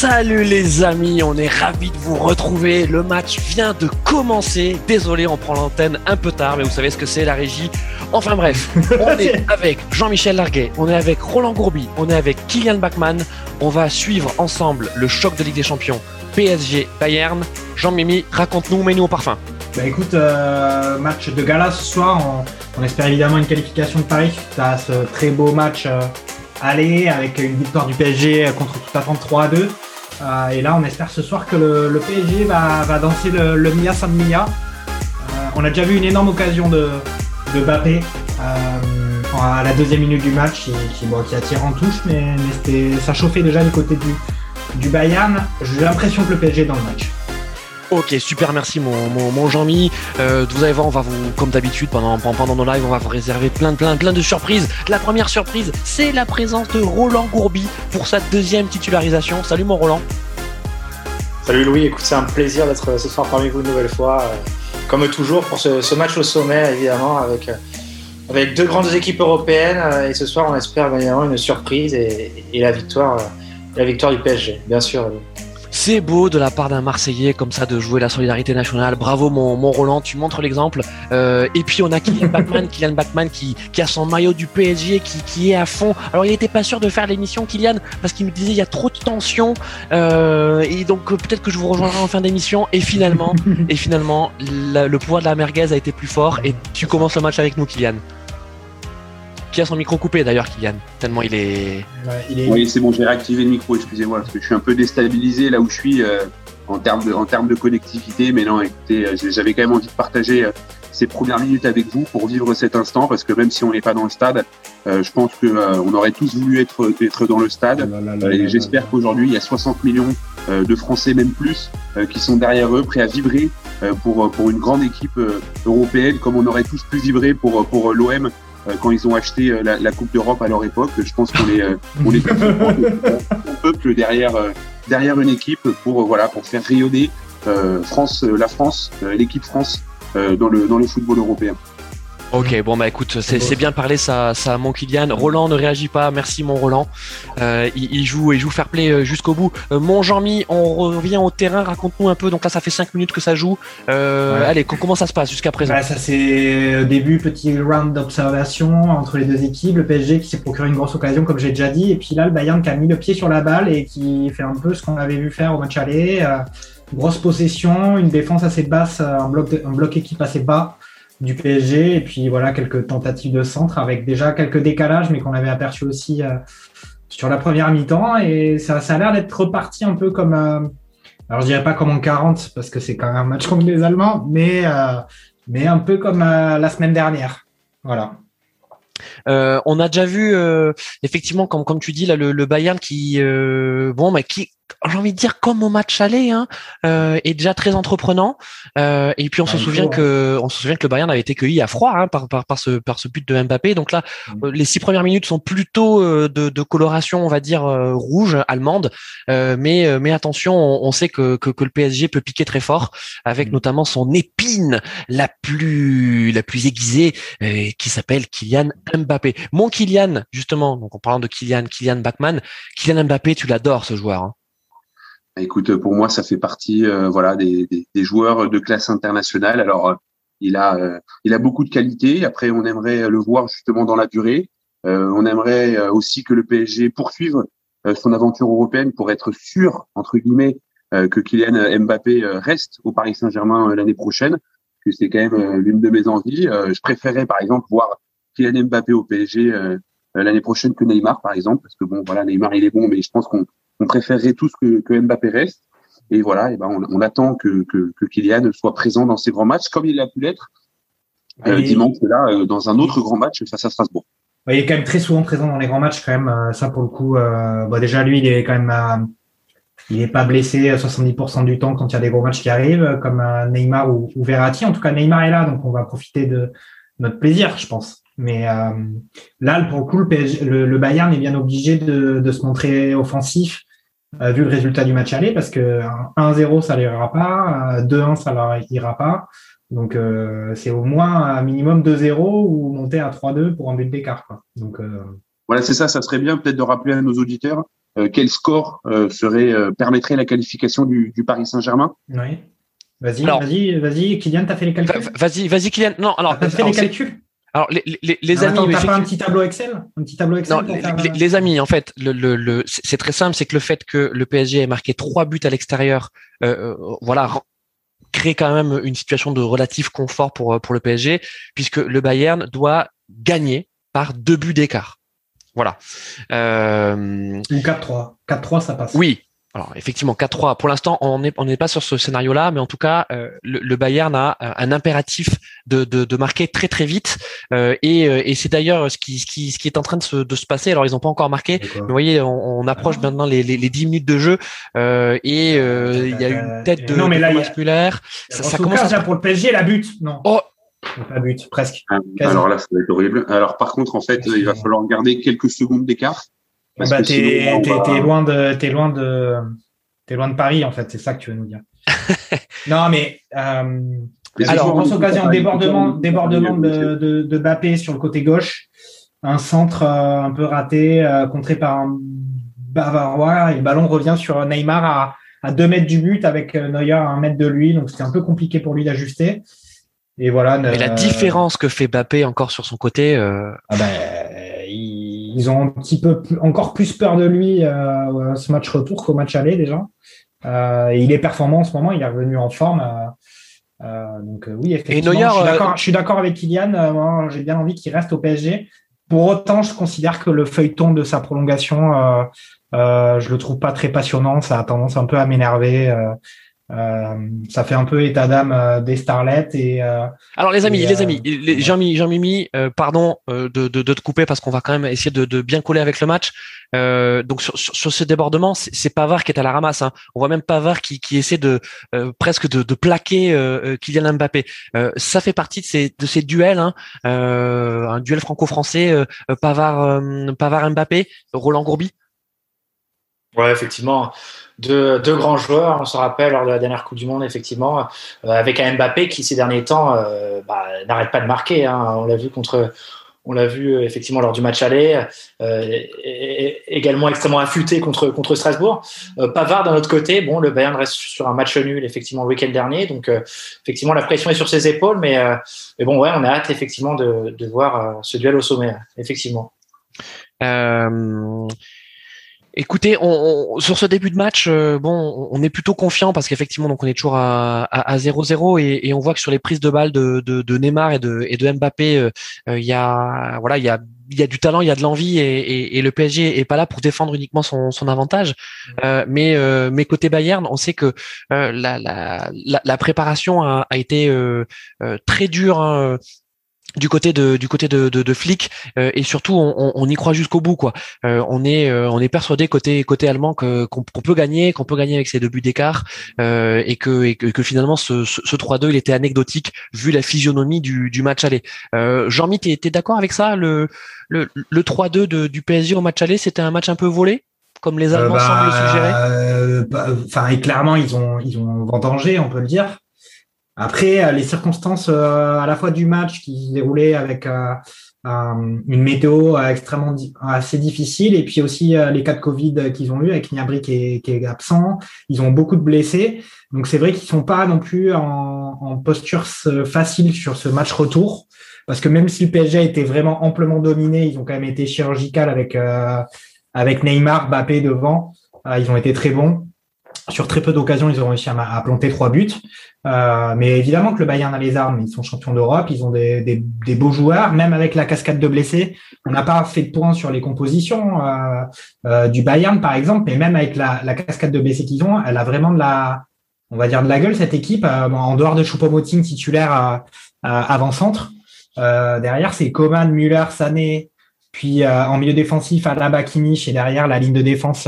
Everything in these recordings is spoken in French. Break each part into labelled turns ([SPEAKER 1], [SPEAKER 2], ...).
[SPEAKER 1] Salut les amis, on est ravis de vous retrouver. Le match vient de commencer. Désolé, on prend l'antenne un peu tard, mais vous savez ce que c'est la régie. Enfin bref, on est avec Jean-Michel Larguet, on est avec Roland Gourbi, on est avec Kylian Bachmann. On va suivre ensemble le choc de Ligue des Champions PSG Bayern. Jean-Mimi, raconte-nous, mets-nous au parfum.
[SPEAKER 2] Bah écoute, euh, match de gala ce soir. On, espère évidemment une qualification de Paris suite à ce très beau match euh, aller avec une victoire du PSG contre toute attente 3 à 2. Euh, et là, on espère ce soir que le, PSG va, danser le, Mia San Mia. on a déjà vu une énorme occasion de, de Bappé à la deuxième minute du match qui, qui, a tiré en touche, mais, ça chauffait déjà du côté du, du Bayern. J'ai l'impression que le PSG est dans le match.
[SPEAKER 1] Ok, super, merci mon, mon, Jean-Mi. Euh, vous allez voir, comme d'habitude, pendant, pendant nos lives, on va vous réserver plein, plein, plein de surprises. La première surprise, c'est la présence de Roland Gourbi pour sa deuxième titularisation. Salut mon Roland.
[SPEAKER 3] Salut Louis, écoute, c'est un plaisir d'être ce soir parmi vous une nouvelle fois. Euh, comme toujours, pour ce, match au sommet, évidemment, avec, euh, deux grandes équipes européennes. Et ce soir, on espère évidemment une surprise et, la, victoire, la victoire du PSG, bien sûr.
[SPEAKER 1] C'est beau de la part d'un Marseillais comme ça de jouer la solidarité nationale. Bravo mon, mon Roland, tu montres l'exemple. Euh, et puis on a Kylian Bachmann, Kylian Bachmann qui, qui a son maillot du PSG, qui, qui est à fond. Alors il n'était pas sûr de faire l'émission Kylian parce qu'il me disait il y a trop de tension euh, et donc peut-être que je vous rejoindrai en fin d'émission. Et finalement, et finalement, le pouvoir de la merguez a été plus fort et tu commences le match avec nous Kylian qui a son micro coupé d'ailleurs, Kylian, tellement il est.
[SPEAKER 4] Oui, c'est bon, j'ai réactivé le micro, excusez-moi, parce que je suis un peu déstabilisé là où je suis euh, en, termes de, en termes de connectivité. Mais non, écoutez, euh, j'avais quand même envie de partager euh, ces premières minutes avec vous pour vivre cet instant, parce que même si on n'est pas dans le stade, je pense qu'on on aurait tous voulu être, être dans le stade. et j'espère qu'aujourd'hui, il y a 60 millions de Français, même plus, qui sont derrière eux, prêts à vibrer pour, pour une grande équipe européenne, comme on aurait tous pu vibrer pour, pour l'OM quand ils ont acheté euh, la, Coupe d'Europe à leur époque. Je pense qu'on est, euh, on est un peuple derrière, derrière une équipe pour, voilà, pour faire rayonner France, la France, l'équipe France dans, le, dans le football européen.
[SPEAKER 1] Ok, bon bah écoute, c'est bien parlé ça, ça mon Kylian. Roland ne réagit pas, merci mon Roland. Euh, il, joue, il joue fair play euh, jusqu'au bout. Euh, mon Jean-Mi, on revient au terrain, raconte-nous un peu. Donc là, ça fait 5 minutes que ça joue. Allez, comment ça se passe jusqu'à présent?
[SPEAKER 2] Bah, Ça c'est au début petit round d'observation entre les deux équipes. Le PSG qui s'est procuré une grosse occasion, comme j'ai déjà dit, et puis là le Bayern qui a mis le pied sur la balle et qui fait un peu ce qu'on avait vu faire au match aller. grosse possession, une défense assez basse, un bloc, un bloc équipe assez bas du PSG et puis voilà quelques tentatives de centre avec déjà quelques décalages mais qu'on avait aperçu aussi euh, sur la première mi-temps. Et ça, ça a l'air d'être reparti un peu comme euh, alors je dirais pas comme en 40 parce que c'est quand même un match contre les Allemands mais euh, mais un peu comme la semaine dernière. Voilà.
[SPEAKER 1] On a déjà vu effectivement comme comme tu dis là le, le Bayern qui bon mais qui j'ai envie de dire comme au match aller, hein, euh, est déjà très entreprenant. Euh, et puis on se ah, souvient que on se souvient que le Bayern avait été cueilli à froid hein, par, par, par, ce par ce but de Mbappé. Donc là, mm. euh, les six premières minutes sont plutôt euh, de, de, coloration, on va dire euh, rouge allemande. mais mais attention, on, sait que, que, que le PSG peut piquer très fort avec mm. notamment son épine la plus la plus aiguisée qui s'appelle Kylian Mbappé. Mon Kylian justement. Donc en parlant de Kylian, Kylian Bachmann, Kylian Mbappé, tu l'adores ce joueur. Hein.
[SPEAKER 4] Écoute, pour moi, ça fait partie, euh, voilà, des, joueurs de classe internationale. Alors, euh, il a, euh, il a beaucoup de qualités. Après, on aimerait le voir justement dans la durée. on aimerait aussi que le PSG poursuive son aventure européenne pour être sûr, entre guillemets, que Kylian Mbappé reste au Paris Saint-Germain l'année prochaine. Que c'est quand même l'une de mes envies. je préférais, par exemple, voir Kylian Mbappé au PSG l'année prochaine que Neymar, par exemple, parce que bon, voilà, Neymar il est bon, mais je pense qu'on on préférerait tous que, que Mbappé reste. Et voilà, et ben on, attend que, que, que, Kylian soit présent dans ces grands matchs, comme il a pu l'être euh, dimanche là euh, dans un autre grand match face à Strasbourg.
[SPEAKER 2] il est quand même très souvent présent dans les grands matchs quand même. Euh, ça pour le coup, bah, déjà lui, il est quand même, il est pas blessé 70% du temps quand il y a des gros matchs qui arrivent, comme Neymar ou, ou, Verratti. En tout cas, Neymar est là, donc on va profiter de notre plaisir, je pense. Mais là, pour le coup, le, le, Bayern est bien obligé de, de se montrer offensif euh, vu le résultat du match aller, parce que 1-0, ça n'ira pas, 2-1, ça n'ira pas. Donc, euh, c'est au moins un minimum 2-0 ou monter à 3-2 pour un but d'écart. Donc,
[SPEAKER 4] euh, Voilà, c'est ça. Ça serait bien peut-être de rappeler à nos auditeurs quel score serait permettrait la qualification du, du Paris Saint-Germain
[SPEAKER 2] Oui. Vas-y, vas-y, vas-y, Kylian, t'as fait les calculs?
[SPEAKER 1] Vas-y, vas-y, Kylian. Non, alors.
[SPEAKER 2] T'as fait les calculs?
[SPEAKER 1] Alors les, les, les amis,
[SPEAKER 2] t'as pas un petit tableau Excel, un petit tableau Excel.
[SPEAKER 1] Non, les, les, amis, en fait, le, le, le c'est très simple, c'est que le fait que le PSG ait marqué trois buts à l'extérieur, euh, voilà, crée quand même une situation de relatif confort pour pour le PSG, puisque le Bayern doit gagner par deux buts d'écart. Voilà.
[SPEAKER 2] Euh... Ou 4-3. 4-3, ça passe.
[SPEAKER 1] Oui, alors effectivement 4-3. Pour l'instant, on n'est on n'est pas sur ce scénario-là, mais en tout cas, euh, le, le, Bayern a un impératif de, de, de marquer très très vite, euh, et, euh, et c'est d'ailleurs ce qui, ce qui ce qui est en train de se, de se passer. Alors ils n'ont pas encore marqué, mais vous voyez, on, on approche maintenant les, les, les, 10 minutes de jeu, euh, et euh, il y a une tête de,
[SPEAKER 2] non, mais là,
[SPEAKER 1] musculaire.
[SPEAKER 2] Ça, ça commence déjà pour le PSG la but, non.
[SPEAKER 1] Oh,
[SPEAKER 2] pas but, presque.
[SPEAKER 4] Ah, alors là, ça va être horrible. Alors par contre, en fait, il va falloir garder quelques secondes d'écart.
[SPEAKER 2] Bah, t'es loin de t'es loin de t'es loin de Paris en fait, c'est ça que tu veux nous dire. non mais euh, alors grosse occasion débordement débordement de, de, de Bappé sur le côté gauche, un centre euh, un peu raté euh, contré par un Bavarois et le ballon revient sur Neymar à à deux mètres du but avec euh, Neuer à un mètre de lui, donc c'était un peu compliqué pour lui d'ajuster. Et voilà.
[SPEAKER 1] Mais la différence que fait Bappé encore sur son côté. Euh...
[SPEAKER 2] Ah ben, ils ont un petit peu plus, encore plus peur de lui euh, ce match retour qu'au match aller déjà. Euh, et il est performant en ce moment, il est revenu en forme. Euh, euh donc oui, effectivement, et je suis d'accord avec Kylian. j'ai bien envie qu'il reste au PSG. Pour autant, je considère que le feuilleton de sa prolongation, je le trouve pas très passionnant. Ça a tendance un peu à m'énerver. Euh, ça fait un peu état d'âme euh, des starlets et euh,
[SPEAKER 1] alors les amis les amis Jean-Mimi Jean -Mi, pardon de, de, de, te couper parce qu'on va quand même essayer de, de, bien coller avec le match donc sur, sur, ce débordement c'est Pavard qui est à la ramasse hein. on voit même Pavard qui, qui essaie de presque de, de plaquer Kylian Mbappé ça fait partie de ces de ces duels hein. un duel franco-français Pavard Pavard Mbappé Roland Gourbi
[SPEAKER 3] Ouais, effectivement deux, grands joueurs, on se rappelle lors de la dernière Coupe du Monde, effectivement, euh, avec un Mbappé qui ces derniers temps euh, bah, n'arrête pas de marquer. Hein. On l'a vu contre, on l'a vu euh, effectivement lors du match aller, euh, également extrêmement affûté contre contre Strasbourg. Pavard d'un autre côté, bon, le Bayern reste sur un match nul effectivement le week-end dernier, donc effectivement la pression est sur ses épaules, mais, mais bon ouais, on a hâte effectivement de, de voir ce duel au sommet, effectivement.
[SPEAKER 1] Écoutez, on, sur ce début de match, euh, bon, on est plutôt confiant parce qu'effectivement, donc on est toujours à 0-0 et, et, on voit que sur les prises de balles de, de, de Neymar et de, et de Mbappé, euh, euh, il y a voilà, il y a il y a du talent, il y a de l'envie et, et, le PSG est pas là pour défendre uniquement son, son avantage. Mmh. mais mais côté Bayern, on sait que la, la, la, préparation a, a été très dure. Hein, du côté de du côté de, de, de flics euh, et surtout on, on, y croit jusqu'au bout quoi. Euh, on est euh, on est persuadé côté côté allemand que qu'on peut gagner qu'on peut gagner avec ces deux buts d'écart et que et que, finalement ce, ce, 3-2 il était anecdotique vu la physionomie du, du match aller. Jean-Mi t'es es, d'accord avec ça? Le le, le 3-2 du PSG au match aller c'était un match un peu volé? Comme les Allemands semblent le suggérer?
[SPEAKER 2] Bah, enfin et clairement ils ont ils ont vendangé on peut le dire. Après, euh, les circonstances euh, à la fois du match qui se déroulait avec euh, une météo extrêmement assez difficile et puis aussi les cas de Covid qu'ils ont eu avec Niabri qui est, qui est, absent. Ils ont beaucoup de blessés. Donc c'est vrai qu'ils sont pas non plus en, en, posture facile sur ce match retour parce que même si le PSG était vraiment amplement dominé, ils ont quand même été chirurgical avec avec Neymar, Mbappé devant. ils ont été très bons sur très peu d'occasions, ils ont réussi à, planter trois buts. Euh, mais évidemment que le Bayern a les armes. Ils sont champions d'Europe, ils ont des, des, beaux joueurs. Même avec la cascade de blessés, on n'a pas fait de points sur les compositions euh, euh, du Bayern, par exemple. Mais même avec la, la cascade de blessés qu'ils ont, elle a vraiment de la, on va dire de la gueule cette équipe. En dehors de Choupo-Moting titulaire euh, avant-centre, derrière c'est Coman, Müller, Sané. Puis en milieu défensif, Alaba, Kimmich et derrière la ligne de défense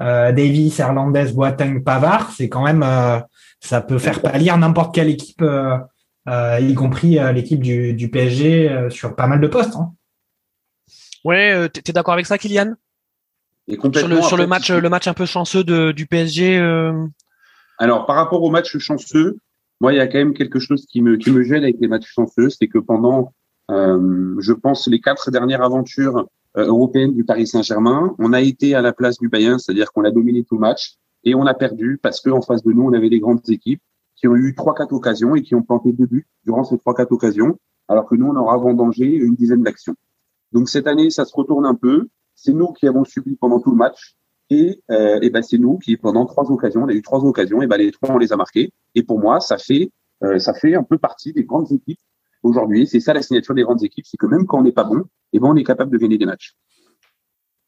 [SPEAKER 2] euh, Davis, Hernandez, Boateng, Pavard, c'est quand même, euh, ça peut faire pâlir n'importe quelle équipe, euh, y compris l'équipe du, du, PSG sur pas mal de postes. Hein.
[SPEAKER 1] Ouais, t'es d'accord avec ça, Kylian?
[SPEAKER 4] Et
[SPEAKER 1] sur le, sur le match, le match un peu chanceux de, du PSG.
[SPEAKER 4] Alors, par rapport au match chanceux, moi, il y a quand même quelque chose qui me, qui me gêne avec les matchs chanceux, c'est que pendant, euh, je pense, les quatre dernières aventures européenne du Paris Saint-Germain. On a été à la place du Bayern, c'est-à-dire qu'on a dominé tout le match et on a perdu parce qu'en face de nous, on avait des grandes équipes qui ont eu trois quatre occasions et qui ont planté deux buts durant ces trois quatre occasions, alors que nous, on aura vendangé une dizaine d'actions. Donc cette année, ça se retourne un peu. C'est nous qui avons subi pendant tout le match et, euh, et ben c'est nous qui pendant trois occasions, on a eu trois occasions et ben les trois on les a marquées. Et pour moi, ça fait euh, ça fait un peu partie des grandes équipes aujourd'hui. C'est ça la signature des grandes équipes, c'est que même quand on n'est pas bon, et ben on est capable de gagner des matchs.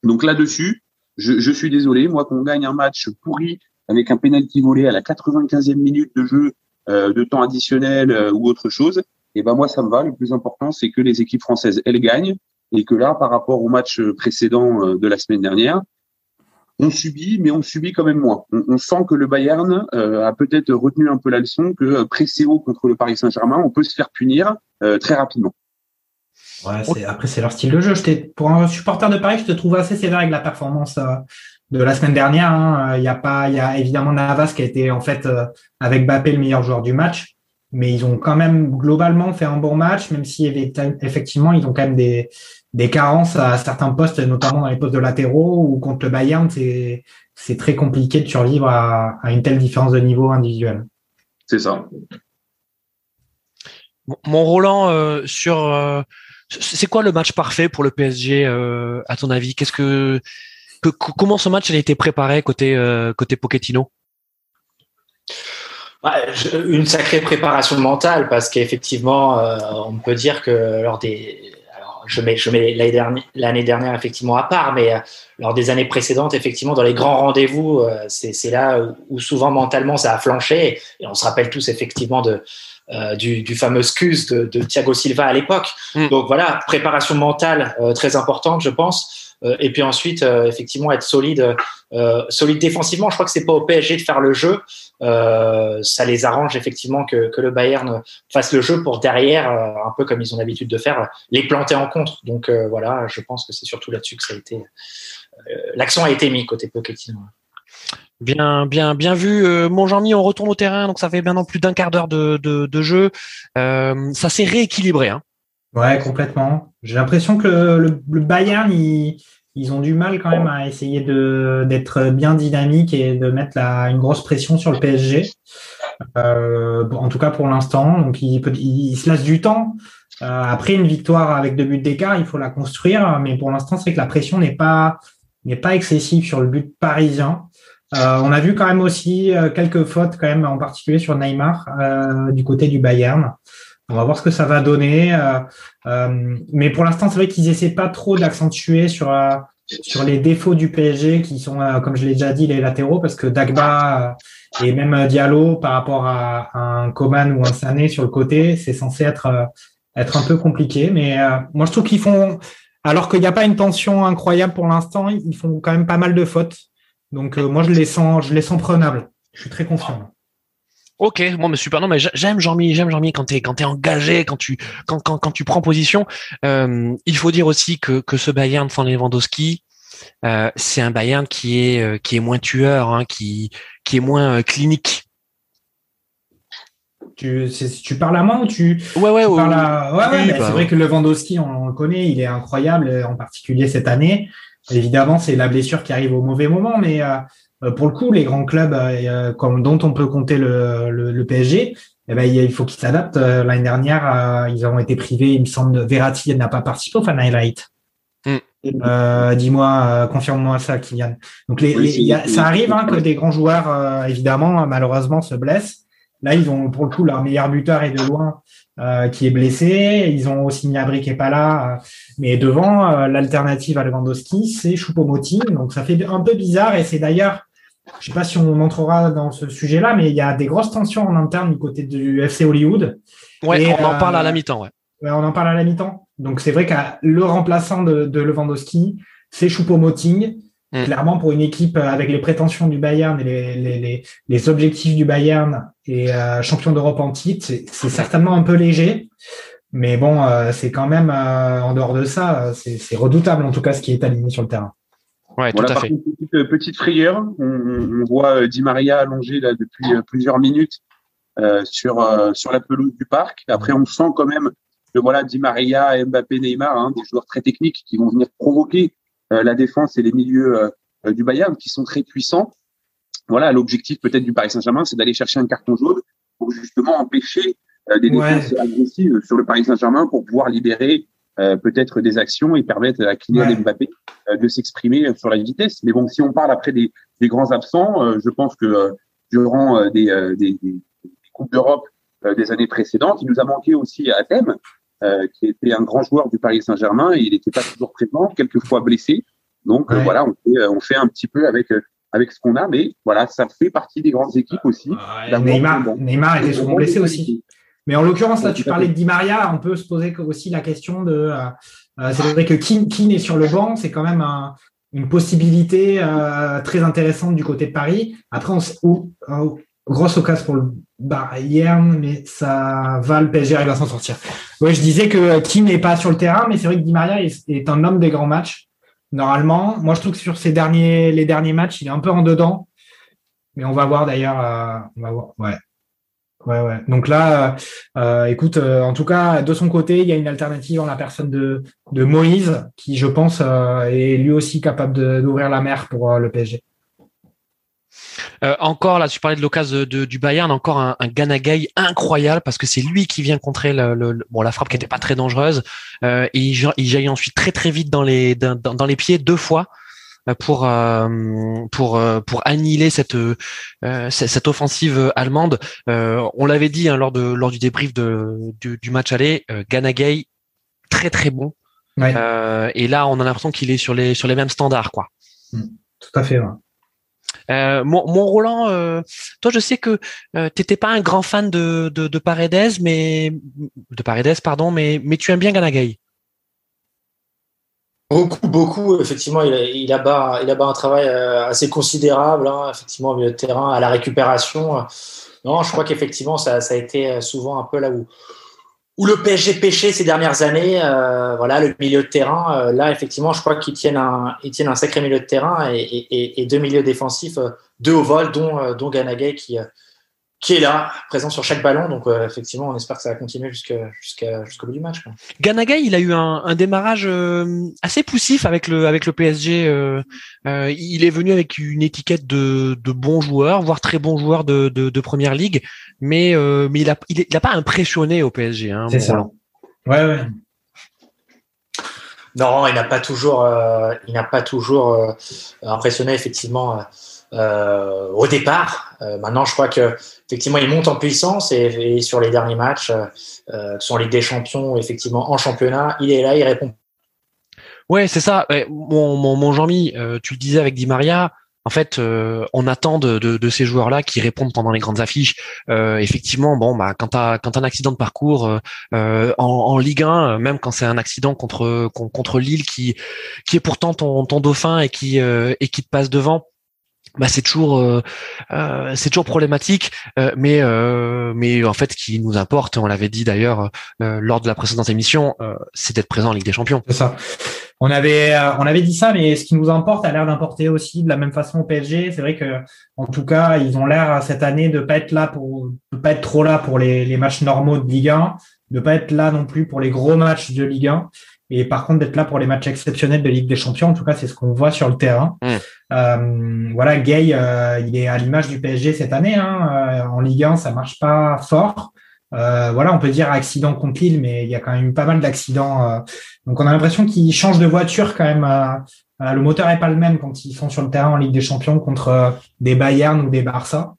[SPEAKER 4] Donc là-dessus, je, suis désolé, moi qu'on gagne un match pourri avec un penalty volé à la 95e minute de jeu, euh, de temps additionnel euh, ou autre chose, et ben moi ça me va. Le plus important, c'est que les équipes françaises elles gagnent et que là, par rapport au match précédent euh, de la semaine dernière, on subit, mais on subit quand même moins. On, sent que le Bayern euh, a peut-être retenu un peu la leçon que euh, pressé haut contre le Paris Saint-Germain, on peut se faire punir euh, très rapidement.
[SPEAKER 2] Ouais, après c'est leur style de jeu. Je pour un supporter de Paris, je te trouve assez sévère avec la performance de la semaine dernière. Hein. Il y a pas, il y a évidemment Navas qui a été en fait avec Bappé le meilleur joueur du match mais ils ont quand même globalement fait un bon match, même si effectivement ils ont quand même des, des carences à certains postes, notamment dans les postes de latéraux ou contre le Bayern, c'est c'est très compliqué de survivre à, à, une telle différence de niveau individuel.
[SPEAKER 4] C'est ça.
[SPEAKER 1] Mon Roland euh, sur euh, c'est quoi le match parfait pour le PSG euh, à ton avis? Qu'est-ce que, que, comment ce match a été préparé côté euh, côté Pochettino?
[SPEAKER 3] Une sacrée préparation mentale parce qu'effectivement, euh, on peut dire que lors des, je mets, je mets l'année dernière, effectivement à part, mais euh, lors des années précédentes, effectivement, dans les grands rendez-vous, euh, c'est, là où, souvent mentalement ça a flanché. Et on se rappelle tous effectivement de euh, du, du, fameux scuse de, de, Thiago Silva à l'époque. Mm. Donc voilà, préparation mentale très importante, je pense. Et puis ensuite, effectivement, être solide, solide défensivement. Je crois que c'est pas au PSG de faire le jeu. Euh, ça les arrange effectivement que, le Bayern fasse le jeu pour derrière, euh, un peu comme ils ont l'habitude de faire, les planter en contre. Donc euh, voilà, je pense que c'est surtout là-dessus que ça a été. L'accent a été mis côté Pochettino.
[SPEAKER 1] Bien, bien, bien vu, mon Jean-Mi. On retourne au terrain, donc ça fait maintenant plus d'un quart d'heure de, jeu. ça s'est rééquilibré. Hein.
[SPEAKER 2] Ouais, complètement. J'ai l'impression que le, le Bayern, il, ils ont du mal quand même à essayer de d'être bien dynamique et de mettre la, une grosse pression sur le PSG. Euh, en tout cas pour l'instant. Donc il, il, se laisse du temps. Euh, après une victoire avec deux buts d'écart, il faut la construire. Mais pour l'instant, c'est que la pression n'est pas n'est pas excessive sur le but parisien. Euh, on a vu quand même aussi euh, quelques fautes quand même en particulier sur Neymar euh, du côté du Bayern. On va voir ce que ça va donner. Euh, euh, mais pour l'instant, c'est vrai qu'ils essaient pas trop d'accentuer sur euh, sur les défauts du PSG qui sont, comme je l'ai déjà dit, les latéraux, parce que Dagba et même Diallo par rapport à, un Coman ou un Sané sur le côté, c'est censé être être un peu compliqué. Mais moi, je trouve qu'ils font, alors qu'il n'y a pas une tension incroyable pour l'instant, ils font quand même pas mal de fautes. Donc moi, je les sens, je les sens prenables. Je suis très confiant.
[SPEAKER 1] Ok, bon, mais super. Non, mais j'aime Jean-Mi, j'aime Jean-Mi quand t'es quand t'es engagé, quand tu quand quand quand tu prends position. Euh, il faut dire aussi que que ce Bayern sans Lewandowski, euh, c'est un Bayern qui est euh, qui est moins tueur, hein, qui qui est moins euh, clinique.
[SPEAKER 2] Tu, tu parles à moi ou tu
[SPEAKER 1] Ouais ouais,
[SPEAKER 2] ouais, à... ouais, ouais bah, c'est vrai que Lewandowski, on, on, le connaît, il est incroyable, en particulier cette année. Évidemment, c'est la blessure qui arrive au mauvais moment, mais euh, pour le coup, les grands clubs euh, euh, comme dont on peut compter le, le, le PSG, eh ben, il faut qu'ils s'adaptent. L'année dernière, ils ont été privés, il me semble, Verratti n'a pas participé au Fan Highlight. Mm. Euh, Dis-moi, confirme-moi ça, Kylian. Donc, les, les, ça arrive hein, que des grands joueurs, évidemment, malheureusement, se blessent. Là, ils ont pour le coup leur meilleur buteur est de loin euh, qui est blessé. Ils ont aussi Gnabry qui est pas là, mais devant l'alternative à Lewandowski, c'est Choupo-Moting. Donc ça fait un peu bizarre et c'est d'ailleurs je sais pas si on entrera dans ce sujet-là, mais il y a des grosses tensions en interne du côté du FC Hollywood.
[SPEAKER 1] Ouais, on en parle à la euh, mi-temps, ouais.
[SPEAKER 2] ouais. on en parle à la mi-temps. Donc c'est vrai que le remplaçant de, de Lewandowski, c'est Choupo-Moting. Mm. Clairement, pour une équipe avec les prétentions du Bayern et les, les, les, objectifs du Bayern et euh, champion d'Europe en titre, c'est certainement un peu léger. Mais bon, euh, c'est quand même, euh, en dehors de ça, c'est redoutable en tout cas ce qui est aligné sur le terrain.
[SPEAKER 1] Ouais, tout à fait.
[SPEAKER 4] Une petite, euh, petite frayeur. On, on, voit euh, Di Maria allongé là depuis euh, plusieurs minutes euh, sur sur la pelouse du parc. Après, on sent quand même voilà Di Maria, Mbappé, Neymar, hein, des joueurs très techniques qui vont venir provoquer la défense et les milieux du Bayern qui sont très puissants. Voilà, l'objectif peut-être du Paris Saint-Germain, c'est d'aller chercher un carton jaune pour justement empêcher des défenses agressives sur le Paris Saint-Germain pour pouvoir libérer euh, peut-être des actions et permettre à Kylian Mbappé euh, de s'exprimer sur la vitesse. Mais bon, si on parle après des, des grands absents, euh, je pense que durant des, des, des, coupes d'Europe des années précédentes, il nous a manqué aussi à Thème, qui était un grand joueur du Paris Saint-Germain et il n'était pas toujours présent, quelquefois blessé. Donc voilà, on fait, on fait un petit peu avec avec ce qu'on a, mais voilà, ça fait partie des grandes équipes aussi.
[SPEAKER 2] Neymar, Neymar était souvent blessé aussi. Mais en l'occurrence, là, tu parlais de Di Maria, on peut se poser aussi la question de. Euh, euh, c'est vrai que Keane, est sur le banc, c'est quand même une possibilité euh, très intéressante du côté de Paris. Après, on, grosse occasion pour le Bayern, mais ça va, le PSG arrive à s'en sortir. Ouais, je disais que Keane n'est pas sur le terrain, mais c'est vrai que Di Maria est, un homme des grands matchs. Normalement, moi je trouve que sur ces derniers, les derniers matchs, il est un peu en dedans. Mais on va voir d'ailleurs. on va voir. Ouais. Ouais, ouais. Donc là, euh, écoute, euh, en tout cas, de son côté, il y a une alternative en la personne de, de Moïse, qui, je pense, euh, est lui aussi capable d'ouvrir la mer pour le PSG.
[SPEAKER 1] encore là, tu parlais de l'occasion de, du Bayern, encore un, un incroyable parce que c'est lui qui vient contrer le, bon la frappe qui était pas très dangereuse et il, il jaillit ensuite très très vite dans les dans les pieds deux fois. Euh, pour euh, pour euh, pour annihiler cette cette offensive allemande. on l'avait dit hein, lors de lors du débrief de du, match aller, Ganagay très très bon. et là, on a l'impression qu'il est sur les sur les mêmes standards, quoi.
[SPEAKER 2] Mm. tout à fait.
[SPEAKER 1] mon, mon, Roland, toi, je sais que tu t'étais pas un grand fan de, de, de Paredes, mais de Paredes, pardon, mais mais tu aimes bien Ganagay.
[SPEAKER 3] Beaucoup, beaucoup. Effectivement, il, il, abat, il un travail euh, assez considérable, hein, effectivement, au milieu de terrain, à la récupération. Non, je crois qu'effectivement, ça, a été euh, souvent un peu là où, où le PSG pêchait ces dernières années. Euh, voilà, le milieu de terrain. là, effectivement, je crois qu'ils tiennent un, tiennent un sacré milieu de terrain et deux milieux défensifs, deux au vol, dont, dont Ganagay qui qui est là, présent sur chaque ballon. Donc euh, effectivement, on espère que ça va continuer jusqu'au bout du match. Quoi.
[SPEAKER 1] Ganagay, il a eu un, un démarrage euh, assez poussif avec le avec le PSG. Euh, euh, il est venu avec une étiquette de, de bon joueur, voire très bon joueur de, de, de première ligue, mais mais il a il, a pas impressionné au PSG. Hein,
[SPEAKER 2] C'est ça. Ouais ouais.
[SPEAKER 3] Non, il n'a pas toujours il n'a pas toujours impressionné effectivement euh, au départ. Euh, maintenant, je crois que effectivement, il monte en puissance et, sur les derniers matchs, euh, ce soit en Ligue des Champions, effectivement en championnat, il est là, il répond.
[SPEAKER 1] Ouais, c'est ça. Mon, Jean-Mi, tu le disais avec Di Maria. En fait, on attend de, ces joueurs-là qui répondent pendant les grandes affiches. effectivement, bon, bah, quand t'as as un accident de parcours en, en, Ligue 1, même quand c'est un accident contre contre Lille qui qui est pourtant ton, ton dauphin et qui et qui te passe devant, bah c'est toujours euh, euh, c'est toujours problématique euh, mais mais en fait qui nous importe on l'avait dit d'ailleurs lors de la précédente émission c'est d'être présent en Ligue des Champions.
[SPEAKER 2] C'est ça. On avait on avait dit ça mais ce qui nous importe a l'air d'importer aussi de la même façon au PSG c'est vrai que en tout cas ils ont l'air cette année de pas être là pour de pas être trop là pour les, les matchs normaux de Ligue 1 de pas être là non plus pour les gros matchs de Ligue 1 et par contre d'être là pour les matchs exceptionnels de Ligue des Champions. En tout cas, c'est ce qu'on voit sur le terrain. Mm. Euh, voilà, Gay, euh, il est à l'image du PSG cette année. Hein. Euh, en Ligue 1, ça marche pas fort. Euh, voilà, on peut dire accident contre Lille, mais il y a quand même pas mal d'accidents. donc on a l'impression qu'ils changent de voiture quand même. le moteur est pas le même quand ils sont sur le terrain en Ligue des Champions contre des Bayern ou des Barça.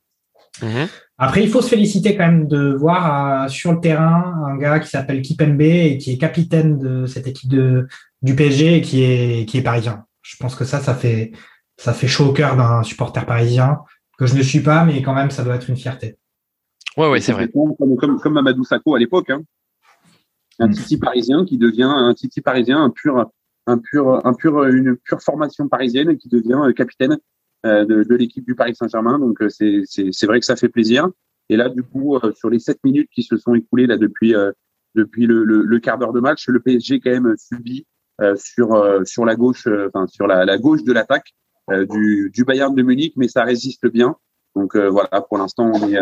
[SPEAKER 2] Mm-hmm. Après, il faut se féliciter quand même de voir euh, sur le terrain un gars qui s'appelle Kipembe et qui est capitaine de cette équipe de, du PSG et qui est, qui est parisien. Je pense que ça, ça fait, ça fait chaud au cœur d'un supporter parisien que je ne suis pas, mais quand même, ça doit être une fierté.
[SPEAKER 1] Ouais, ouais, c'est vrai.
[SPEAKER 4] Comme, comme, comme Mamadou Sakho à l'époque, hein. un mm. Titi parisien qui devient un Titi parisien, un pur, un pur, un pur, une pure formation parisienne qui devient euh, capitaine de, de l'équipe du Paris Saint-Germain. Donc euh, c'est vrai que ça fait plaisir. Et là, du coup, euh, sur les sept minutes qui se sont écoulées là depuis depuis le, le, le quart d'heure de match, le PSG quand même subit sur sur la gauche, enfin sur la, la gauche de l'attaque du, du Bayern de Munich, mais ça résiste bien. Donc voilà, pour l'instant, on est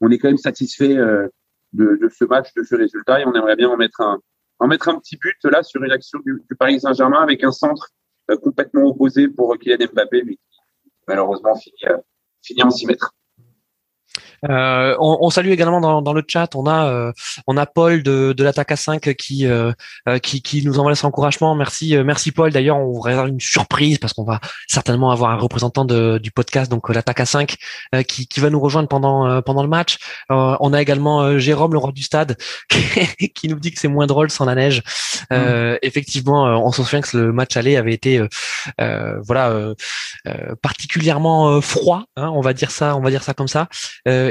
[SPEAKER 4] on est quand même satisfait de, de, ce match, de ce résultat. Et on aimerait bien en mettre un, en mettre un petit but là sur une action du, du Paris Saint-Germain avec un centre complètement opposé pour Kylian Mbappé, malheureusement finit, finit en 6 mètres.
[SPEAKER 1] Euh, on, on, salue également dans, dans, le chat, on a euh, on a Paul de, de l'attaque à 5 qui, euh, qui qui nous envoie ses encouragements. Merci merci Paul. D'ailleurs, on vous réserve une surprise parce qu'on va certainement avoir un représentant de, du podcast donc l'attaque à 5 qui, qui va nous rejoindre pendant pendant le match. on a également Jérôme le roi du stade qui, nous dit que c'est moins drôle sans la neige. Mmh. Effectivement, on se souvient que le match aller avait été voilà particulièrement froid, hein, on va dire ça, on va dire ça comme ça.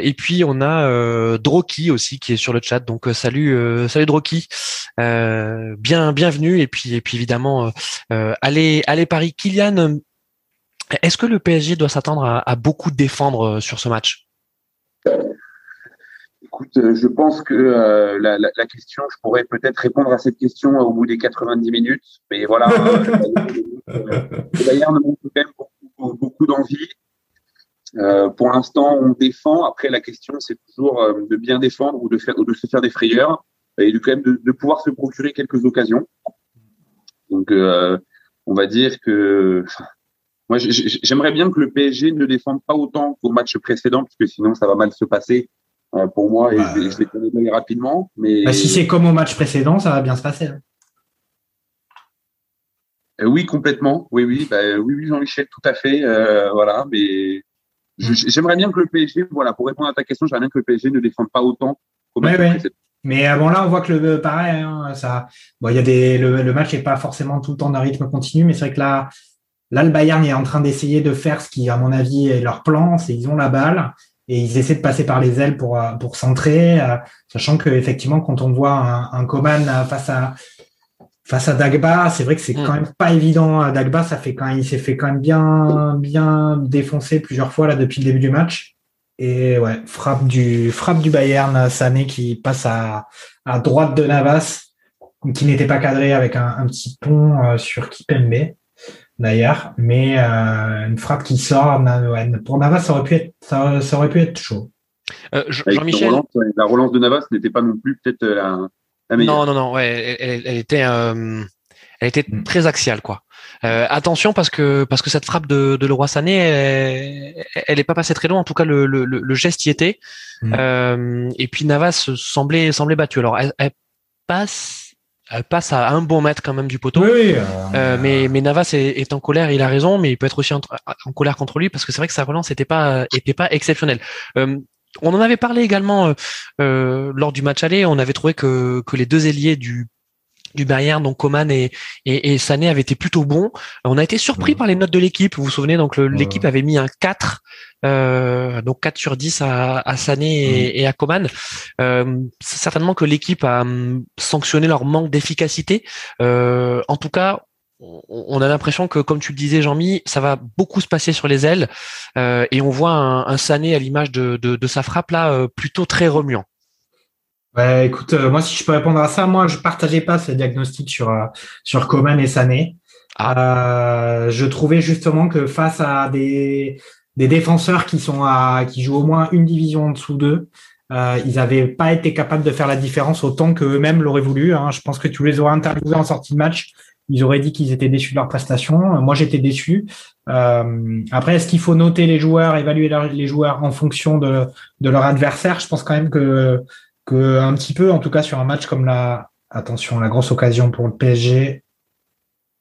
[SPEAKER 1] Et puis on a euh, Droki aussi qui est sur le chat. Donc euh, salut, euh, salut Droki, euh, bien bienvenue. Et puis et puis évidemment, allez allez Paris. Kylian, est-ce que le PSG doit s'attendre à, beaucoup défendre sur ce match?
[SPEAKER 4] Écoute, je pense que la, la, la, question, je pourrais peut-être répondre à cette question au bout des 90 minutes, mais voilà, le Bayern montre quand même beaucoup, beaucoup d'envie. Euh, pour l'instant, on défend. Après, la question, c'est toujours euh, de bien défendre ou de, faire, ou de se faire des frayeurs et de, quand même de, de pouvoir se procurer quelques occasions. Donc, euh, on va dire que moi, j'aimerais bien que le PSG ne défende pas autant qu'au match précédent, parce que sinon, ça va mal se passer pour moi et je, vais connais rapidement. Mais
[SPEAKER 2] bah, si c'est comme au match précédent, ça va bien se passer. Hein.
[SPEAKER 4] oui, complètement. Oui, oui, bah, oui, oui, Jean-Michel, tout à fait. voilà, mais J'aimerais bien que le PSG, voilà, pour répondre à ta question, j'aimerais bien que le PSG ne défende pas autant.
[SPEAKER 2] Ouais, ouais. Mais euh, bon, là, on voit que le pareil, hein, ça, bon, il y a des, le, match n'est pas forcément tout le temps d'un rythme continu, mais c'est vrai que là, là, le Bayern est en train d'essayer de faire ce qui, à mon avis, est leur plan, c'est ils ont la balle et ils essaient de passer par les ailes pour euh, pour centrer, euh, sachant que effectivement, quand on voit un, un Coman face à face à Dagba, c'est vrai que c'est mm. quand même pas évident. Dagba, ça fait quand même, il s'est fait quand même bien, bien défoncer plusieurs fois là depuis le début du match. Et ouais, frappe du, frappe du Bayern, Sané qui passe à, à droite de Navas, qui n'était pas cadré avec un, un petit pont euh, sur Kipembe d'ailleurs, mais euh, une frappe qui sort. Pour Navas, ça aurait pu être, ça, ça aurait pu être chaud.
[SPEAKER 4] Euh, Jean-Michel, la relance de Navas n'était pas non plus peut-être la
[SPEAKER 1] non, non, non, ouais, elle, elle était, euh, elle était mm. très axiale, quoi. Euh, attention parce que parce que cette frappe de, de Leroy Sané, elle, elle est pas passée très loin. En tout cas, le, le, le geste y était. Mm. Euh, et puis Navas semblait semblait battu. Alors elle, elle, passe. Elle passe à un bon mètre quand même du poteau,
[SPEAKER 2] oui,
[SPEAKER 1] euh, mais, mais Navas est, est, en colère, il a raison, mais il peut être aussi en, en colère contre lui parce que c'est vrai que sa relance n'était pas était pas exceptionnelle. On en avait parlé également euh, euh, lors du match aller. On avait trouvé que, que les deux ailiers du du Bayern, donc Coman et, et, et, Sané avaient été plutôt bons. On a été surpris par les notes de l'équipe. Vous vous souvenez, donc l'équipe avait mis un 4, euh, donc 4 sur 10 à, à Sané et, à Coman. Euh, certainement que l'équipe a hum, sanctionné leur manque d'efficacité. Euh, en tout cas, on a l'impression que, comme tu le disais, Jean-Mi, ça va beaucoup se passer sur les ailes, euh, et on voit un, Sané à l'image de, sa frappe là, euh, plutôt très remuant.
[SPEAKER 2] Ouais, écoute, euh, moi si je peux répondre à ça, moi je partageais pas ce diagnostic sur sur Coman et Sané. Ah. je trouvais justement que face à des des défenseurs qui sont à qui jouent au moins une division en dessous d'eux, ils n'avaient pas été capables de faire la différence autant qu'eux-mêmes l'auraient voulu. Hein. Je pense que tu les aurais interviewés en sortie de match ils auraient dit qu'ils étaient déçus de leur prestation. Moi, j'étais déçu. Euh, après, est-ce qu'il faut noter les joueurs, évaluer les joueurs en fonction de, de leur adversaire? Je pense quand même que, que un petit peu, en tout cas sur un match comme la, attention, la grosse occasion pour le PSG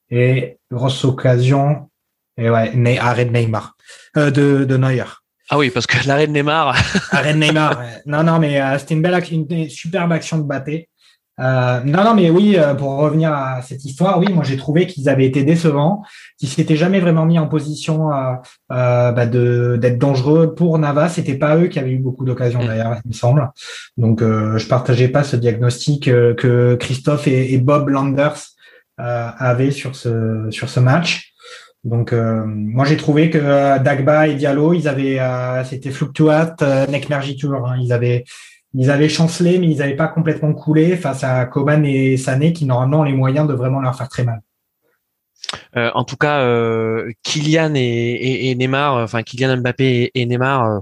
[SPEAKER 2] et grosse occasion et ouais, arrêt de Neymar, euh, de, de Neuer.
[SPEAKER 1] Ah oui, parce que l'arrêt de Neymar.
[SPEAKER 2] arrêt de Neymar. Non, non, mais euh, c'était une belle, une superbe action de Baté. Euh, non, non, mais oui, euh, pour revenir à cette histoire, oui, moi j'ai trouvé qu'ils avaient été décevants, qu'ils s'étaient jamais vraiment mis en position euh, euh bah de d'être dangereux pour Navas. C'était pas eux qui avaient eu beaucoup d'occasions mm. d'ailleurs, il me semble. Donc je partageais pas ce diagnostic que Christophe et, Bob Landers avaient sur ce sur ce match. Donc moi j'ai trouvé que Dagba et Diallo, ils avaient c'était fluctuat, Nekmergi Tour, hein, ils avaient ils avaient chancelé, mais ils n'avaient pas complètement coulé face à Coman et Sané, qui normalement ont les moyens de vraiment leur faire très mal.
[SPEAKER 1] Euh, en tout cas, euh, Kylian et, et, Neymar, enfin Kylian Mbappé et, Neymar, euh,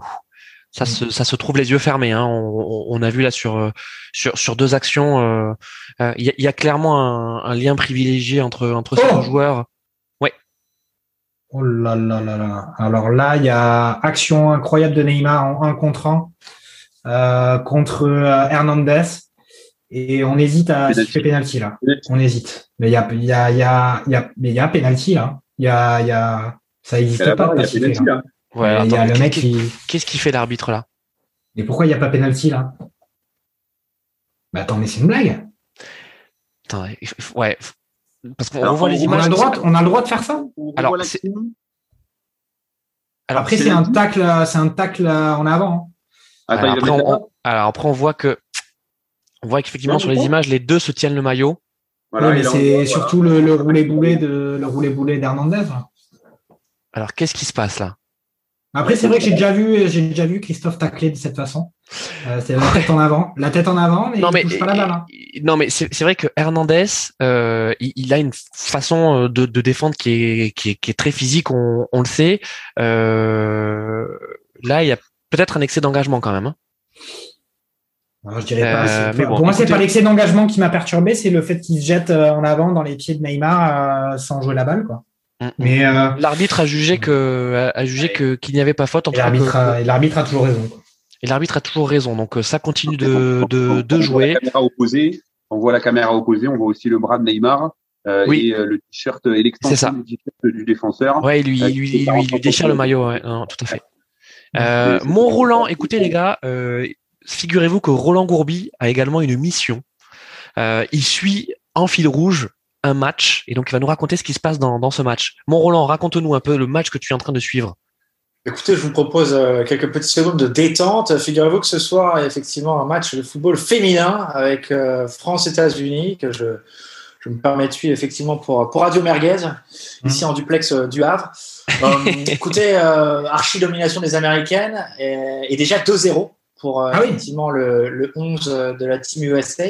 [SPEAKER 1] ça se ça se trouve les yeux fermés. Hein. On, a vu là sur sur sur deux actions, il y, a, clairement un, lien privilégié entre entre ces deux oh joueurs. Ouais.
[SPEAKER 2] Oh là là là là. Alors là, il y a action incroyable de Neymar en 1 contre 1 contre Hernandez. Et on hésite à siffler penalty là. On hésite. Mais il y a, y a, y a, y a, mais il y a penalty là. Il y a, y a, ça n'existe pas.
[SPEAKER 4] Il y a penalty là.
[SPEAKER 1] Ouais, y a le mec qui. Qu'est-ce qu'il fait l'arbitre là?
[SPEAKER 2] Mais pourquoi il n'y a pas penalty là? Bah attends, mais c'est une blague.
[SPEAKER 1] Attends, ouais. Parce qu'on voit les images.
[SPEAKER 2] On a, le droit, on a le droit de faire ça?
[SPEAKER 1] Alors,
[SPEAKER 2] Alors après, c'est un tacle, c'est un tacle en avant.
[SPEAKER 1] Alors, après, on, alors après, on voit que on voit qu'effectivement sur les images, les deux se tiennent le maillot.
[SPEAKER 2] Voilà, mais c'est surtout le, le roulé boulet de le roulé boulet d'Hernandez.
[SPEAKER 1] Alors qu'est-ce qui se passe là?
[SPEAKER 2] Après c'est vrai que j'ai déjà vu j'ai déjà vu Christophe tacler de cette façon. Euh, c'est la tête en avant, la tête en avant, mais non, il mais, touche pas la balle. Hein.
[SPEAKER 1] Non mais c'est vrai que Hernandez, euh, il, a une façon euh, de, de défendre qui est, qui est, qui est très physique, on, on le sait. Euh, là il y a peut-être un excès d'engagement quand même. Hein
[SPEAKER 2] je dirais pas. Euh, pour moi, c'est pas l'excès d'engagement qui m'a perturbé, c'est le fait qu'il se jette euh, en avant dans les pieds de Neymar euh, sans jouer la balle, quoi.
[SPEAKER 1] Mm, mm. L'arbitre a jugé que a jugé que qu'il n'y avait pas faute.
[SPEAKER 2] L'arbitre a, l'arbitre a toujours raison.
[SPEAKER 1] Et l'arbitre a toujours raison, donc ça continue de, de, de jouer.
[SPEAKER 4] la caméra opposée, on voit la caméra opposée, on voit aussi le bras de Neymar. oui. et le t-shirt et l'extension du du défenseur.
[SPEAKER 1] Ouais, lui, lui, lui, lui, déchire le maillot, ouais, non, tout à fait. Euh, mon Roland, écoutez les gars, euh, figurez-vous que Roland Gourbi a également une mission. Euh, il suit en fil rouge un match et donc il va nous raconter ce qui se passe dans, ce match. Mon Roland, raconte-nous un peu le match que tu es en train de suivre.
[SPEAKER 3] Écoutez, je vous propose quelques petites secondes de détente. Figurez-vous que ce soir, effectivement, un match de football féminin avec France-États-Unis que je, je me permets de suivre effectivement pour, pour Radio Merguez, mmh. ici en duplex du Havre. écoutez, archi domination des Américaines et, et déjà 2-0 pour euh, ah effectivement le, le, 11 de la Team USA.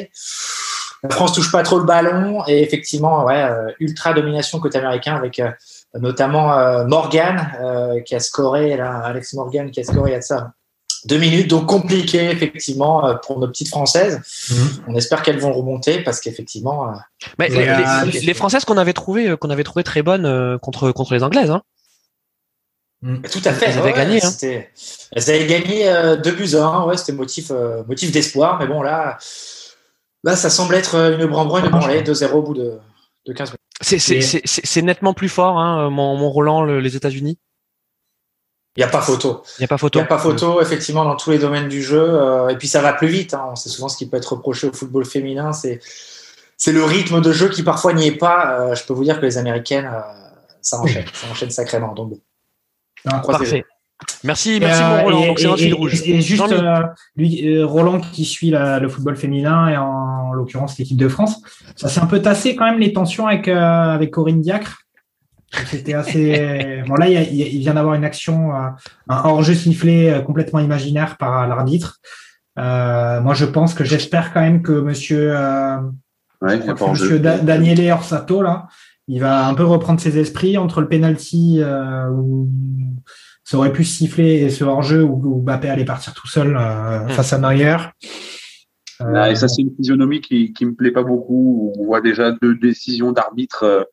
[SPEAKER 3] La France touche pas trop le ballon et effectivement, ouais, euh, ultra domination côté américain avec euh, notamment Morgan qui a scoré, là, Alex Morgan qui a scoré il y a de ça deux minutes, donc compliqué effectivement pour nos petites françaises. Mhm. On espère qu'elles vont remonter parce qu'effectivement.
[SPEAKER 1] Mais les, les, françaises qu'on avait trouvé qu'on avait trouvé très bonnes contre contre les anglaises. Hein.
[SPEAKER 3] Mm. Tout à fait. Elles avaient gagné. Hein. Elles avaient gagné euh, deux buts à un. Ouais, c'était motif, euh, motif d'espoir. Mais bon, là, là, ça semble être une branle une branlée. 2-0 au bout de, de 15 minutes.
[SPEAKER 1] C'est nettement plus fort, hein, mon, mon Roland, les États-Unis.
[SPEAKER 3] Il n'y a pas photo.
[SPEAKER 1] Il n'y a pas photo.
[SPEAKER 3] Il n'y a pas photo, effectivement, dans tous les domaines du jeu. Euh, et puis ça va plus vite. Hein. C'est souvent ce qui peut être reproché au football féminin. C'est c'est le rythme de jeu qui parfois n'y est pas. je peux vous dire que les Américaines, ça enchaîne, ça enchaîne sacrément. Donc
[SPEAKER 1] Parfait. Merci, merci mon Roland.
[SPEAKER 2] Donc c'est un fil rouge. Et juste euh, lui, euh, Roland qui suit le football féminin et en, l'occurrence l'équipe de France, ça s'est un peu tassé quand même les tensions avec euh, avec Corinne Diacre. C'était assez. bon là, il, vient d'avoir une action, un hors-jeu sifflé complètement imaginaire par l'arbitre. moi, je pense que j'espère quand même que Monsieur,
[SPEAKER 4] ouais,
[SPEAKER 2] Monsieur Daniele Orsato là, il va un peu reprendre ses esprits entre le penalty euh, où ça aurait pu siffler et ce hors-jeu où, Mbappé allait partir tout seul euh, hmm. face à Neuer.
[SPEAKER 4] Euh, et ça, c'est une physionomie qui, qui me plaît pas beaucoup. On voit déjà deux décisions d'arbitre euh,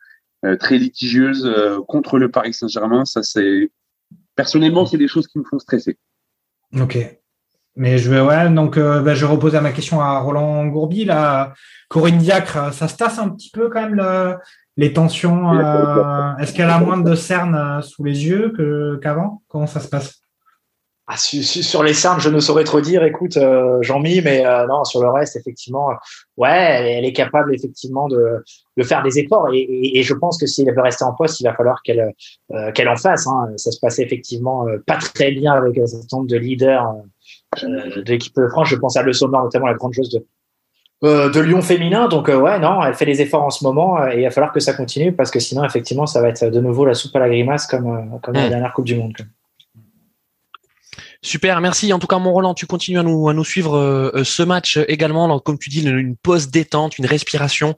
[SPEAKER 4] très litigieuses contre le Paris Saint-Germain. Ça, c'est personnellement, c'est des choses qui me font stresser.
[SPEAKER 2] Ok. Mais je vais, ouais, donc bah, je repose à ma question à Roland Gourbi. Là, Corinne Diacre, ça se tasse un petit peu quand même le, les tensions, euh, est-ce qu'elle a moins de cernes euh, sous les yeux qu'avant? Comment ça se passe?
[SPEAKER 3] Ah, sur, les cernes, je ne saurais trop dire. Écoute, euh, Jean-Mi, mais non, sur le reste, effectivement, ouais, elle, est capable effectivement de, de faire des efforts. Et, et, je pense que si elle veut rester en poste, il va falloir qu'elle qu'elle en fasse. Hein. Ça se passait effectivement pas très bien avec un certain nombre de leaders de l'équipe de France. Je pense à Le Sommer, notamment la grande chose de, euh, de Lyon féminin. Donc euh, ouais, non, elle fait des efforts en ce moment euh, et il va falloir que ça continue parce que sinon effectivement ça va être de nouveau la soupe à la grimace comme comme la dernière Coupe du Monde.
[SPEAKER 1] Super, merci. En tout cas, mon Roland, tu continues à nous, à nous suivre euh, ce match également. Donc, comme tu dis, une, pause détente, une respiration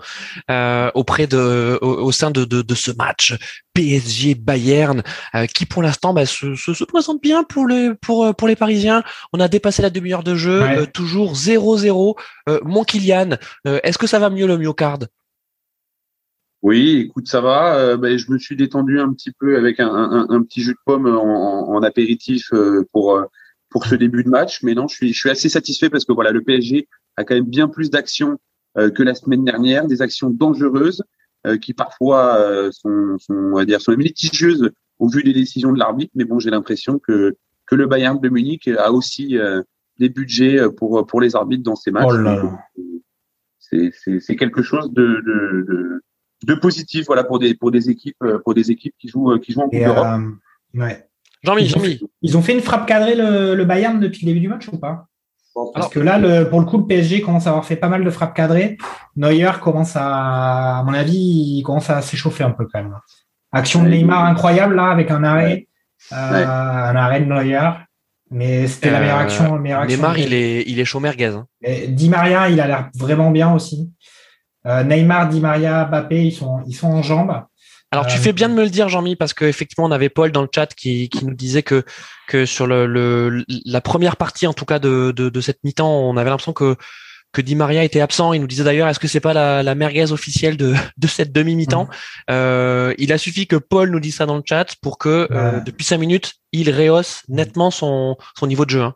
[SPEAKER 1] euh, auprès de, au, sein de, de, de, ce match PSG Bayern, euh, qui pour l'instant bah, se, se, se, présente bien pour les pour pour les Parisiens. On a dépassé la demi-heure de jeu, euh, toujours 0-0. mon Kylian, est-ce que ça va mieux le myocarde
[SPEAKER 4] oui, écoute, ça va. Ben, je me suis détendu un petit peu avec un, un, un petit jus de pomme en, en apéritif pour pour ce début de match. Mais non, je suis, je suis assez satisfait parce que voilà, le PSG a quand même bien plus d'actions euh, que la semaine dernière, des actions dangereuses euh, qui parfois euh, sont, sont, on va dire, sont litigieuses au vu des décisions de l'arbitre. Mais bon, j'ai l'impression que que le Bayern de Munich a aussi des budgets pour pour les arbitres dans ces matchs. Oh c'est quelque chose de, de, de, de, positif, voilà, pour des pour des équipes pour des équipes qui jouent qui jouent en Coupe d'Europe.
[SPEAKER 2] ouais. Ils, ont fait une frappe cadrée le, Bayern depuis le début du match ou pas? Parce que là, le, pour le coup, le PSG commence à avoir fait pas mal de frappes cadrées. Neuer commence à, à mon avis, il commence à s'échauffer un peu quand même. Action de Neymar incroyable là avec un arrêt, euh, un arrêt de Neuer. Mais c'était la meilleure euh, action.
[SPEAKER 1] Neymar, il est, il est chaud merguez. Hein.
[SPEAKER 2] Di Maria, il a l'air vraiment bien aussi. Euh, Neymar, Di Maria, Mbappé, ils sont, ils sont en jambes.
[SPEAKER 1] Alors tu fais bien de me le dire, Jean-Mi, parce qu'effectivement, on avait Paul dans le chat qui, qui nous disait que que sur le, le, la première partie, en tout cas de, de, de cette mi-temps, on avait l'impression que que Di Maria était absent. Il nous disait d'ailleurs, est-ce que c'est pas la, la merguez officielle de, de cette demi-mi-temps mmh. euh, Il a suffi que Paul nous dise ça dans le chat pour que euh, depuis cinq minutes, il rehausse nettement son, son niveau de jeu. Hein.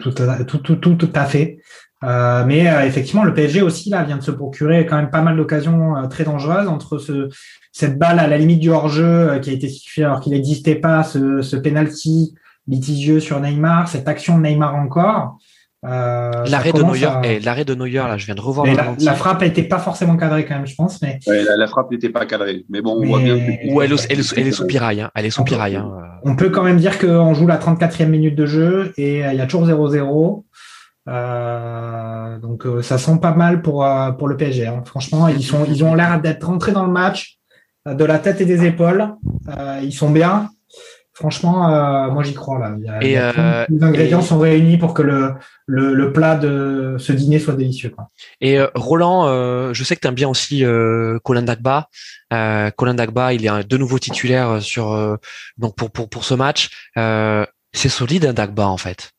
[SPEAKER 2] Tout, tout, tout, tout, tout, à fait. Euh, mais euh, effectivement, le PSG aussi là vient de se procurer quand même pas mal d'occasions euh, très dangereuses entre ce, cette balle à la limite du hors-jeu qui a été sifflée alors qu'il n'existait pas, ce, ce penalty litigieux sur Neymar, cette action de Neymar encore.
[SPEAKER 1] l'arrêt de Neuer, eh, l'arrêt de Neuer là, je viens de revoir.
[SPEAKER 2] La, la, frappe n'était pas forcément cadrée quand même, je pense, mais.
[SPEAKER 4] la, frappe n'était pas cadrée, mais bon, on voit bien.
[SPEAKER 1] Ou elle, elle, elle, est sous pirail, hein. elle est sous pirail. Hein.
[SPEAKER 2] On peut quand même dire qu'on joue la 34e minute de jeu et il y a toujours 0-0. Euh, donc euh, ça sent pas mal pour euh, pour le PSG. Hein. Franchement, ils sont ils ont l'air d'être rentrés dans le match de la tête et des épaules. ils sont bien. Franchement, moi j'y crois là. Il y a, les ingrédients sont réunis pour que le, le, le, plat de ce dîner soit délicieux. Quoi.
[SPEAKER 1] Et Roland, je sais que tu aimes bien aussi Colin Dagba. Colin Dagba, il est de nouveau titulaire sur donc pour pour pour ce match. c'est solide un Dagba en fait.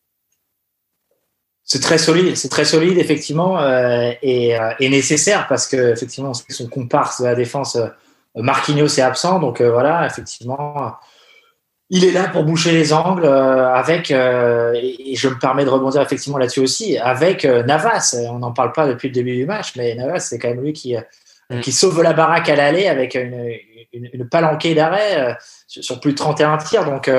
[SPEAKER 3] C'est très solide, c'est très solide effectivement euh, et, euh, et, nécessaire parce que effectivement son comparse de la défense euh, Marquinhos est absent. Donc euh, voilà effectivement il est là pour boucher les angles avec et, je me permets de rebondir effectivement là-dessus aussi avec Navas. On n'en parle pas depuis le début du match mais Navas c'est quand même lui qui mm. qui sauve la baraque à l'aller avec une, une, une palanquée d'arrêt sur plus de 31 tirs. Donc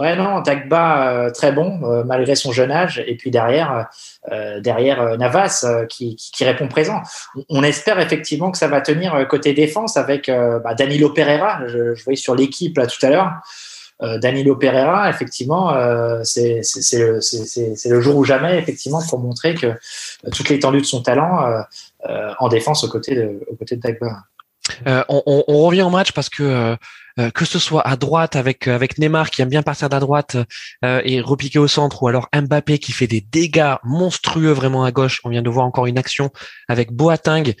[SPEAKER 3] Ouais, non, Dagba, euh, très bon, euh, malgré son jeune âge. Et puis derrière, euh, derrière Navas, qui, répond présent. On espère effectivement que ça va tenir côté défense avec bah, Danilo Pereira. Je, voyais sur l'équipe là tout à l'heure. Danilo Pereira, effectivement, c'est le, jour ou jamais, effectivement, pour montrer que toute l'étendue de son talent en défense aux côtés de, aux de
[SPEAKER 1] on, on, revient au match parce que euh, que ce soit à droite avec euh, avec Neymar qui aime bien partir d'à droite euh, et repiquer au centre, ou alors Mbappé qui fait des dégâts monstrueux vraiment à gauche. On vient de voir encore une action avec Boateng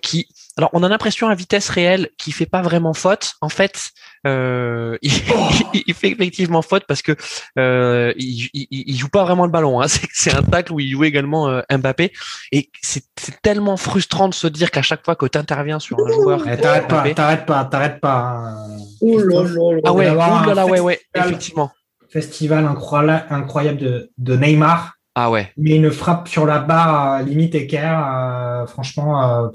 [SPEAKER 1] qui, alors on a l'impression à vitesse réelle qu'il fait pas vraiment faute. En fait, euh, il, fait effectivement faute parce que euh, il, il, joue pas vraiment le ballon. Hein. C'est un tacle où il joue également euh, Mbappé et c'est tellement frustrant de se dire qu'à chaque fois que tu interviens sur un joueur,
[SPEAKER 2] eh, t'arrêtes pas, t'arrêtes pas, t'arrêtes pas.
[SPEAKER 1] ah ouais, ouais, ouais, effectivement.
[SPEAKER 2] Festival incroyable de, de Neymar.
[SPEAKER 1] Ah ouais.
[SPEAKER 2] Mais une frappe sur la barre limite équerre, franchement.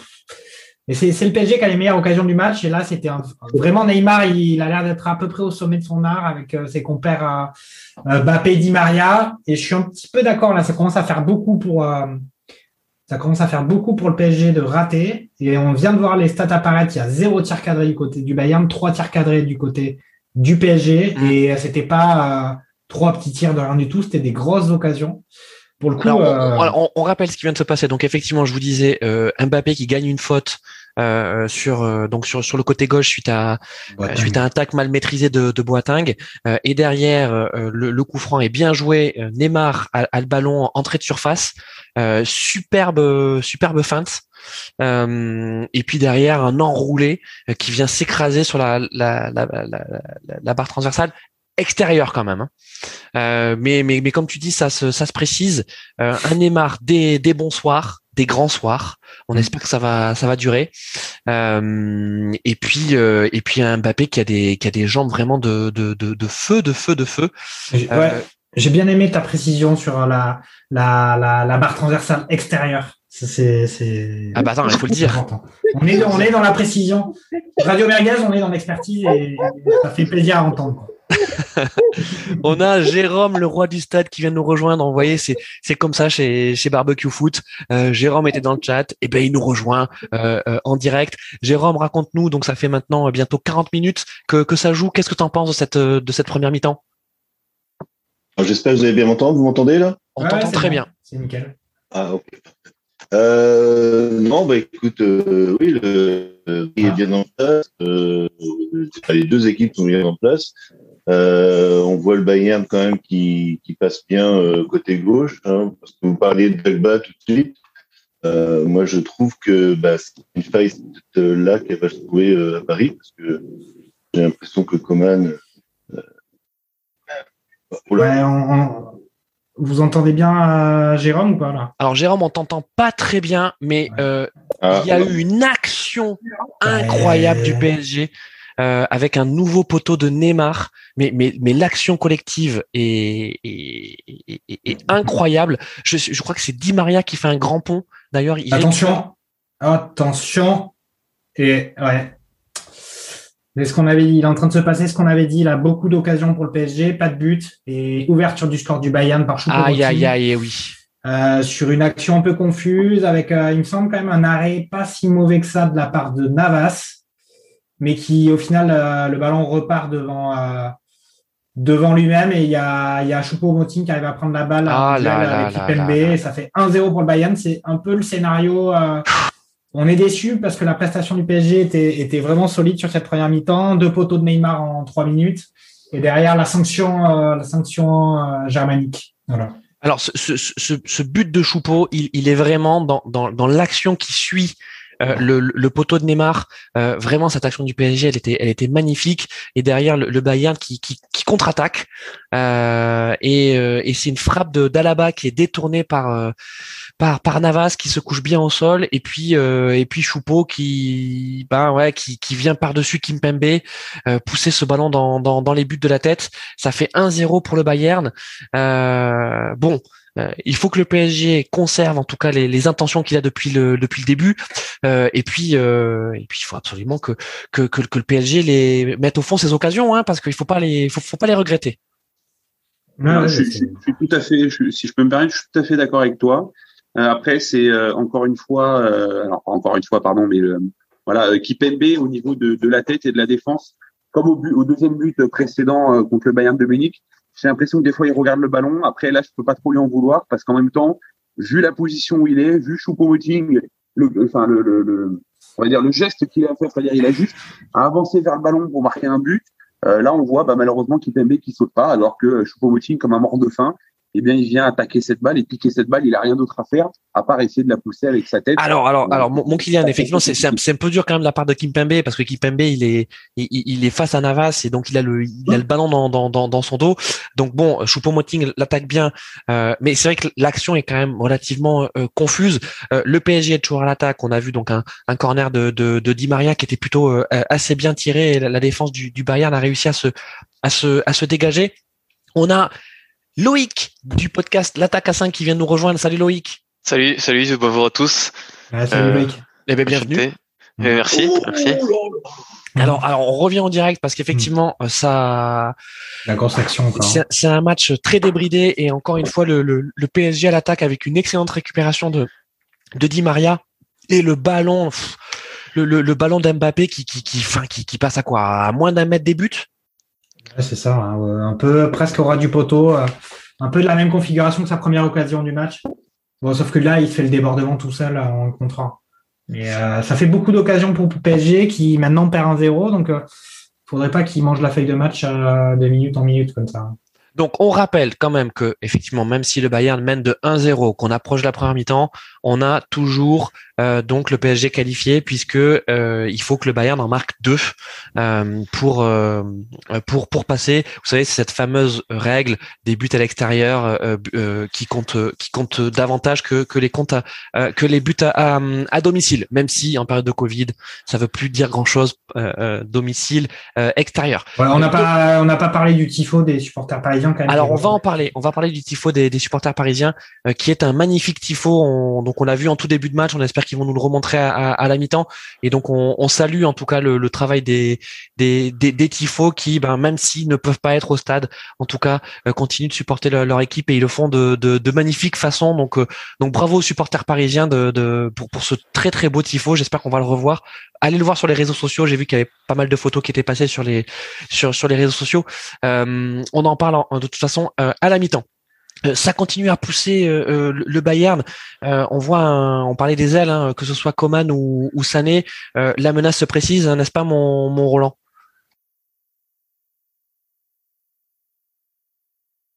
[SPEAKER 2] Mais c'est le PSG qui a les meilleures occasions du match. Et là, c'était vraiment Neymar. Il, a l'air d'être à peu près au sommet de son art avec euh, ses compères euh, euh, Mbappé, Di Maria. Et je suis un petit peu d'accord là. Ça commence à faire beaucoup pour ça commence à faire beaucoup pour le PSG de rater. Et on vient de voir les stats apparaître. Il y a zéro tir cadré du côté du Bayern, trois tirs cadrés du côté du PSG. Mmh. Et c'était pas trois petits tirs de rien du tout. C'était des grosses occasions. Pour le coup,
[SPEAKER 1] on, rappelle ce qui vient de se passer. Donc effectivement, je vous disais Mbappé qui gagne une faute euh, sur donc sur sur le côté gauche suite à suite à un tac mal maîtrisé de, de Boateng et derrière le, le, coup franc est bien joué. Neymar a, a le ballon entrée de surface, superbe superbe feinte. Euh, et puis derrière un enroulé qui vient s'écraser sur la, la, la, la, la barre transversale extérieur quand même. Hein. Euh, mais, mais, mais comme tu dis, ça se, ça se précise. Euh, un Neymar des, des bons soirs, des grands soirs. On mm. espère que ça va, ça va durer. Euh, et puis, euh, et puis un Mbappé qui a des, qui a des jambes vraiment de, de, de, de feu, de feu, de feu.
[SPEAKER 2] Ouais, J'ai bien aimé ta précision sur la, la, la, la barre transversale extérieure. C'est, c'est...
[SPEAKER 1] Ah bah attends, il faut le dire.
[SPEAKER 2] On est, on est dans la précision. Radio Merguez, on est dans l'expertise et ça fait plaisir à entendre.
[SPEAKER 1] On a Jérôme, le roi du stade, qui vient nous rejoindre. Vous voyez, c'est c'est comme ça chez chez Barbecue Foot. Euh, Jérôme était dans le chat, et ben il nous rejoint euh, euh, en direct. Jérôme, raconte-nous. Donc ça fait maintenant bientôt 40 minutes que que ça joue. Qu'est-ce que tu en penses de cette de cette première mi-temps?
[SPEAKER 5] J'espère que vous avez bien m'entendre. Vous m'entendez là?
[SPEAKER 1] On t'entend très bien.
[SPEAKER 2] C'est nickel.
[SPEAKER 5] Ah ok. non, bah écoute, oui, le, il est bien en place. les deux équipes sont bien en place. Euh, on voit le Bayern quand même qui, qui passe bien euh, côté gauche, hein, parce que vous parliez de Dagba tout de suite. Euh, moi, je trouve que bah, c'est une faille là qu'elle va se trouver euh, à Paris, parce que j'ai l'impression que Coman.
[SPEAKER 2] Euh, ouais, on, Vous entendez bien Jérôme ou pas là?
[SPEAKER 1] Alors Jérôme, on t'entend pas très bien, mais ah, il y a eu une action incroyable du PSG euh, avec un nouveau poteau de Neymar. Mais, mais, mais l'action collective est, est, est, est, incroyable. Je, je crois que c'est Di Maria qui fait un grand pont. D'ailleurs,
[SPEAKER 2] attention, attention. Et ouais. C'est ce qu'on avait dit. Il est en train de se passer ce qu'on avait dit. Il a beaucoup d'occasions pour le PSG, pas de but et ouverture du score du Bayern par
[SPEAKER 1] choupo Aïe aïe aïe, oui.
[SPEAKER 2] Euh, sur une action un peu confuse, avec, euh, il me semble quand même un arrêt pas si mauvais que ça de la part de Navas mais qui au final euh, le ballon repart devant euh, devant lui-même et il y a il y a Choupo-Moting qui arrive à prendre la balle
[SPEAKER 1] ah avec
[SPEAKER 2] l'équipe et ça fait 1-0 pour le Bayern. C'est un peu le scénario euh, on est déçu parce que la prestation du PSG était, était vraiment solide sur cette première mi-temps. Deux poteaux de Neymar en trois minutes et derrière la sanction la sanction germanique. Voilà.
[SPEAKER 1] Alors ce, ce, ce, ce, but de Choupo il, il est vraiment dans, dans, dans l'action qui suit euh, le, le, poteau de Neymar, euh, vraiment cette action du PSG, elle était, elle était magnifique. Et derrière le, Bayern qui, qui, qui contre-attaque. Euh, et, et c'est une frappe de d'Alaba qui est détournée par par par Navas qui se couche bien au sol. Et puis et puis Choupeau qui ben ouais qui, qui vient par dessus Kimpembe pousser ce ballon dans, dans dans les buts de la tête. Ça fait 1-0 pour le Bayern. bon. Euh, il faut que le PSG conserve en tout cas les, les intentions qu'il a depuis le depuis le début. Euh, et puis euh, et puis il faut absolument que, que que, que le PSG les mette au fond ses occasions, hein, parce qu'il faut pas les faut, faut pas les regretter.
[SPEAKER 4] je, je, suis tout à fait, si je peux me permettre, je suis tout à fait d'accord avec toi. Euh, après, c'est euh, encore une fois, alors encore une fois, pardon, mais voilà, Kipembe au niveau de, de la tête et de la défense, comme au, but, au deuxième but précédent contre le Bayern de Munich, j'ai l'impression que des fois, il regarde le ballon. Après, là, je peux pas trop lui en vouloir parce qu'en même temps, vu la position où il est, vu Choupo-Moting, le, enfin, le, le, on va dire le geste qu'il a fait, c'est-à-dire il a juste avancé vers le ballon pour marquer un but. Euh, là, on voit bah, malheureusement Kipembe qui saute pas, alors que Choupo-Moting, comme un mort de faim, eh bien, il vient attaquer cette balle et piquer cette balle. Il a rien d'autre à faire à part essayer de la pousser avec sa tête.
[SPEAKER 1] Alors, alors, alors, mon, mon Kylian, effectivement, c'est un, un, peu dur quand même de la part de Kimpembe parce que Kimpembe, il est, il, il, est face à Navas et donc il a le, il a le ballon dans, dans, dans, dans son dos. Donc bon, Choupo-Moting l'attaque bien, euh, mais c'est vrai que l'action est quand même relativement euh, confuse. Euh, le PSG est toujours à l'attaque. On a vu donc un, un corner de, de, de Di Maria qui était plutôt euh, assez bien tiré. la, la défense du, du Bayern a réussi à se, à se, à se dégager. On a Loïc du podcast L'attaque à 5 qui vient nous rejoindre. Salut Loïc.
[SPEAKER 6] Salut, salut, bonjour à tous.
[SPEAKER 2] salut euh, Loïc.
[SPEAKER 1] Eh bien, bienvenue.
[SPEAKER 6] Eh merci, merci.
[SPEAKER 1] Alors, alors, on revient en direct parce qu'effectivement, hmm. ça.
[SPEAKER 2] La grosse action encore.
[SPEAKER 1] C'est un match très débridé et encore une fois, le, le, le PSG à l'attaque avec une excellente récupération de, de Di Maria et le ballon, le, le, ballon d'Mbappé qui, qui, qui, qui, qui passe à quoi? À moins d'un mètre des buts?
[SPEAKER 2] C'est ça, hein, un peu presque au ras du poteau, euh, un peu de la même configuration que sa première occasion du match. Bon, sauf que là, il fait le débordement tout seul en contrat. Et ça fait beaucoup d'occasions pour PSG qui maintenant perd un 0 donc il faudrait pas qu'il mange la feuille de match de minute en minute comme ça.
[SPEAKER 1] Donc on rappelle quand même que effectivement même si le Bayern mène de 1-0, qu'on approche de la première mi-temps, on a toujours euh, donc le PSG qualifié puisque euh, il faut que le Bayern en marque deux euh, pour pour pour passer. Vous savez c'est cette fameuse règle des buts à l'extérieur qui compte qui compte davantage que que les comptes que les buts à, à, domicile. Même si en période de Covid ça veut plus dire grand chose domicile extérieur.
[SPEAKER 2] on n'a pas on n'a pas parlé du tifo des supporters parisiens quand même.
[SPEAKER 1] Alors on va en parler. On va parler du tifo des, des supporters parisiens qui est un magnifique tifo. donc on l'a vu en tout début de match. On espère qui vont nous le remontrer à, la mi-temps. Et donc on, salue en tout cas le, travail des des, des, tifos qui, ben, même s'ils ne peuvent pas être au stade, en tout cas euh, continuent de supporter leur, équipe et ils le font de, de, de magnifique façon. Donc euh, donc bravo aux supporters parisiens de, de pour, pour ce très très beau tifo. J'espère qu'on va le revoir. Allez le voir sur les réseaux sociaux. J'ai vu qu'il y avait pas mal de photos qui étaient passées sur les sur sur les réseaux sociaux. Euh, on en parle de toute façon à la mi-temps. Euh, ça continue à pousser euh, euh, le Bayern. on voit, on parlait des ailes, hein, que ce soit Coman ou, Sané, la menace se précise, hein, n'est-ce pas, mon, mon Roland?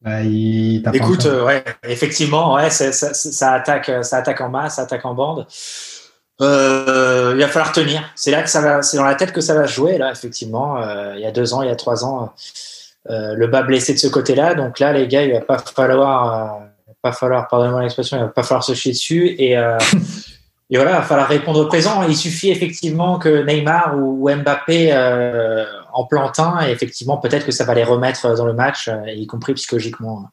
[SPEAKER 3] Bah, Écoute, ouais, effectivement, ouais, ça, attaque, ça attaque en masse, ça attaque en bande. il va falloir tenir. C'est là que ça va, c'est dans la tête que ça va jouer là, effectivement. il y a deux ans, il y a trois ans euh, le bas blessé de ce côté-là. Donc là, les gars, il va pas falloir, euh, pas falloir, pardonnez-moi l'expression, il va pas falloir se chier dessus et euh, et voilà, il va falloir répondre au présent. Il suffit effectivement que Neymar ou, Mbappé en plantent un et effectivement peut-être que ça va les remettre dans le match, y compris psychologiquement.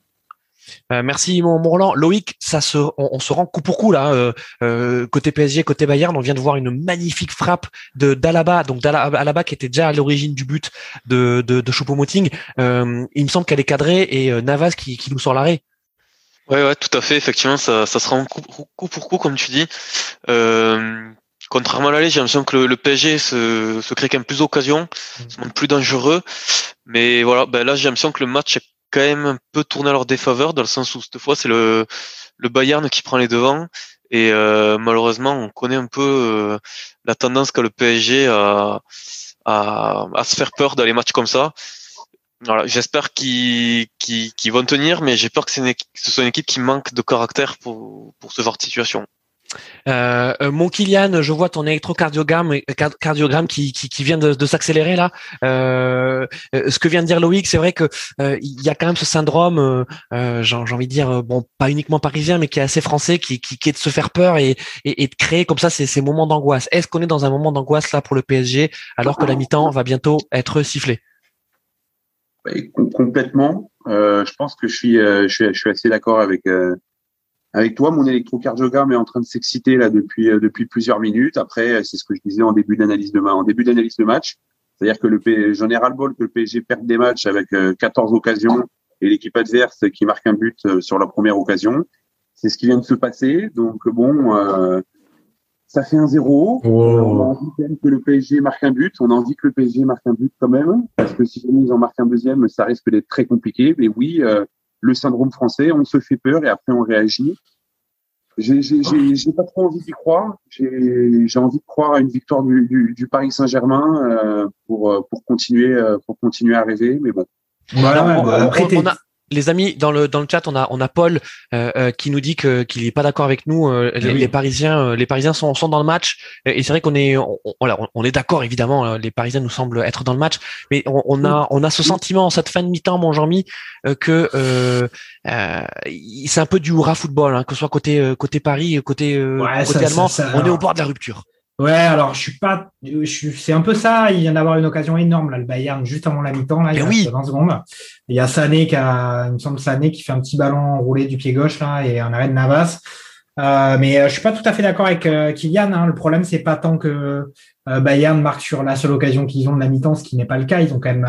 [SPEAKER 1] Euh, merci mon, Roland. Loïc, ça se, on, se rend coup pour coup là. Euh, euh, côté PSG, côté Bayern, on vient de voir une magnifique frappe de d'Alaba, donc d'Alaba qui était déjà à l'origine du but de de, de Choupo-Moting. il me semble qu'elle est cadrée et Navas qui, qui nous sort l'arrêt.
[SPEAKER 6] Ouais, ouais, tout à fait. Effectivement, ça, ça se rend coup, coup pour coup, comme tu dis. contrairement à l'aller, j'ai l'impression que le, PSG se, se crée quand même plus d'occasions, se montre plus dangereux. Mais voilà, ben là, j'ai l'impression que le match est quand même un peu tourné à leur défaveur dans le sens où cette fois c'est le, le Bayern qui prend les devants et euh, malheureusement on connaît un peu euh, la tendance qu'a le PSG à, à, se faire peur dans les matchs comme ça. Voilà, j'espère qu'ils qu'ils vont tenir, mais j'ai peur que, que ce soit une équipe qui manque de caractère pour, pour ce genre de situation.
[SPEAKER 1] Euh, euh, mon Kylian, je vois ton électrocardiogramme cardiogramme qui, vient de, s'accélérer là. Euh, euh, ce que vient de dire Loïc, c'est vrai que euh, il y a quand même ce syndrome, j'ai envie de dire, bon, pas uniquement parisien, mais qui est assez français, qui, est de se faire peur et, de créer comme ça ces, moments d'angoisse. Est-ce qu'on est dans un moment d'angoisse là pour le PSG alors que la mi-temps va bientôt être sifflée?
[SPEAKER 4] Bah, Complètement. je pense que je suis assez d'accord avec avec toi, mon électrocardiogramme est en train de s'exciter là depuis euh, depuis plusieurs minutes. Après, c'est ce que je disais en début d'analyse de en début d'analyse de match, c'est-à-dire que le j'en ai ras le bol que le PSG perde des matchs avec 14 euh, occasions et l'équipe adverse qui marque un but euh, sur la première occasion. C'est ce qui vient de se passer. Donc bon, ça fait un zéro. On a envie que le PSG marque un but. On a envie que le PSG marque un but quand même, parce que si ils en marquent un deuxième, ça risque d'être très compliqué. Mais oui le syndrome français, on se fait peur et après on réagit. J'ai pas trop envie d'y croire. J'ai envie de croire à une victoire du, du, Paris Saint-Germain euh, pour pour continuer euh, pour continuer à rêver, mais bon.
[SPEAKER 1] Voilà, après, on, a, les amis, dans le dans le chat, on a on a Paul euh, euh, qui nous dit que qu'il est pas d'accord avec nous. Euh, eh les, Parisiens, les Parisiens sont sont dans le match et c'est vrai qu'on est on, on, est d'accord évidemment. Les Parisiens nous semblent être dans le match, mais on, a on a ce sentiment en cette fin de mi-temps, mon Jean-Mi, que c'est un peu du hurrah football, hein, que ce soit côté côté Paris, côté côté allemand, on est au bord de la rupture.
[SPEAKER 2] Ouais, alors je suis pas, je suis, c'est un peu ça. Il vient d'avoir une occasion énorme là, le Bayern juste avant la mi-temps là, il y a oui. 20 secondes. Il y a Sané qui a, il me semble Sané qui fait un petit ballon roulé du pied gauche là et un arrêt de Navas. Euh, mais euh, je suis pas tout à fait d'accord avec euh, Kylian. Hein. Le problème c'est pas tant que euh, Bayern marque sur la seule occasion qu'ils ont de la mi-temps, ce qui n'est pas le cas. Ils ont quand même,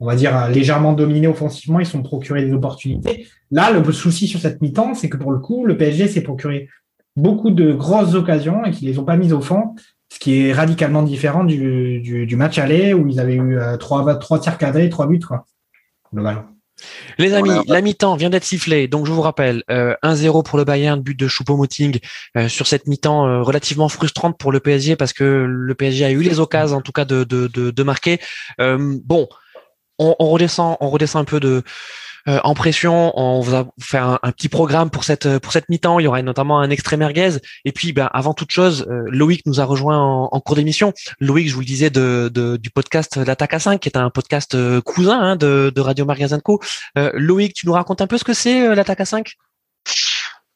[SPEAKER 2] on va dire, légèrement dominé offensivement. Ils sont procurés des opportunités. Là, le souci sur cette mi-temps, c'est que pour le coup, le PSG s'est procuré beaucoup de grosses occasions et qu'ils les ont pas mises au fond, ce qui est radicalement différent du, du, du match aller où ils avaient eu euh, trois, trois tirs cadrés, trois buts, quoi, globalement.
[SPEAKER 1] Les amis, la mi-temps vient d'être sifflée, donc je vous rappelle, 1-0 pour le Bayern, but de Choupo-Moting sur cette mi-temps relativement frustrante pour le PSG parce que le PSG a eu les occasions en tout cas de, de, de, marquer. bon, on, on, redescend, on redescend un peu de euh, en pression. On va faire un, petit programme pour cette pour cette mi-temps. Il y aura notamment un extrait merguez. Et puis, ben, avant toute chose, euh, Loïc nous a rejoint en, cours d'émission. Loïc, je vous le disais, du podcast L'Attaque à 5, qui est un podcast euh, cousin hein, de, Radio Magazine Co. Loïc, tu nous racontes un peu ce que c'est l'Attaque à 5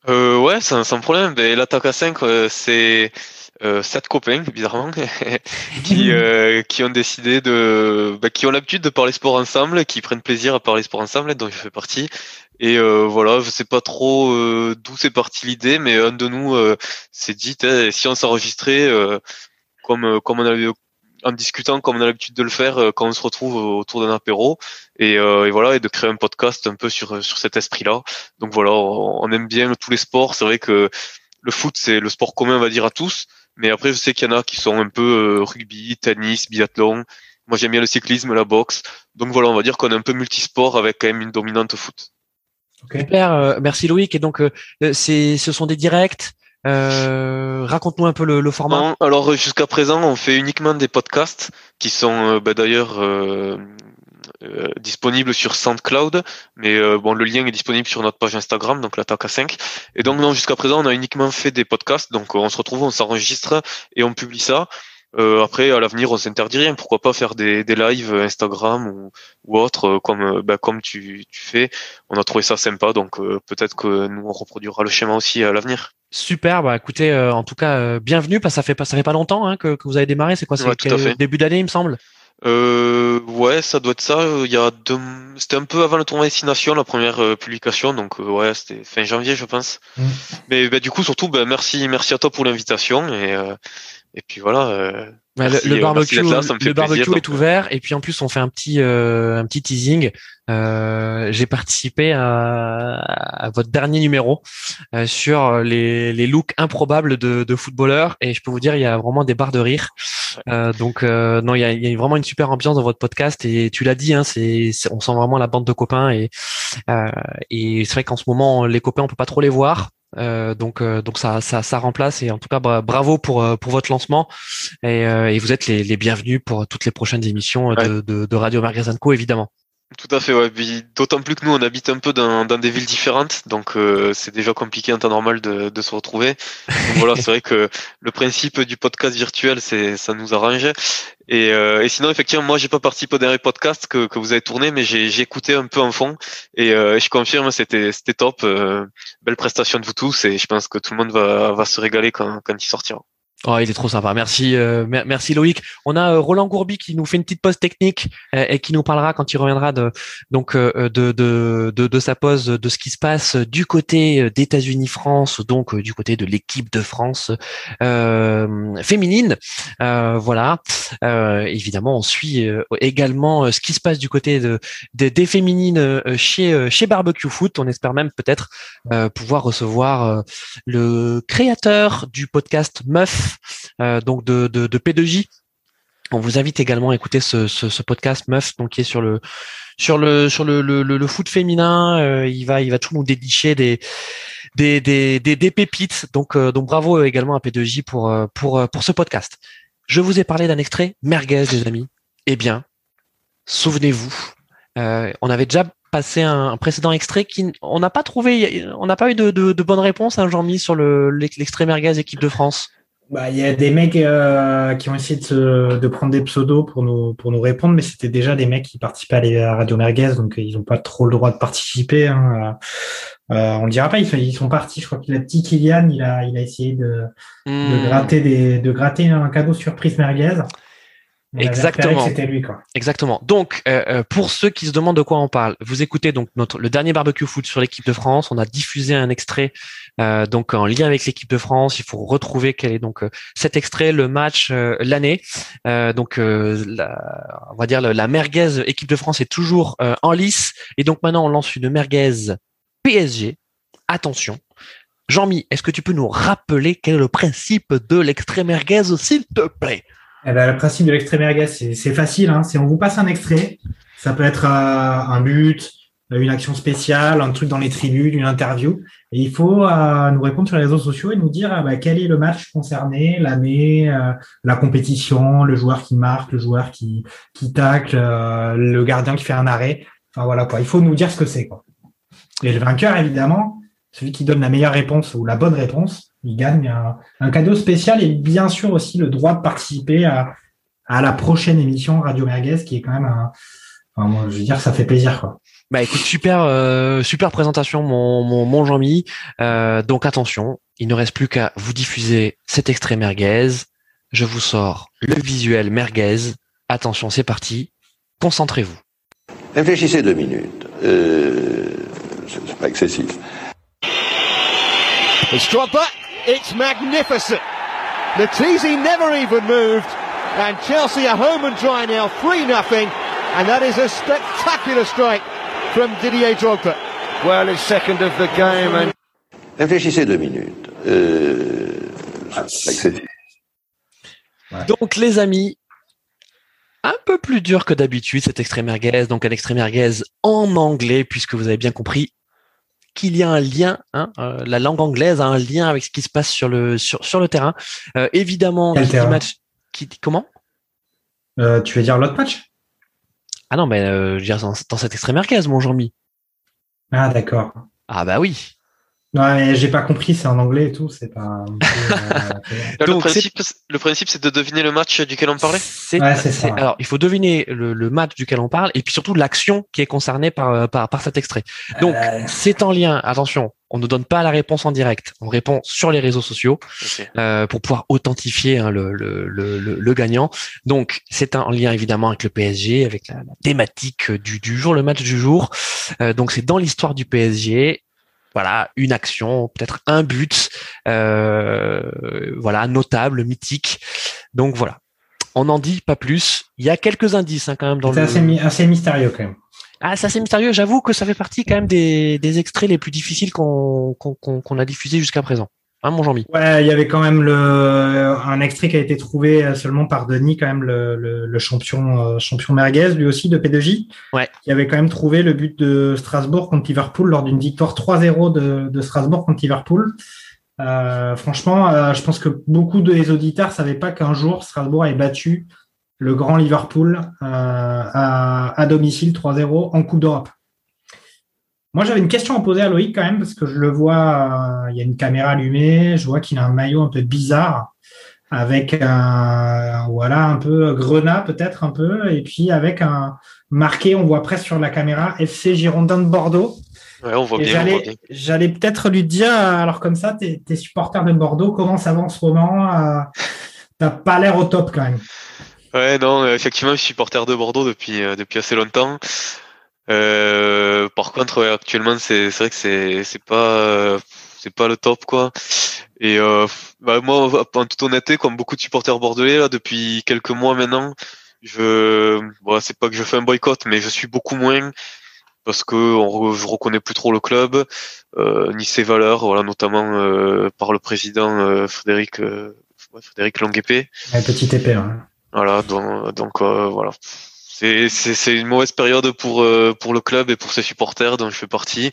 [SPEAKER 6] euh, Ouais, sans, sans problème. Ben, L'Attaque à 5, c'est euh, sept copains, bizarrement, qui, euh, qui ont décidé de, bah, qui ont l'habitude de parler sport ensemble, qui prennent plaisir à parler sport ensemble, dont je fais partie. Et euh, voilà, je sais pas trop euh, d'où c'est parti l'idée, mais un de nous euh, s'est dit, si on s'enregistrait, comme comme on avait en discutant comme on a l'habitude de le faire quand on se retrouve autour d'un apéro et, et, voilà et de créer un podcast un peu sur sur cet esprit-là. Donc voilà, on aime bien tous les sports. C'est vrai que le foot c'est le sport commun on va dire à tous, mais après, je sais qu'il y en a qui sont un peu euh, rugby, tennis, biathlon. Moi, j'aime bien le cyclisme, la boxe. Donc voilà, on va dire qu'on est un peu multisport avec quand même une dominante foot.
[SPEAKER 1] Super, euh, merci Loïc. Et donc, euh, c'est, ce sont des directs. raconte-nous un peu le, format.
[SPEAKER 6] alors jusqu'à présent, on fait uniquement des podcasts qui sont bah, d'ailleurs euh, disponible sur SoundCloud, mais euh, bon, le lien est disponible sur notre page Instagram, donc l'attaque à 5. Et donc non, jusqu'à présent, on a uniquement fait des podcasts, donc on se retrouve, on s'enregistre et on publie ça. Euh, après, à l'avenir, on s'interdit rien. Pourquoi pas faire des, des lives Instagram ou, ou autre, comme bah, comme tu, tu fais. On a trouvé ça sympa, donc peut-être que nous on reproduira le schéma aussi à l'avenir.
[SPEAKER 1] Super, bah écoutez, en tout cas, bienvenue, parce que ça fait pas ça fait pas longtemps hein, que, que vous avez démarré. C'est quoi C'est début d'année, il me semble?
[SPEAKER 6] Euh, ouais, ça doit être ça. Il y a deux... C'était un peu avant le tournoi Destination, la première euh, publication, donc euh, ouais, c'était fin janvier, je pense. Mm. Mais bah, du coup, surtout, bah, merci, merci à toi pour l'invitation et euh, et puis voilà.
[SPEAKER 1] Le, barbecue, le barbecue est ouvert et puis en plus on fait un petit un petit teasing. J'ai participé à, à, votre dernier numéro sur les, les looks improbables de, de footballeurs et je peux vous dire il y a vraiment des barres de rire. Euh, donc euh, non, il y a, y a, vraiment une super ambiance dans votre podcast et tu l'as dit, hein, c'est, on sent vraiment la bande de copains et euh, et c'est vrai qu'en ce moment les copains on peut pas trop les voir. Euh, donc donc ça, ça ça remplace et en tout cas bravo pour pour votre lancement et, et vous êtes les, les bienvenus pour toutes les prochaines émissions de, de, de Radio Magazine Co évidemment.
[SPEAKER 6] Tout à fait, ouais. D'autant plus que nous, on habite un peu dans, des villes différentes, donc euh, c'est déjà compliqué en temps normal de, se retrouver. Voilà, c'est vrai que le principe du podcast virtuel, c'est ça nous arrange. Et, euh, et sinon, effectivement, moi, j'ai pas participé au dernier podcast que, que vous avez tourné, mais j'ai écouté un peu en fond, et euh, je confirme, c'était c'était top, belle prestation de vous tous, et je pense que tout le monde va, se régaler quand il sortira.
[SPEAKER 1] Oh, il est trop sympa. Merci, euh, merci Loïc. On a euh, Roland Gourbi qui nous fait une petite pause technique euh, et qui nous parlera quand il reviendra de donc de, de, de, de, sa pause de ce qui se passe du côté d'États-Unis-France, donc du côté de l'équipe de France féminine. voilà. évidemment, on suit également ce qui se passe du côté de, des féminines chez chez Barbecue Foot. On espère même peut-être pouvoir recevoir le créateur du podcast Meuf euh, donc de, de, de, P2J. On vous invite également à écouter ce, podcast Meuf, qui est sur le sur foot féminin. Euh, il va il va tout nous dédicher des pépites. Donc euh, donc bravo également à P2J pour pour pour ce podcast. Je vous ai parlé d'un extrait merguez, les amis. Eh bien, souvenez-vous, on avait déjà passé un, précédent extrait qui on n'a pas trouvé, on n'a pas eu de, de, de bonne réponse, hein, Jean-Mi, sur le l'extrait merguez équipe de France.
[SPEAKER 2] Bah, il y a des mecs euh, qui ont essayé de, de, prendre des pseudos pour nous pour nous répondre, mais c'était déjà des mecs qui participaient à, Radio Merguez, donc ils n'ont pas trop le droit de participer. Hein. Euh, on le dira pas, ils sont, ils sont partis. Je crois qu'il a petit Kylian, il a il a essayé de, de hmm. gratter des de gratter un cadeau surprise Merguez.
[SPEAKER 1] Exactement. C'était lui, quoi. Exactement. Donc, euh, euh, pour ceux qui se demandent de quoi on parle, vous écoutez donc notre le dernier barbecue foot sur l'équipe de France. On a diffusé un extrait euh, donc en lien avec l'équipe de France. Il faut retrouver quel est donc cet extrait, le match, l'année. donc, la, on va dire la, merguez équipe de France est toujours en lice. Et donc maintenant, on lance une merguez PSG. Attention. Jean-Mi, est-ce que tu peux nous rappeler quel est le principe de l'extrait merguez, s'il te plaît?
[SPEAKER 2] Eh ben, le principe de l'extrait merguez, c'est facile. Hein. On vous passe un extrait. Ça peut être euh, un but, une action spéciale, un truc dans les tribunes, une interview. Et il faut euh, nous répondre sur les réseaux sociaux et nous dire ah bah, quel est le match concerné, l'année, euh, la compétition, le joueur qui marque, le joueur qui, qui tacle, euh, le gardien qui fait un arrêt. Enfin voilà quoi. Il faut nous dire ce que c'est. Et le vainqueur évidemment, celui qui donne la meilleure réponse ou la bonne réponse, il gagne un, un cadeau spécial et bien sûr aussi le droit de participer à, à la prochaine émission Radio Merguez qui est quand même un, enfin, moi, je veux dire ça fait plaisir quoi.
[SPEAKER 1] Bah écoute, super, euh, super présentation, mon, mon, mon Jean-Mi. Euh, donc attention, il ne reste plus qu'à vous diffuser cet extrait merguez. Je vous sors le visuel merguez. Attention, c'est parti. Concentrez-vous.
[SPEAKER 7] Réfléchissez deux minutes. Euh, c'est pas excessif.
[SPEAKER 8] It's. It's magnificent. The Teasy never even moved. And Chelsea are home and dry now, 3 nothing. And that is a spectacular strike from Didier Drogba. Well, it's second of the game and
[SPEAKER 7] Réfléchissez deux minutes. Euh, excessif.
[SPEAKER 1] Donc les amis, un peu plus dur que d'habitude cet extrait merguez, donc un extrait merguez en anglais, puisque vous avez bien compris qu'il y a un lien, hein, euh, la langue anglaise a un lien avec ce qui se passe sur le sur, sur le terrain. Euh, évidemment,
[SPEAKER 2] terrain
[SPEAKER 1] match, qui comment?
[SPEAKER 2] Euh, tu veux dire l'autre match?
[SPEAKER 1] Ah non, mais euh, je veux dire, dans, dans cet extrait merguez, mon Jean-Mi.
[SPEAKER 2] Ah d'accord.
[SPEAKER 1] Ah bah oui.
[SPEAKER 2] Non, mais j'ai pas compris, c'est en anglais et tout, c'est pas. peu, euh,
[SPEAKER 6] le,
[SPEAKER 1] Donc,
[SPEAKER 6] principe, le principe, c'est de deviner le match duquel on parlait.
[SPEAKER 1] C'est,
[SPEAKER 2] Ouais, c'est
[SPEAKER 1] c'est-
[SPEAKER 2] ça.
[SPEAKER 1] alors, il faut deviner le, le match duquel on parle et puis surtout l'action qui est concernée par, euh, par, par cet extrait. Donc,
[SPEAKER 2] Euh.
[SPEAKER 1] c'est en lien. Attention, on ne donne pas la réponse en direct. On répond sur les réseaux sociaux euh, pour pouvoir authentifier hein, le, le, le, le- le gagnant. Donc, c'est en lien évidemment avec le PSG, avec la, la thématique du, du jour, le match du jour. Euh, donc, c'est dans l'histoire du PSG. Voilà, une action, peut-être un but, euh, voilà, notable, mythique. Donc voilà, on n'en dit pas plus. Il y a quelques indices hein, quand même dans
[SPEAKER 2] C'est
[SPEAKER 1] le.
[SPEAKER 2] assez, mi- assez mystérieux quand même.
[SPEAKER 1] Ah, c'est assez mystérieux. J'avoue que ça fait partie quand même des, des extraits les plus difficiles qu'on qu'on qu'on- qu'on a diffusés jusqu'à présent. Hein, mon Jean-Mi.
[SPEAKER 2] Ouais, il y avait quand même le, un extrait qui a été trouvé euh, seulement par Denis, quand même le, le, le champion, euh, champion merguez, lui aussi de P2J,
[SPEAKER 1] Ouais.
[SPEAKER 2] qui avait quand même trouvé le but de Strasbourg contre Liverpool lors d'une victoire 3-0 de, de Strasbourg contre Liverpool. Euh, franchement, euh, je pense que beaucoup des auditeurs savaient pas qu'un jour Strasbourg avait battu le grand Liverpool euh, à, à domicile 3-0 en Coupe d'Europe. Moi, j'avais une question à poser à Loïc quand même, parce que je le vois, euh, il y a une caméra allumée, je vois qu'il a un maillot un peu bizarre, avec un, voilà, un peu grenat peut-être un peu, et puis avec un marqué, on voit presque sur la caméra, FC Girondin de Bordeaux.
[SPEAKER 6] Ouais, on voit
[SPEAKER 2] Et
[SPEAKER 6] bien,
[SPEAKER 2] j'allais, peut-être lui dire, alors comme ça, t'es, t'es supporter de Bordeaux, comment ça va en ce moment euh, T'as pas l'air au top quand même.
[SPEAKER 6] Ouais, non, effectivement, je suis supporter de Bordeaux depuis, euh, depuis assez longtemps. Euh, par contre, ouais, actuellement, c'est vrai que c'est c'est pas euh, c'est pas le top quoi. Et euh, bah, moi, en toute honnêteté, comme beaucoup de supporters bordelais là, depuis quelques mois maintenant, je bon, c'est pas que je fais un boycott, mais je suis beaucoup moins parce que on, je reconnais plus trop le club euh, ni ses valeurs, voilà, notamment euh, par le président euh, Frédéric euh, ouais, Frédéric Longuepé.
[SPEAKER 2] Ouais, petite épée. hein.
[SPEAKER 6] Voilà, donc, donc euh, voilà. C'est une mauvaise période pour euh, pour le club et pour ses supporters dont je fais partie.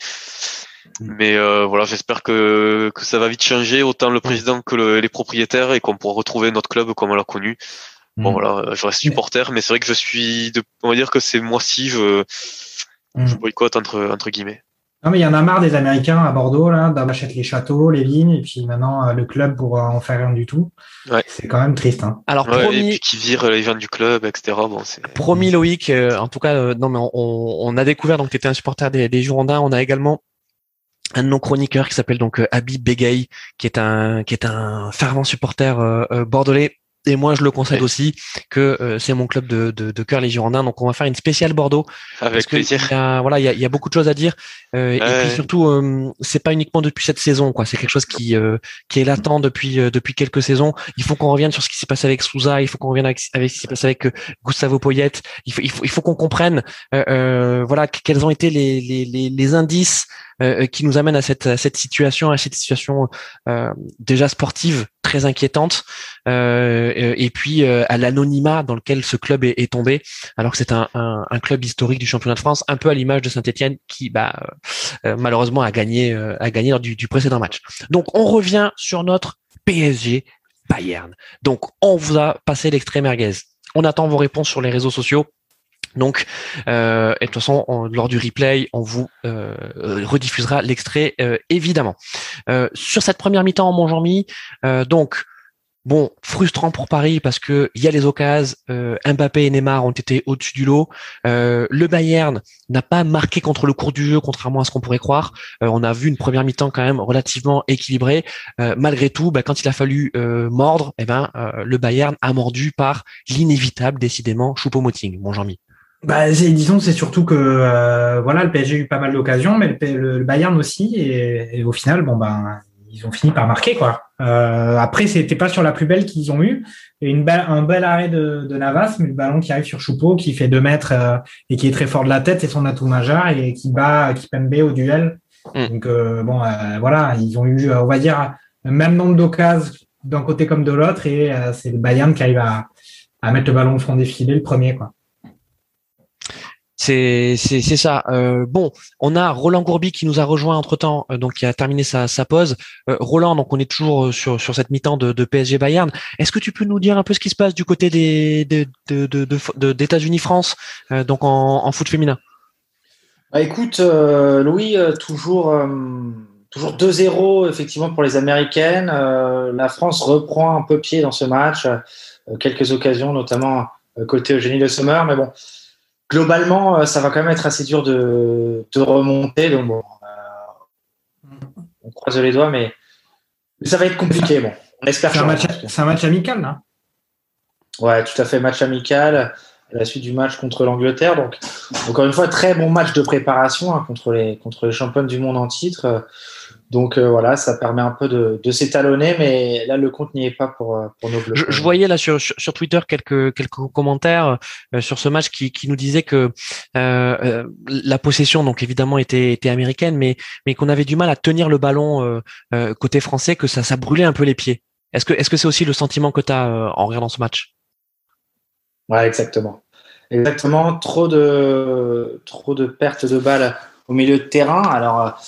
[SPEAKER 6] Mais euh, voilà, j'espère que que ça va vite changer autant le président que le- les propriétaires et qu'on pourra retrouver notre club comme on l'a connu. Bon
[SPEAKER 2] Mm.
[SPEAKER 6] voilà, je reste supporter, mais c'est vrai que je suis, de, on va dire que c'est moi-ci je
[SPEAKER 2] Mm.
[SPEAKER 6] je boycotte entre entre guillemets.
[SPEAKER 2] Non, mais il y en a marre des Américains à Bordeaux, là, d'achèter les châteaux, les vignes, et puis maintenant, euh, le club pour euh, en faire rien du tout.
[SPEAKER 6] Ouais.
[SPEAKER 2] C'est quand même triste. Hein.
[SPEAKER 1] Alors
[SPEAKER 6] Ouais, et
[SPEAKER 1] promis,
[SPEAKER 6] puis qui vire les gens du club, etc. Bon, c'est
[SPEAKER 1] promis Loïc. euh, en tout cas, euh, non mais on, on a découvert donc tu étais un supporter des, des Girondins. On a également un de nos chroniqueurs qui s'appelle donc euh, Habib Begay, qui est un qui est un fervent supporter euh, euh, bordelais. Et moi, je le concède
[SPEAKER 6] Ouais.
[SPEAKER 1] aussi que euh, c'est mon club de, de, de cœur, les Girondins. Donc, on va faire une spéciale Bordeaux
[SPEAKER 6] avec plaisir.
[SPEAKER 1] il y a, voilà, il y a, il y a beaucoup de choses à dire. Euh, Et puis surtout, euh, c'est pas uniquement depuis cette saison, quoi. C'est quelque chose qui euh, qui est latent depuis euh, depuis quelques saisons. Il faut qu'on revienne sur ce qui s'est passé avec Souza. Il faut qu'on revienne avec, avec ce qui s'est passé avec Gustavo Poyet. Il faut il faut il faut qu'on comprenne, voilà, quels ont été les les les, les indices qui nous amène à cette, situation, à cette situation déjà sportive très inquiétante, et puis à l'anonymat dans lequel ce club est, est tombé, alors que c'est un, club historique du championnat de France, un peu à l'image de Saint-Etienne qui, bah, malheureusement, a gagné, a gagné lors du, du précédent match. Donc, on revient sur notre PSG Bayern. Donc, on vous a passé l'extrait merguez. On attend vos réponses sur les réseaux sociaux. Donc, euh, et de toute façon, lors du replay, on vous euh, rediffusera l'extrait euh, évidemment. Sur cette première mi-temps en Montjean-Mi, donc Bon, frustrant pour Paris parce que il y a les occasions. Mbappé et Neymar ont été au-dessus du lot. Le Bayern n'a pas marqué contre le cours du jeu, contrairement à ce qu'on pourrait croire. On a vu une première mi-temps quand même relativement équilibrée. malgré tout, bah, quand il a fallu mordre, eh ben, le Bayern a mordu par l'inévitable, décidément, Choupo-Moting, mon Jean-Mi.
[SPEAKER 2] Bah, disons, c'est surtout que voilà, le PSG a eu pas mal d'occasions, mais le, Bayern aussi, et, et, au final, bon ben, ils ont fini par marquer quoi. Euh, après, c'était pas sur la plus belle qu'ils ont eu. Et une belle, un bel arrêt de, de, Navas, mais le ballon qui arrive sur Choupeau, qui fait deux mètres euh, et qui est très fort de la tête, c'est son atout majeur et qui bat Kipembe au duel. Mm. Donc euh, bon, euh, voilà, ils ont eu, on va dire, le même nombre d'occasions d'un côté comme de l'autre, et c'est le Bayern qui arrive à, à mettre le ballon au front défilé le premier quoi.
[SPEAKER 1] C'est c'est ça. Euh, bon, on a Roland Gourbi qui nous a rejoint entre temps, euh, donc qui a terminé sa, sa pause. Euh, Roland, donc on est toujours sur sur cette mi-temps de, de PSG Bayern. Est-ce que tu peux nous dire un peu ce qui se passe du côté des de de de, d'États-Unis France, donc en, en foot féminin?
[SPEAKER 3] Bah, écoute, Louis, toujours toujours 2-0 effectivement pour les Américaines. la France reprend un peu pied dans ce match, quelques occasions notamment côté Eugénie Le Sommer, mais bon globalement, euh, ça va quand même être assez dur de, de remonter. Donc bon, euh, on croise les doigts, mais, ça va être compliqué. Bon, on espère.
[SPEAKER 2] C'est un, match, un match amical, là.
[SPEAKER 3] Ouais, tout à fait, match amical à la suite du match contre l'Angleterre. Donc, encore une fois, très bon match de préparation hein, contre les contre les championnes du monde en titre. Donc euh, voilà, ça permet un peu de, de s'étalonner, mais là le compte n'y est pas pour, euh, pour nos
[SPEAKER 1] bleus. Je, voyais là sur, sur, Twitter quelques, quelques commentaires euh, sur ce match qui, qui nous disaient que la possession, donc évidemment, était, était américaine, mais, mais qu'on avait du mal à tenir le ballon côté français, que ça, ça brûlait un peu les pieds. Est-ce que est-ce que c'est aussi le sentiment que tu as en regardant ce match?
[SPEAKER 3] Ouais, exactement. Exactement. Trop de trop de pertes de balles au milieu de terrain. Alors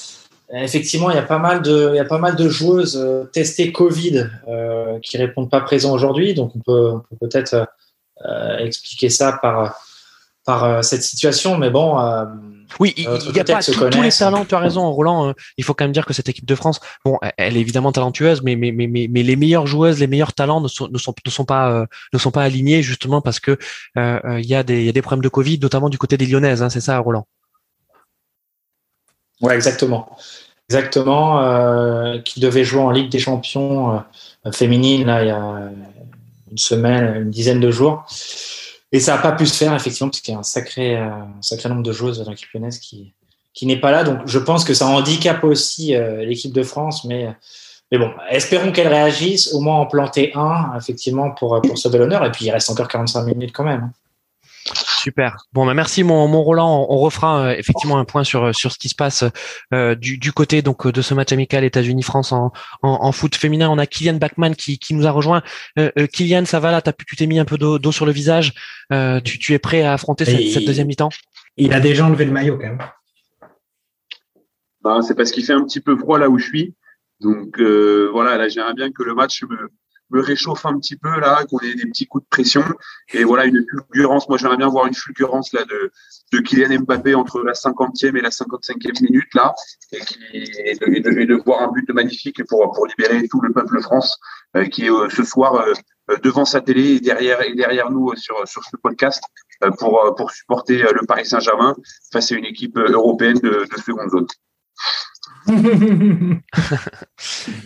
[SPEAKER 3] Effectivement, il y a pas mal de, il y a pas mal de joueuses euh, testées Covid euh, qui répondent pas présents aujourd'hui, donc on peut, on peut peut-être euh, expliquer ça par par euh, cette situation, mais bon. Euh,
[SPEAKER 1] oui, il n'y a pas tous les talents. Tu as raison, Roland. il faut quand même dire que cette équipe de France, bon, elle est évidemment talentueuse, mais mais mais mais, les meilleures joueuses, les meilleurs talents ne sont ne sont ne sont pas ne sont pas alignés justement parce que il y a des il y a des problèmes de Covid, notamment du côté des Lyonnaises. Hein, c'est ça, Roland?
[SPEAKER 3] Ouais, exactement. Exactement. Euh, qui devait jouer en Ligue des Champions euh, féminine là, il y a une semaine, une dizaine de jours. Et ça n'a pas pu se faire, effectivement, parce qu'il y a un sacré, euh, un sacré nombre de joueuses dans l'équipe lyonnaise qui, qui n'est pas là. Donc, je pense que ça handicape aussi euh, l'équipe de France. Mais, mais bon, espérons qu'elle réagisse, au moins en planter un, effectivement, pour, pour sauver l'honneur. Et puis, il reste encore 45 minutes quand même.
[SPEAKER 1] Super. Bon, bah merci mon, mon Roland. On, refera euh, effectivement un point sur sur ce qui se passe euh, du, du côté donc de ce match amical États-Unis-France en, en, en, foot féminin. On a Kylian Bachmann qui, qui nous a rejoint. Euh, euh Kylian, ça va là? T'as pu, tu t'es mis un peu d'eau sur le visage. tu, tu es prêt à affronter cette, cette, deuxième mi-temps?
[SPEAKER 2] Il a déjà enlevé le maillot quand même.
[SPEAKER 4] Bah, c'est parce qu'il fait un petit peu froid là où je suis. Donc voilà, là j'aimerais bien que le match me, me réchauffe un petit peu là, qu'on ait des petits coups de pression. Et voilà, une fulgurance. Moi, j'aimerais bien voir une fulgurance là de, de Kylian Mbappé entre la 50e et la 55e minute là, et, de, de, voir un but magnifique pour, pour libérer tout le peuple France euh, qui est euh, ce soir euh, devant sa télé et derrière, et derrière nous sur, sur ce podcast pour, pour supporter le Paris Saint-Germain face à une équipe européenne de, de seconde zone.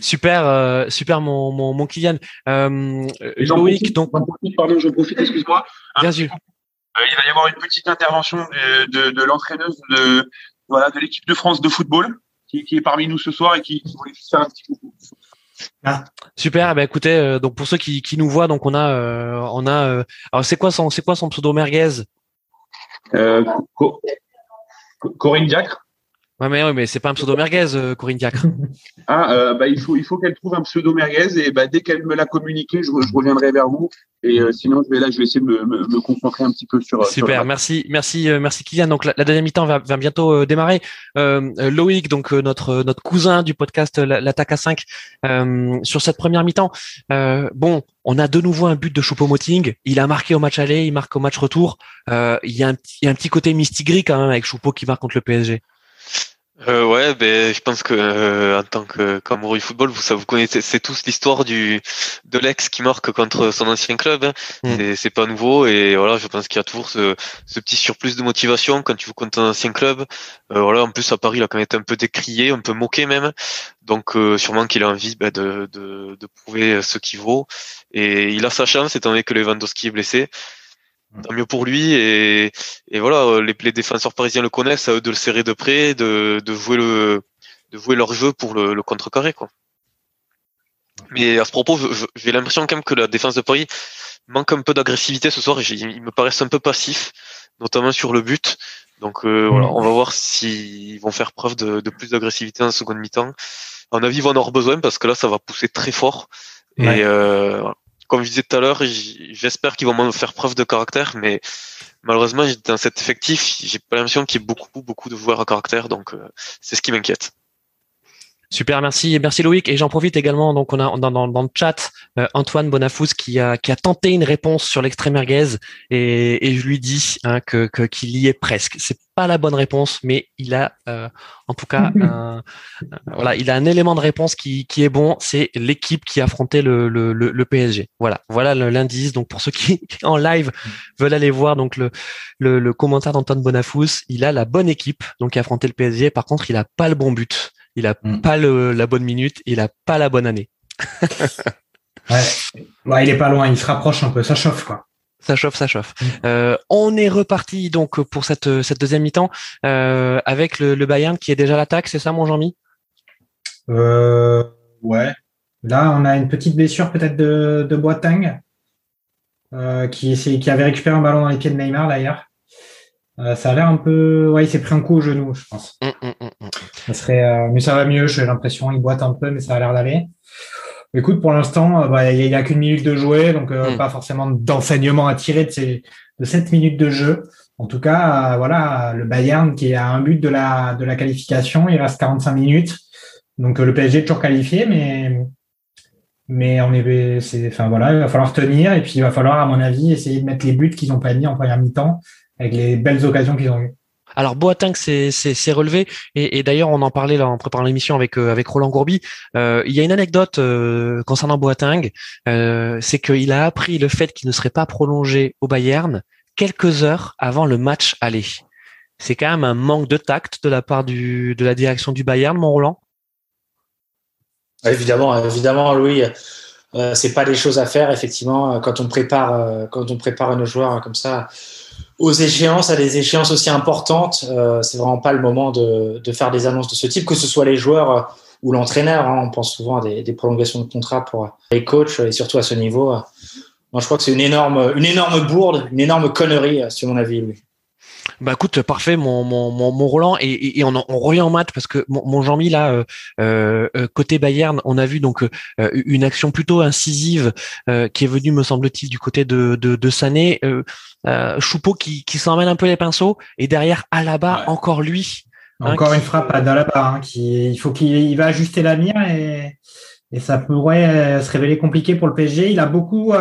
[SPEAKER 1] super, euh, super mon, mon, mon Kylian. Euh, Loïc, donc.
[SPEAKER 4] Pardon, je profite, excuse-moi.
[SPEAKER 1] Bien sûr.
[SPEAKER 4] Euh, il va y avoir une petite intervention de, de, de l'entraîneuse de, voilà, de l'équipe de France de football qui, qui, est parmi nous ce soir et qui, qui voulait faire un petit coucou.
[SPEAKER 1] Ah. Super. Eh ben, écoutez, euh, donc pour ceux qui, qui nous voient, donc on a, euh, on a. Euh, alors c'est quoi son, c'est quoi son pseudo merguez?
[SPEAKER 4] Corinne Diacre.
[SPEAKER 1] Ouais, mais, mais c'est pas un pseudo merguez, euh, Corinne Diacre.
[SPEAKER 4] ah, euh, bah, il faut, il faut qu'elle trouve un pseudo merguez et bah, dès qu'elle me l'a communiqué, je, je, reviendrai vers vous. Et euh, sinon, je vais là, je vais essayer de me, me, me concentrer un petit peu sur.
[SPEAKER 1] Super,
[SPEAKER 4] sur
[SPEAKER 1] merci, merci, euh, merci Kylian. Donc la, la deuxième mi-temps va, va bientôt démarrer. Loïc, donc notre notre cousin du podcast l'attaque à 5 sur cette première mi-temps. bon, on a de nouveau un but de Choupo-Moting. Il a marqué au match aller, il marque au match retour. il y a un, il y a un petit côté mystique gris quand même avec Choupo qui marque contre le PSG.
[SPEAKER 6] Euh, ouais, ben je pense que euh, en tant que du football, vous ça vous connaissez c'est tous l'histoire du de l'ex qui marque contre son ancien club. Hein. Mm. C'est pas nouveau et voilà, je pense qu'il y a toujours ce, ce petit surplus de motivation quand tu joues contre ton ancien club. Euh, voilà, en plus à Paris, il a quand même été un peu décrié, un peu moqué même. Donc euh, sûrement qu'il a envie ben, de, de, de prouver ce qu'il vaut et il a sa chance étant donné que Lewandowski est blessé tant mieux pour lui. Et, et voilà, euh, les, les, défenseurs parisiens le connaissent, à eux de le serrer de près, de, de jouer le, de jouer leur jeu pour le, le contrecarrer, quoi. Mais à ce propos, j'ai l'impression quand même que la défense de Paris manque un peu d'agressivité ce soir. Ils me paraissent un peu passifs, notamment sur le but. Donc euh, voilà, on va voir s'ils vont faire preuve de, de plus d'agressivité en seconde mi-temps. À mon avis, ils vont en avoir besoin parce que là, ça va pousser très fort. Et euh, voilà comme je disais tout à l'heure, j'espère qu'ils vont faire preuve de caractère, mais malheureusement, dans cet effectif, j'ai pas l'impression qu'il y ait beaucoup, beaucoup de joueurs à caractère, donc euh, c'est ce qui m'inquiète.
[SPEAKER 1] Super, merci, merci Loïc. Et j'en profite également, donc on a dans, dans, dans le chat euh, Antoine Bonafous qui a qui a tenté une réponse sur l'extrême merguez et, et je lui dis hein, que qu'il y est presque. C'est pas la bonne réponse, mais il a euh, en tout cas un, voilà, il a un élément de réponse qui qui est bon. C'est l'équipe qui affrontait le, le le, le PSG. Voilà, voilà l'indice. Donc pour ceux qui en live veulent aller voir donc le le, le commentaire d'Antoine Bonafous, il a la bonne équipe donc qui a affronté le PSG. Par contre, il a pas le bon but il a mm. pas le, la bonne minute, il a pas la bonne année.
[SPEAKER 2] ouais. ouais, il est pas loin, il se rapproche un peu, ça chauffe quoi.
[SPEAKER 1] Ça chauffe, ça chauffe. Mm. Euh, on est reparti donc pour cette, cette deuxième mi-temps euh, avec le, le, Bayern qui est déjà à l'attaque, c'est ça mon Jean-Mi?
[SPEAKER 2] Euh, Ouais. Là, on a une petite blessure peut-être de, de Boateng euh, qui, qui avait récupéré un ballon dans les pieds de Neymar d'ailleurs. Euh, ça a l'air un peu. Ouais, il s'est pris un coup au genou, je pense. Mm, mm, mm, ça serait, euh, mais ça va mieux. J'ai l'impression, il boite un peu, mais ça a l'air d'aller. Écoute, pour l'instant, euh, bah, il n'y a qu'une minute de jouer, donc pas forcément d'enseignement à tirer de, ces, de cette minute de jeu. En tout cas, voilà, le Bayern qui a un but de la de la qualification, il reste 45 minutes. Donc le PSG est toujours qualifié, mais mais on est, c'est, enfin voilà, il va falloir tenir et puis il va falloir, à mon avis, essayer de mettre les buts qu'ils n'ont pas mis en première mi-temps avec les belles occasions qu'ils ont eues.
[SPEAKER 1] Alors Boateng s'est relevé et, et d'ailleurs on en parlait là en préparant l'émission avec euh, avec Roland Gourbi. Euh, il y a une anecdote euh, concernant Boateng, euh, c'est qu'il a appris le fait qu'il ne serait pas prolongé au Bayern quelques heures avant le match aller. C'est quand même un manque de tact de la part du de la direction du Bayern, mon Roland?
[SPEAKER 3] Évidemment, évidemment, Louis. Euh, c'est pas des choses à faire effectivement quand on prépare quand on prépare nos joueurs comme ça aux échéances, à des échéances aussi importantes, euh, c'est vraiment pas le moment de, de, faire des annonces de ce type, que ce soit les joueurs euh, ou l'entraîneur. Hein, on pense souvent à des, des, prolongations de contrat pour les coachs et surtout à ce niveau. Euh. Moi, je crois que c'est une énorme, une énorme bourde, une énorme connerie, euh, sur mon avis, Louis.
[SPEAKER 1] Bah écoute, parfait, mon, mon, mon, mon Roland, et, et, on, on, revient en match parce que mon, mon Jean-Mi là, euh, euh, côté Bayern, on a vu donc euh, une action plutôt incisive euh, qui est venue, me semble-t-il, du côté de, de, de Sané, euh, Choupeau qui, qui s'emmène un peu les pinceaux, et derrière Alaba, ouais. encore lui.
[SPEAKER 2] Hein, encore une frappe à Alaba, hein, qui il faut qu'il va ajuster la mire et, et ça pourrait se révéler compliqué pour le PSG. Il a beaucoup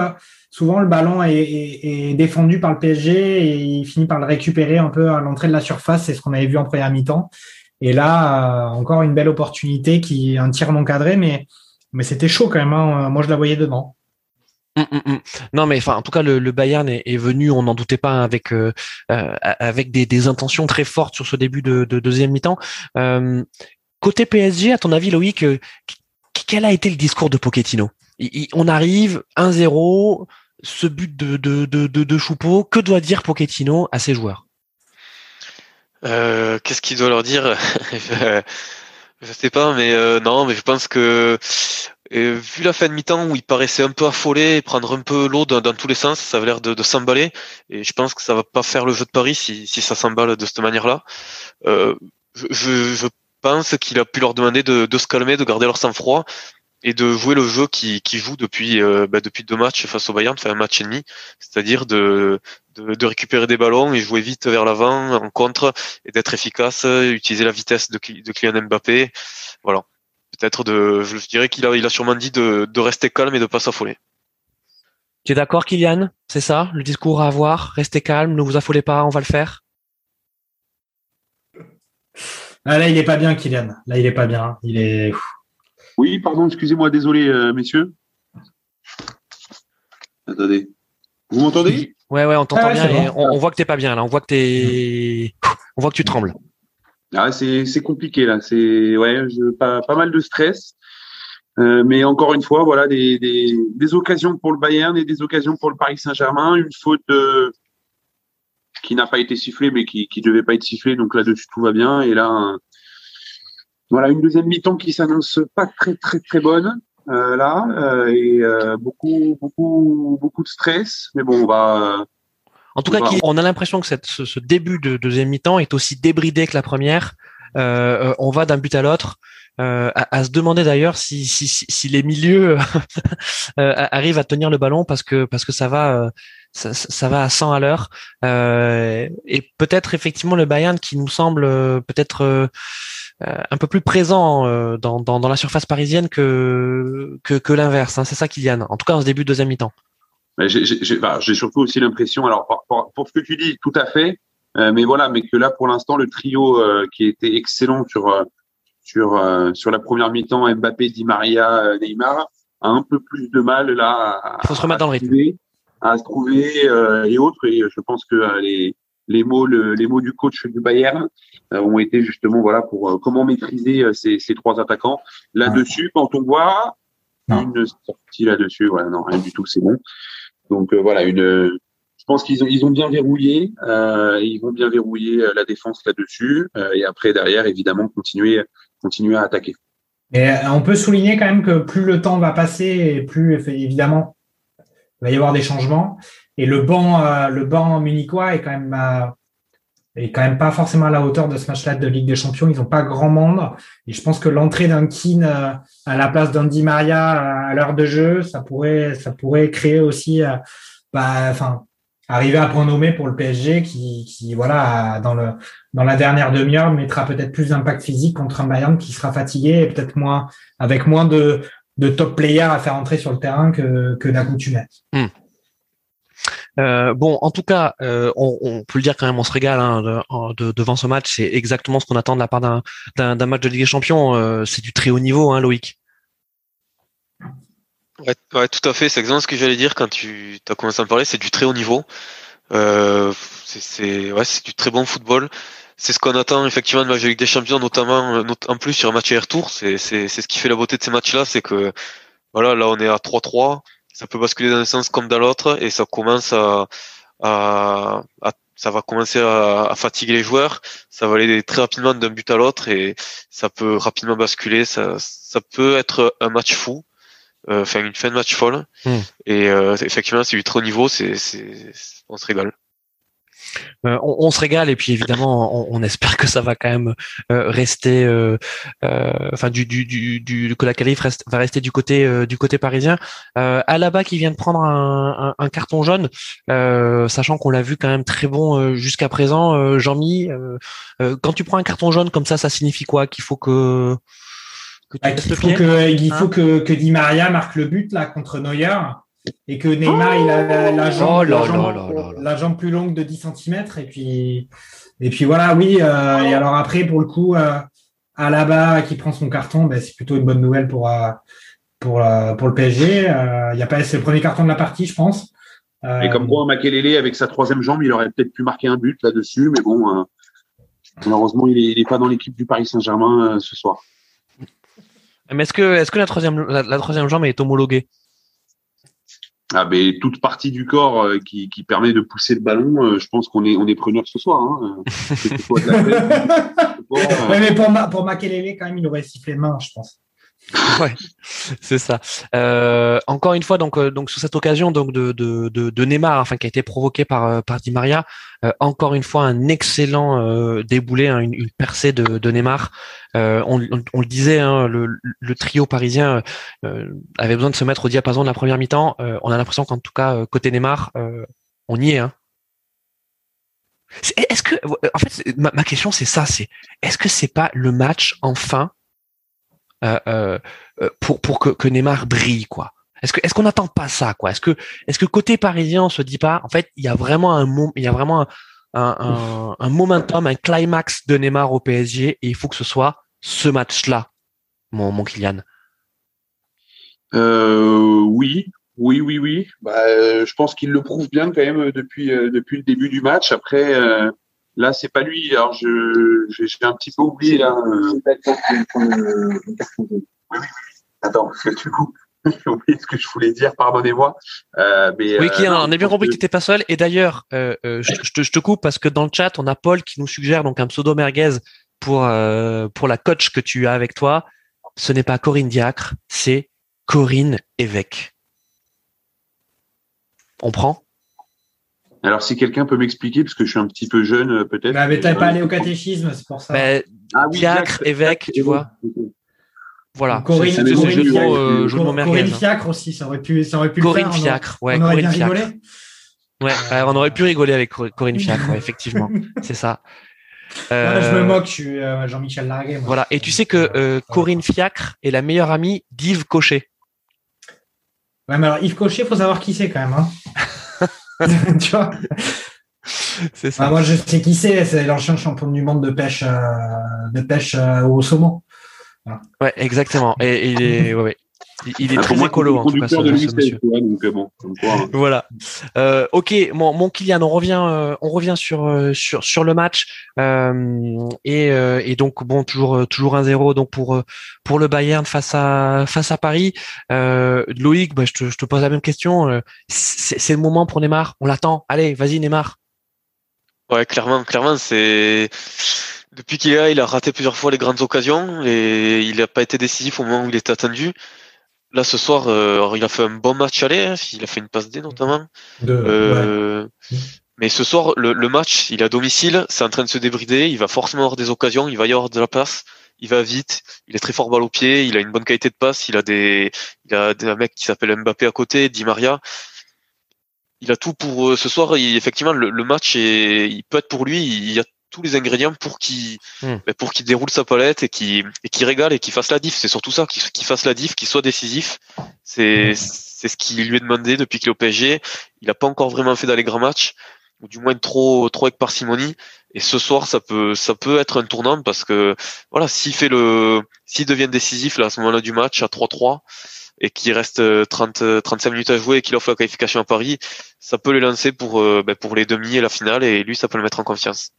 [SPEAKER 2] souvent le ballon est, défendu par le PSG et il finit par le récupérer un peu à l'entrée de la surface. C'est ce qu'on avait vu en première mi-temps. Et là, euh, encore une belle opportunité qui un tir non cadré, mais mais c'était chaud quand même. Hein. Moi, je la voyais dedans.
[SPEAKER 1] Hum, hum, hum. Non, mais enfin, en tout cas, le, Bayern est, venu, on n'en doutait pas, avec euh, euh, avec des, intentions très fortes sur ce début de, de deuxième mi-temps. Côté PSG, à ton avis, Loïc, quel a été le discours de Pochettino? On arrive 1-0, ce but de, Choupeau, que doit dire Pochettino à ses joueurs?
[SPEAKER 6] Euh, Qu'est-ce qu'il doit leur dire? Je sais pas, mais euh, non, mais je pense que euh, vu la fin de mi-temps où il paraissait un peu affolé, prendre un peu l'eau dans, tous les sens, ça avait l'air de, s'emballer, et je pense que ça va pas faire le jeu de Paris si, ça s'emballe de cette manière-là. Je, pense qu'il a pu leur demander de, de se calmer, de garder leur sang-froid et de jouer le jeu qui, qui joue depuis euh, bah, depuis deux matchs face au Bayern, enfin un match et demi, c'est-à-dire de, de, de récupérer des ballons et jouer vite vers l'avant en contre et d'être efficace, utiliser la vitesse de, de Kylian Mbappé, voilà. Peut-être de, je dirais qu'il a il a sûrement dit de, de rester calme et de pas s'affoler.
[SPEAKER 1] Tu es d'accord, Kylian? C'est ça, le discours à avoir? Restez calme, ne vous affolez pas, on va le faire?
[SPEAKER 2] Ah, là, il est pas bien, Kylian. Là, il est pas bien. Il est.
[SPEAKER 4] Oui, pardon, excusez-moi, désolé, euh, messieurs. Attendez. Vous m'entendez?
[SPEAKER 1] Ouais, ouais, on t'entend
[SPEAKER 2] Ah
[SPEAKER 1] bien. et on, on voit que t'es pas bien là. On voit que t'es, on voit que tu trembles.
[SPEAKER 4] ah, c'est, c'est compliqué là. C'est ouais, je, pas, pas mal de stress. Euh, mais encore une fois, voilà des, des, des occasions pour le Bayern et des occasions pour le Paris Saint-Germain. Une faute euh, qui n'a pas été sifflée, mais qui qui devait pas être sifflée. Donc là-dessus tout va bien. Et là, un- voilà une deuxième mi-temps qui s'annonce pas très très très bonne. euh, là euh, et euh, beaucoup beaucoup beaucoup de stress. Mais bon, on va euh,
[SPEAKER 1] En tout cas, on a l'impression que cette, ce, ce début de deuxième mi-temps est aussi débridé que la première. Euh, euh, on va d'un but à l'autre. Euh, à, à se demander d'ailleurs si, si, si, si les milieux arrivent à tenir le ballon parce que parce que ça va euh, ça, ça- va à 100 à l'heure Euh, et peut-être effectivement le Bayern qui nous semble euh, peut-être euh, euh, un peu plus présent euh, dans, dans, dans la surface parisienne que que, que l'inverse. Hein. C'est ça, Kylian. En tout cas, en ce début de deuxième mi-temps.
[SPEAKER 4] Mais J'ai j'ai- j'ai- bah, j'ai surtout aussi l'impression, alors pour, pour- pour ce que tu dis, tout à fait, euh, mais voilà, mais que là pour l'instant le trio euh, qui était excellent sur sur euh, sur la première mi-temps, Mbappé, Di Maria, Neymar, a un peu plus de mal là à,
[SPEAKER 1] Il faut se remettre dans le rythme.
[SPEAKER 4] À se trouver euh, et autres. Et je pense que euh, les les mots le- les mots du coach du Bayern euh, ont été justement voilà pour euh, comment maîtriser euh, ces, ces trois attaquants là-dessus. Quand on voit une sortie là-dessus, voilà, non rien du tout, c'est bon. Donc euh, voilà, une. Je pense qu'ils ont ils ont bien verrouillé, euh, ils vont bien verrouiller euh, la défense là-dessus, euh, et après derrière évidemment continuer continuer à attaquer.
[SPEAKER 2] Euh, on peut souligner quand même que plus le temps va passer, et plus évidemment il va y avoir des changements. Et le banc, euh, le banc munichois est quand même euh, est quand même pas forcément à la hauteur de ce match-là de Ligue des Champions. Ils n'ont pas grand monde. Et je pense que l'entrée d'un Keane euh, à la place d'un Di Maria à l'heure de jeu, ça pourrait ça pourrait créer aussi, bah, enfin arriver à point nommé pour le PSG qui, qui voilà dans le dans la dernière demi-heure mettra peut-être plus d'impact physique contre un Bayern qui sera fatigué et peut-être moins avec moins de de top players à faire entrer sur le terrain que que d'accoutumée.
[SPEAKER 1] Euh, bon, en tout cas, euh, on, on peut le dire quand même, on se régale hein, de- en- de- devant ce match. C'est exactement ce qu'on attend de la part d'un match de Ligue des Champions. Euh, c'est du très haut niveau, hein, Loïc.
[SPEAKER 6] Ouais, ouais, tout à fait. C'est exactement ce que j'allais dire quand tu as commencé à me parler. C'est du très haut niveau. Euh, c'est c'est- ouais, c'est du très bon football. C'est ce qu'on attend effectivement de de Ligue des Champions, notamment euh, not- en plus sur un match aller-retour. C'est c'est c'est ce qui fait la beauté de ces matchs-là, c'est que voilà, là on est à 3-3, ça peut basculer dans un sens comme dans l'autre et ça commence à, à, à- ça va commencer à, à fatiguer les joueurs. Ça va aller très rapidement d'un but à l'autre et ça peut rapidement basculer. Ça ça peut être un match fou. Euh, enfin une fin de match folle
[SPEAKER 1] Hmm.
[SPEAKER 6] et euh, effectivement c'est du très haut niveau c'est on se régale
[SPEAKER 1] on, on se régale et puis évidemment, on, on espère que ça va quand même euh, rester, euh, euh, enfin du, du, du, du que la qualif reste, va rester du côté euh, du côté parisien. Euh, Alaba qui vient de prendre un, un, un carton jaune, euh, sachant qu'on l'a vu quand même très bon euh, jusqu'à présent. Euh, Jean-Mi, euh, euh, quand tu prends un carton jaune comme ça, ça signifie quoi? Qu'il faut que que tu
[SPEAKER 2] Bah,
[SPEAKER 1] le
[SPEAKER 2] faut que il
[SPEAKER 1] Hein?
[SPEAKER 2] faut que que Di Maria marque le but là contre Neuer et que Neymar il a la, la jambe,
[SPEAKER 1] Oh là
[SPEAKER 2] la, jambe,
[SPEAKER 1] là là là là.
[SPEAKER 2] la jambe plus longue de 10 cm et puis et puis voilà oui euh, et alors après pour le coup euh, Alaba qui prend son carton ben, c'est plutôt une bonne nouvelle pour euh, pour euh, pour le PSG Euh, il y a pas c'est le premier carton de la partie je pense Euh,
[SPEAKER 4] Et comme quoi, Makelele, avec sa troisième jambe, il aurait peut-être pu marquer un but là-dessus, mais bon, euh, malheureusement, il est, il est pas dans l'équipe du Paris Saint-Germain euh, ce soir.
[SPEAKER 1] Mais est-ce que est-ce que la troisième la, la troisième jambe est homologuée?
[SPEAKER 4] Ah, mais toute partie du corps euh, qui, qui permet de pousser le ballon, euh, je pense qu'on est, on est preneur ce soir. Hein. Euh,
[SPEAKER 2] Ouais, mais pour, Ma- pour Makelele, quand même, il aurait sifflé main, je pense.
[SPEAKER 1] ouais, c'est ça. Euh, encore une fois, donc, euh, donc sur cette occasion donc de, de, de, Neymar, enfin qui a été provoqué par euh, par Di Maria, encore une fois un excellent déboulé, hein, une, percée de, de Neymar. On, le disait, hein, le, trio parisien avait besoin de se mettre au diapason de la première mi-temps. on a l'impression qu'en tout cas côté Neymar, on y est. Hein. Est-ce que, en fait, ma, ma question c'est ça, c'est est-ce que c'est pas le match enfin euh, euh, euh, pour pour que, que Neymar brille quoi. Est-ce que est-ce qu'on n'attend pas ça quoi? Est-ce que est-ce que côté parisien on se dit pas en fait il y a vraiment un il y a vraiment un, un, un, momentum, un climax de Neymar au PSG et il faut que ce soit ce match-là, mon, mon Kylian.
[SPEAKER 4] Oui, oui, oui, oui. Bah, je pense qu'il le prouve bien quand même depuis depuis le début du match. Après, Là, c'est pas lui. Alors, je, j'ai un petit peu oublié là. Oui, oui, oui. Attends, parce que du coup, j'ai oublié ce que je voulais dire. Pardonnez-moi.
[SPEAKER 1] Euh, mais, oui, qui, euh, on a bien compris que tu n'étais pas seul. Et d'ailleurs, euh, euh, je, je, te, je, te, coupe parce que dans le chat, on a Paul qui nous suggère donc un pseudo merguez pour euh, pour la coach que tu as avec toi. Ce n'est pas Corinne Diacre, c'est Corinne Évêque. On prend?
[SPEAKER 4] Alors, si quelqu'un peut m'expliquer, parce que je suis un petit peu jeune, euh, peut-être.
[SPEAKER 2] Bah, mais t'as pas allé au catéchisme, c'est pour ça.
[SPEAKER 1] Mais, ah, oui, Fiacre, évêque, tu vois. Voilà.
[SPEAKER 2] Corinne, c'est Corinne, jeu de mots, euh, jeu de mots Corinne Fiacre aussi, ça aurait pu, ça aurait pu
[SPEAKER 1] Corinne
[SPEAKER 2] le
[SPEAKER 1] faire, Fiacre, ouais, on Corinne Fiacre. Rigolé ouais, euh... on aurait pu rigoler avec Corinne Fiacre, ouais, effectivement. c'est ça.
[SPEAKER 2] Euh... je me moque, je suis euh, Jean-Michel Larguet. Moi.
[SPEAKER 1] Voilà. Et tu sais que euh, Corinne Fiacre est la meilleure amie d'Yves Cochet.
[SPEAKER 2] Ouais, mais alors Yves Cochet, faut savoir qui c'est quand même. Hein. tu vois
[SPEAKER 1] C'est ça.
[SPEAKER 2] Ah, moi, je sais qui c'est. C'est l'ancien champion du monde de pêche, euh, de pêche euh, au saumon.
[SPEAKER 1] Voilà. Ouais, exactement. Et, et il est, ouais, ouais. Il est très écolo en tout cas, ce, ce monsieur. donc, bon, hein. voilà. Euh, ok, mon, mon Kylian, on revient, euh, on revient sur euh, sur sur le match euh, et, euh, et donc bon, toujours toujours 1-0 donc pour pour le Bayern face à face à Paris. Loïc, bah, je, te, je te pose la même question. C'est le moment pour Neymar? On l'attend. Allez, vas-y Neymar.
[SPEAKER 6] Ouais, clairement, clairement, c'est depuis qu'il est là, il a raté plusieurs fois les grandes occasions et il n'a pas été décisif au moment où il était attendu. Là, ce soir, euh, il a fait un bon match aller, hein, il a fait une passe D notamment. euh, ouais. Mais ce soir, le, le, match, il est à domicile, c'est en train de se débrider, il va forcément avoir des occasions, il va y avoir de la passe, il va vite, il est très fort balle au pied, il a une bonne qualité de passe, il a des, il a un mec qui s'appelle Mbappé à côté, Di Maria. Il a tout pour euh, ce soir. Il, effectivement, le, le, match est, il peut être pour lui. Il y a tous les ingrédients pour qu'il mmh. pour qu'il déroule sa palette et qui et qui régale et qu'il fasse la diff. C'est surtout ça, qu'il fasse la diff, qu'il soit décisif. C'est mmh. c'est ce qui lui est demandé depuis qu'il est au PSG. Il n'a pas encore vraiment fait dans les grands matchs ou du moins trop trop avec parcimonie. Et ce soir, ça peut ça peut être un tournant parce que voilà, s'il fait le s'il devient décisif là à ce moment-là du match à 3-3 et qu'il reste 30 35 minutes à jouer et qu'il offre la qualification à Paris, ça peut le lancer pour ben, pour les demi et la finale et lui ça peut le mettre en confiance.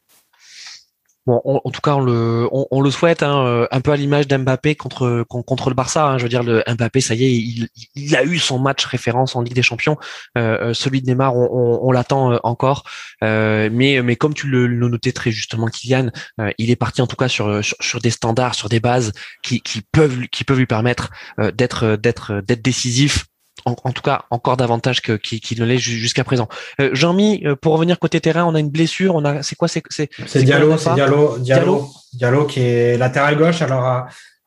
[SPEAKER 1] Bon, on, en tout cas, on le, on, on le souhaite, hein, euh, un peu à l'image d'Mbappé contre contre le Barça. Hein, je veux dire, le Mbappé, ça y est, il, il, a eu son match référence en Ligue des Champions. Euh, euh celui de Neymar, on, on, l'attend euh, encore. Euh, mais mais comme tu le, notais très justement, Kylian, il est parti en tout cas sur, sur, sur des standards, sur des bases qui, qui peuvent qui peuvent lui permettre d'être d'être d'être décisif en, en, tout cas encore davantage qu'il qui ne l'est jusqu'à présent. Euh, Jean-Mi, euh, pour revenir côté terrain, on a une blessure. On a, c'est quoi C'est
[SPEAKER 2] c'est Diallo, c'est Diallo, Diallo, Diallo, qui est latéral gauche. Alors euh,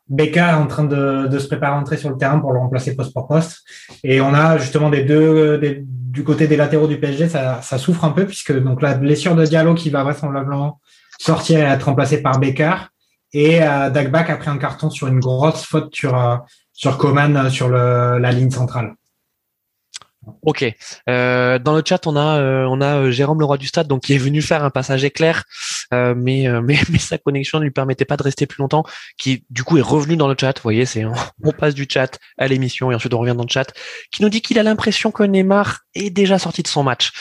[SPEAKER 2] Becca est en train de, de, se préparer à entrer sur le terrain pour le remplacer poste pour poste. Et on a justement des deux des, du côté des latéraux du PSG, ça, ça souffre un peu puisque donc la blessure de Diallo qui va vraisemblablement sortir et être remplacé par Becca et euh, Dagbak a pris un carton sur une grosse faute sur euh, sur Coman sur le, la ligne centrale.
[SPEAKER 1] Ok. Euh, dans le chat, on a euh, on a euh, Jérôme Leroy du Stade, donc qui est venu faire un passage éclair, mais, euh, mais mais sa connexion ne lui permettait pas de rester plus longtemps. Qui du coup est revenu dans le chat. Vous voyez, c'est on, passe du chat à l'émission et ensuite on revient dans le chat. Qui nous dit qu'il a l'impression que Neymar est déjà sorti de son match.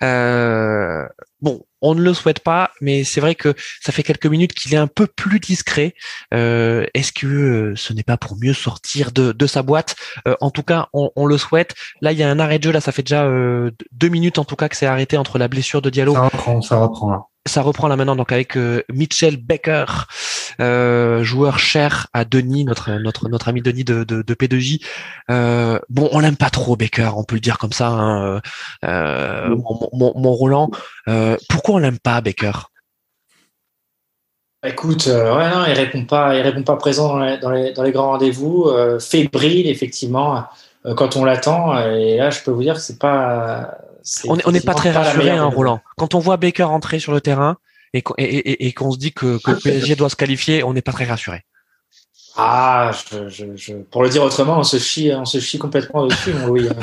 [SPEAKER 1] bon, on ne le souhaite pas, mais c'est vrai que ça fait quelques minutes qu'il est un peu plus discret. Euh, Est-ce que euh, ce n'est pas pour mieux sortir de, de sa boîte? Euh, En tout cas, on, on, le souhaite. Là, il y a un arrêt de jeu. Là, ça fait déjà euh, deux minutes en tout cas que c'est arrêté entre la blessure de Diallo.
[SPEAKER 2] Ça reprend, ça reprend.
[SPEAKER 1] Ça reprend là maintenant donc avec euh, Mitchell Becker, euh, joueur cher à Denis, notre notre notre ami Denis de de, de P2J. Euh, bon, on l'aime pas trop Becker, on peut le dire comme ça. Hein, euh, mon, mon, mon Roland, pourquoi on l'aime pas Becker
[SPEAKER 3] Écoute, euh, ouais, non, il répond pas, il répond pas présent dans les, dans les, dans les grands rendez-vous, fébrile effectivement quand on l'attend. Et là, je peux vous dire que c'est pas.
[SPEAKER 1] On n'est pas très rassuré, hein, Roland. Quand on voit Baker entrer sur le terrain et qu'on et, et- et qu'on se dit que, que le PSG doit se qualifier, on n'est pas très rassuré.
[SPEAKER 3] Ah, je, je, je- pour le dire autrement, on se chie, on se chie complètement dessus, mon Louis. hein.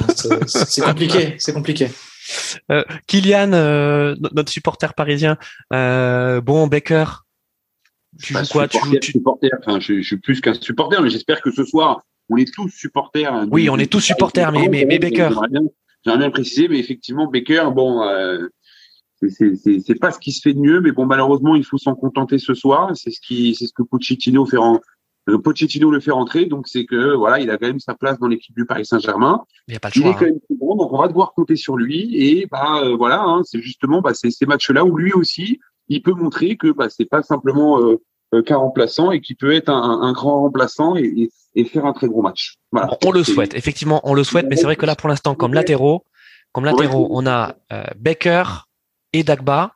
[SPEAKER 3] C'est- compliqué, c'est compliqué.
[SPEAKER 1] Euh, Kylian, euh, no- notre supporter parisien, euh, bon Baker, tu joues quoi Tu tu-
[SPEAKER 4] supporter. Enfin, je, je suis plus qu'un supporter, mais j'espère que ce soir, on est tous supporters. hein,
[SPEAKER 1] Oui, on est tous supporters, mais- mais- mais Baker.
[SPEAKER 4] J'aimerais bien, j'aimerais bien le préciser, mais effectivement, Baker, bon, euh, c'est- pas ce qui se fait de mieux, mais bon, malheureusement, il faut s'en contenter ce soir. C'est ce qui, c'est ce que Pochettino fait en, euh, Pochettino le fait rentrer, donc c'est que voilà, il a quand même sa place dans l'équipe du Paris Saint-Germain.
[SPEAKER 1] Il pas le
[SPEAKER 4] est quand même plus bon, donc on va devoir compter sur lui. Et bah euh, voilà, hein, c'est justement bah, ces matchs-là où lui aussi, il peut montrer que bah, c'est pas simplement euh, qu'un remplaçant et qu'il peut être un, un grand remplaçant et, et, et faire un très gros match. Voilà.
[SPEAKER 1] On le souhaite, effectivement, on le souhaite, mais c'est vrai que là, pour l'instant, comme latéraux, comme latéraux, on a euh, Baker et Dagba.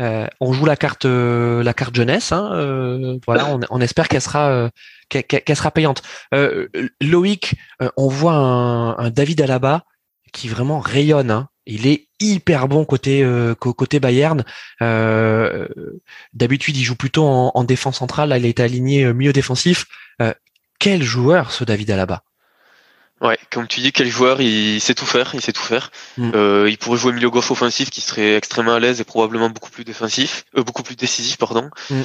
[SPEAKER 1] Euh, on joue la carte, euh, la carte jeunesse. Hein, euh, voilà, on, on espère qu'elle sera, euh, qu'elle sera payante. Euh, Loïc, euh, on voit un, un David Alaba qui vraiment rayonne. Hein. Il est hyper bon côté euh, côté Bayern. Euh, D'habitude, il joue plutôt en, en défense centrale. Là, il a été aligné euh, milieu défensif. Euh, quel joueur ce David Alaba?
[SPEAKER 6] Ouais, comme tu dis, quel joueur, il sait tout faire, il sait tout faire.
[SPEAKER 1] Mm.
[SPEAKER 6] Il pourrait jouer milieu gauche offensif qui serait extrêmement à l'aise et probablement beaucoup plus défensif, beaucoup plus décisif, pardon.
[SPEAKER 1] Mm.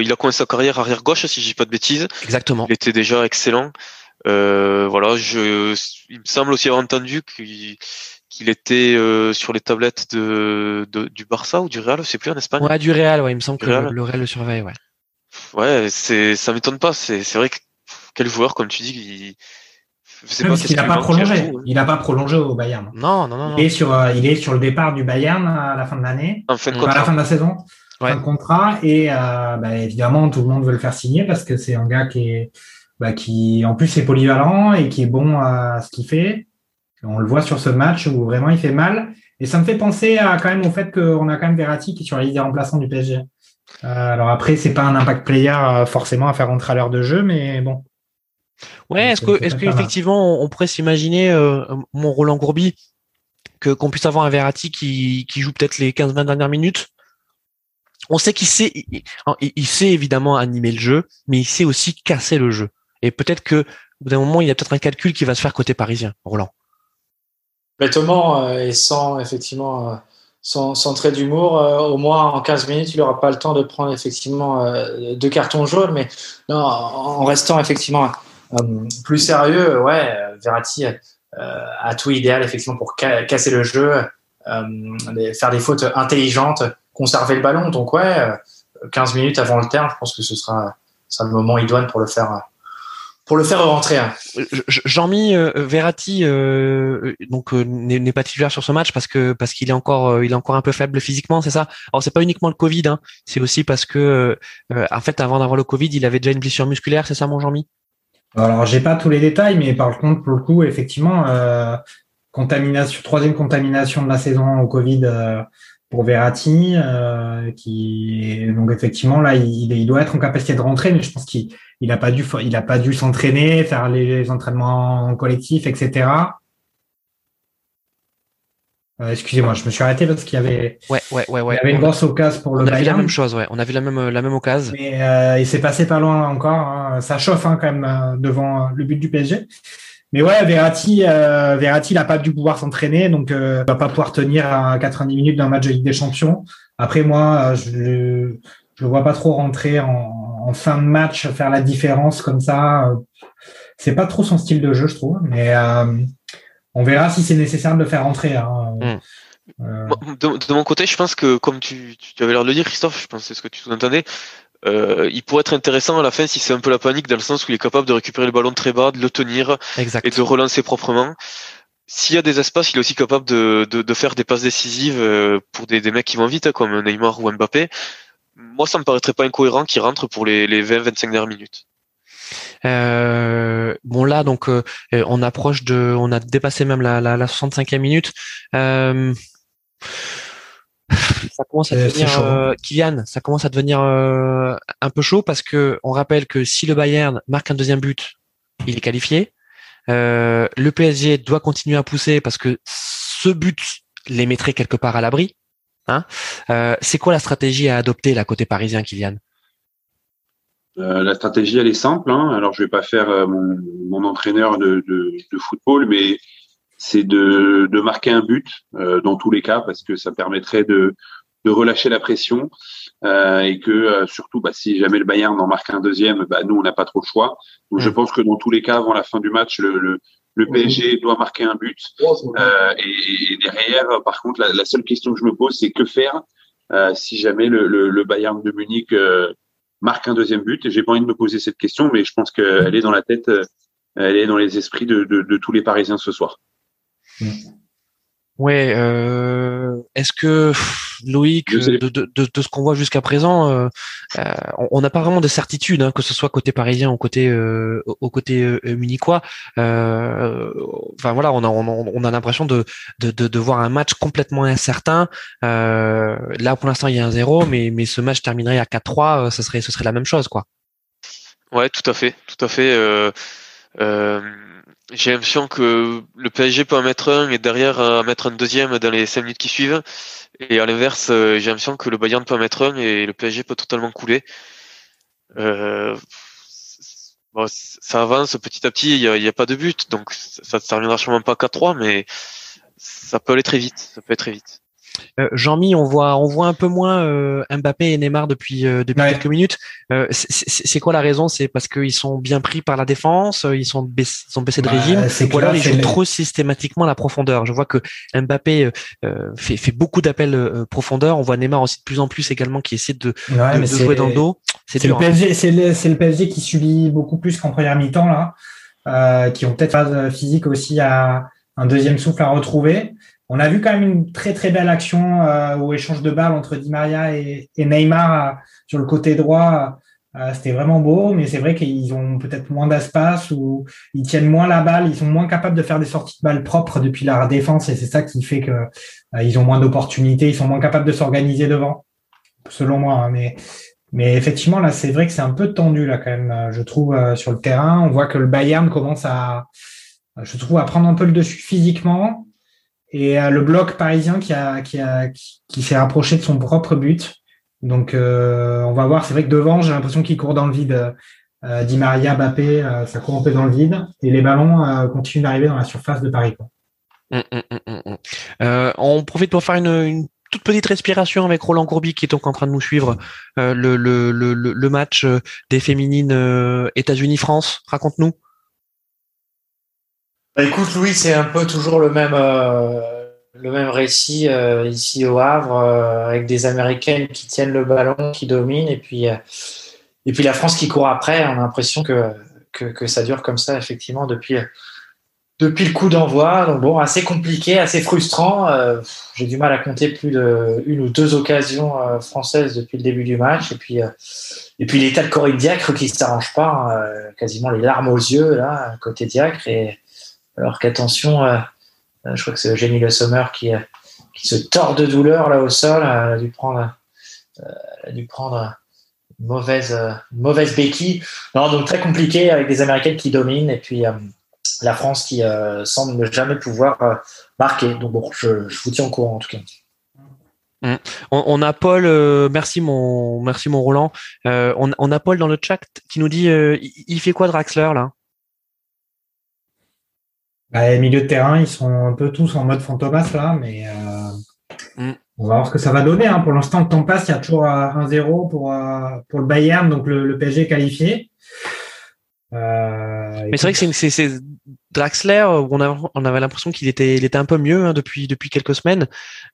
[SPEAKER 6] Il a commencé sa carrière arrière gauche, si je dis pas de bêtises.
[SPEAKER 1] Exactement.
[SPEAKER 6] Il était déjà excellent. Voilà, je, il me semble aussi avoir entendu qu'il qu'il était euh, sur les tablettes de, de- du Barça ou du Real, je sais plus en Espagne?
[SPEAKER 1] Ouais, du Real, ouais, il me semble que
[SPEAKER 6] Real.
[SPEAKER 1] le, le Real le surveille, ouais.
[SPEAKER 6] Ouais, c'est, ça m'étonne pas. C'est, c'est vrai que quel joueur, comme tu dis, il,
[SPEAKER 2] n'a pas
[SPEAKER 6] manque, il a
[SPEAKER 2] prolongé.
[SPEAKER 6] hein.
[SPEAKER 2] Il n'a pas prolongé au Bayern.
[SPEAKER 1] Non, non, non, non.
[SPEAKER 2] Il est sur, euh, il est sur le départ du Bayern à la fin de l'année,
[SPEAKER 6] En fin de
[SPEAKER 1] Mm.
[SPEAKER 2] enfin, à la fin de la saison,
[SPEAKER 1] Ouais.
[SPEAKER 2] fin de contrat. Et euh, bah, évidemment, tout le monde veut le faire signer parce que c'est un gars qui est, bah, qui en plus est polyvalent et qui est bon à ce qu'il fait. On le voit sur ce match où vraiment il fait mal. Et ça me fait penser à, quand même au fait qu'on a quand même Verratti qui est sur la liste des remplaçants du PSG. Euh, alors après, c'est pas un impact player euh, forcément à faire rentrer à l'heure de jeu, mais bon.
[SPEAKER 1] Ouais, est-ce que, est-ce qu'effectivement, on pourrait s'imaginer, euh, mon Roland Gourbi, que, qu'on puisse avoir un Verratti qui, qui joue peut-être les 15-20 dernières minutes? On sait qu'il sait, il sait évidemment animer le jeu, mais il sait aussi casser le jeu. Et peut-être que, au bout d'un moment, il y a peut-être un calcul qui va se faire côté parisien, Roland.
[SPEAKER 3] Bêtement euh, et sans effectivement euh, sans, sans trait d'humour, euh, au moins en 15 minutes, il n'aura pas le temps de prendre effectivement deux cartons jaunes, mais non, en restant effectivement plus sérieux, ouais, Verratti a tout idéal effectivement pour ca- casser le jeu, faire des fautes intelligentes, conserver le ballon. Donc ouais, euh, 15 minutes avant le terme, je pense que ce sera, sera le moment idoine pour le faire pour le faire rentrer. hein.
[SPEAKER 1] Jean-Mi euh, Verratti euh, donc euh, n'est n'est pas titulaire sur ce match parce que parce qu'il est encore euh, il est encore un peu faible physiquement, c'est ça? Alors c'est pas uniquement le Covid, hein, c'est aussi parce que euh, en fait avant d'avoir le Covid, il avait déjà une blessure musculaire, c'est ça mon Jean-Mi?
[SPEAKER 2] Alors, j'ai pas tous les détails, mais par contre, pour le coup, effectivement, euh, contamination, troisième contamination de la saison au Covid euh, pour Verratti, euh, qui donc effectivement là, il, il doit être en capacité de rentrer, mais je pense qu'il il a pas dû, il a pas dû s'entraîner, faire les entraînements collectifs, etc. Euh, Excusez-moi, je me suis arrêté parce qu'il y avait,
[SPEAKER 1] Ouais, ouais, ouais,
[SPEAKER 2] il
[SPEAKER 1] ouais.
[SPEAKER 2] y avait une
[SPEAKER 1] On,
[SPEAKER 2] grosse occasion pour
[SPEAKER 1] on
[SPEAKER 2] le
[SPEAKER 1] a vu la
[SPEAKER 2] Bayern.
[SPEAKER 1] même chose, ouais. On a vu la même la même occasion.
[SPEAKER 2] Mais euh, il s'est passé pas loin encore. hein. Ça chauffe hein, quand même devant le but du PSG. Mais ouais, Verratti, euh, Verratti, il a pas dû pouvoir s'entraîner, donc euh, il va pas pouvoir tenir à 90 minutes d'un match de Ligue des Champions. Après moi, euh, je le vois pas trop rentrer en, en fin de match, faire la différence comme ça. C'est pas trop son style de jeu, je trouve. Mais euh, on verra si c'est nécessaire de le faire rentrer. Hein.
[SPEAKER 1] Mm.
[SPEAKER 2] Euh,
[SPEAKER 6] De, de mon côté, je pense que, comme tu, tu avais l'air de le dire, Christophe, je pense que c'est ce que tu sous-entendais, euh, il pourrait être intéressant à la fin si c'est un peu la panique, dans le sens où il est capable de récupérer le ballon très bas, de le tenir
[SPEAKER 1] Exact.
[SPEAKER 6] et de relancer proprement. s'il y a des espaces, il est aussi capable de, de, de faire des passes décisives euh, pour des, des mecs qui vont vite, hein, comme Neymar ou Mbappé. Moi, ça me paraîtrait pas incohérent qu'il rentre pour les, les 20-25 dernières minutes.
[SPEAKER 1] Euh, bon là donc euh, on approche de, on a dépassé même la, la, la 65e minute. Euh, ça commence à
[SPEAKER 2] Euh,
[SPEAKER 1] devenir,
[SPEAKER 2] c'est chaud.
[SPEAKER 1] euh, Kylian, ça commence à devenir euh, un peu chaud parce que on rappelle que si le Bayern marque un deuxième but, il est qualifié. Euh, le PSG doit continuer à pousser parce que ce but les mettrait quelque part à l'abri. Hein Euh, c'est quoi la stratégie à adopter là côté parisien, Kylian?
[SPEAKER 4] Euh, la stratégie, elle est simple. Hein. Alors, je vais pas faire euh, mon, mon entraîneur de, de, de football, mais c'est de, de marquer un but euh, dans tous les cas parce que ça permettrait de, de relâcher la pression euh, et que euh, surtout, bah, si jamais le Bayern en marque un deuxième, bah, nous, on n'a pas trop le choix. Donc, je
[SPEAKER 1] Mm.
[SPEAKER 4] pense que dans tous les cas, avant la fin du match, le, le, le PSG doit marquer un but. Euh, et, et derrière, par contre, la, la seule question que je me pose, c'est que faire euh, si jamais le, le, le Bayern de Munich euh, marque un deuxième but. Et j'ai pas envie de me poser cette question, mais je pense qu'elle est dans la tête, elle est dans les esprits de, de, de tous les Parisiens ce soir.
[SPEAKER 1] Ouais, euh, est-ce que pff, Loïc,
[SPEAKER 4] sais.
[SPEAKER 1] de, de, de, de ce qu'on voit jusqu'à présent, euh, euh, on- n'a pas vraiment de certitude, hein, que ce soit côté parisien ou côté euh, au côté euh, munichois. Euh, Enfin voilà, on a on, a- on a l'impression de, de, de, de voir un match complètement incertain. Euh, là pour l'instant il y a un zéro, mais mais ce match terminerait à 4-3, euh, ce serait ce serait la même chose quoi.
[SPEAKER 6] Ouais, tout à fait, tout à fait. J'ai l'impression que le PSG peut en mettre un et derrière euh, en mettre un deuxième dans les cinq minutes qui suivent. Et à l'inverse, euh, j'ai l'impression que le Bayern peut en mettre un et le PSG peut totalement couler. Euh, bon, ça avance petit à petit, il n'y a, a pas de but, donc ça ne terminera sûrement pas 4-3, mais ça peut aller très vite. Ça peut aller très vite.
[SPEAKER 1] Euh, Jean-Mi, on voit, on voit un peu moins euh, Mbappé et Neymar depuis euh, depuis
[SPEAKER 2] Ouais.
[SPEAKER 1] quelques minutes. Euh, c'est- quoi la raison? C'est parce qu'ils sont bien pris par la défense, ils sont baissés, ils sont baissés de
[SPEAKER 2] Bah,
[SPEAKER 1] régime,
[SPEAKER 2] c'est
[SPEAKER 1] ou alors ils jouent trop systématiquement la profondeur? Je vois que Mbappé fait, fait beaucoup d'appels euh, profondeur. On voit Neymar aussi de plus en plus également qui essaie de,
[SPEAKER 2] Ouais,
[SPEAKER 1] de,
[SPEAKER 2] mais
[SPEAKER 1] de
[SPEAKER 2] c'est-
[SPEAKER 1] jouer dans le dos. C'est
[SPEAKER 2] le
[SPEAKER 1] hein.
[SPEAKER 2] PSG, le, PSG qui subit beaucoup plus qu'en première mi-temps là, euh, qui ont peut-être phase physique aussi à un deuxième souffle à retrouver. On a vu quand même une très très belle action euh, au échange de balles entre Di Maria et, Neymar euh, sur le côté droit. Euh, C'était vraiment beau, mais c'est vrai qu'ils ont peut-être moins d'espace ou ils tiennent moins la balle, ils sont moins capables de faire des sorties de balles propres depuis la défense et c'est ça qui fait que euh, ils ont moins d'opportunités, ils sont moins capables de s'organiser devant, selon moi. hein, mais effectivement, là, c'est vrai que c'est un peu tendu, là, quand même, euh, je trouve, sur le terrain. On voit que le Bayern commence à, je trouve, à prendre un peu le dessus physiquement. Et euh, le bloc parisien qui, a, qui, a, qui, s'est rapproché de son propre but. Donc, euh, on va voir. C'est vrai que devant, j'ai l'impression qu'il court dans le vide. Euh, Maria, Mbappé, euh, ça court un peu dans le vide. Et les ballons euh, continuent d'arriver dans la surface de Paris.
[SPEAKER 1] Hum, hum, hum, on profite pour faire une, toute petite respiration avec Roland Courby qui est donc en train de nous suivre le, le, le, match des féminines États-Unis-France. Raconte-nous.
[SPEAKER 3] Bah, écoute, Louis, c'est un peu toujours le même, euh, le même récit euh, ici au Havre, euh, avec des Américaines qui tiennent le ballon, qui dominent, et puis, euh, et puis la France qui court après. On a l'impression que, que, que ça dure comme ça, effectivement, depuis, depuis le coup d'envoi. Donc, bon, assez compliqué, assez frustrant. Euh, J'ai du mal à compter plus de une ou deux occasions euh, françaises depuis le début du match. Et puis, euh, et puis l'état de Corinne Diacre qui ne s'arrange pas, hein, euh, quasiment les larmes aux yeux, là, côté Diacre. Et, alors qu'attention, euh, euh, je crois que c'est Eugénie Le Sommer qui, euh, se tord de douleur là au sol. Elle a dû prendre, prendre une mauvaise, mauvaise béquille. Donc très compliqué avec des Américaines qui dominent et puis la France qui semble ne jamais pouvoir marquer. Donc bon, je, vous tiens au courant en tout cas.
[SPEAKER 1] On, on a Paul, merci mon, merci mon Roland. On, on a Paul dans le chat qui nous dit, il fait quoi Draxler là?
[SPEAKER 2] Bah, les milieux de terrain, ils sont un peu tous en mode fantomas là, mais euh,
[SPEAKER 1] Mm.
[SPEAKER 2] on va voir ce que ça va donner. Hein. Pour l'instant, le temps passe, il y a toujours euh, 1-0 pour, euh, pour le Bayern, donc le, le PSG qualifié. Euh,
[SPEAKER 1] Mais c'est vrai que c'est, Draxler. euh, On, a, on avait l'impression qu'il était, il était un peu mieux hein, depuis, depuis quelques semaines.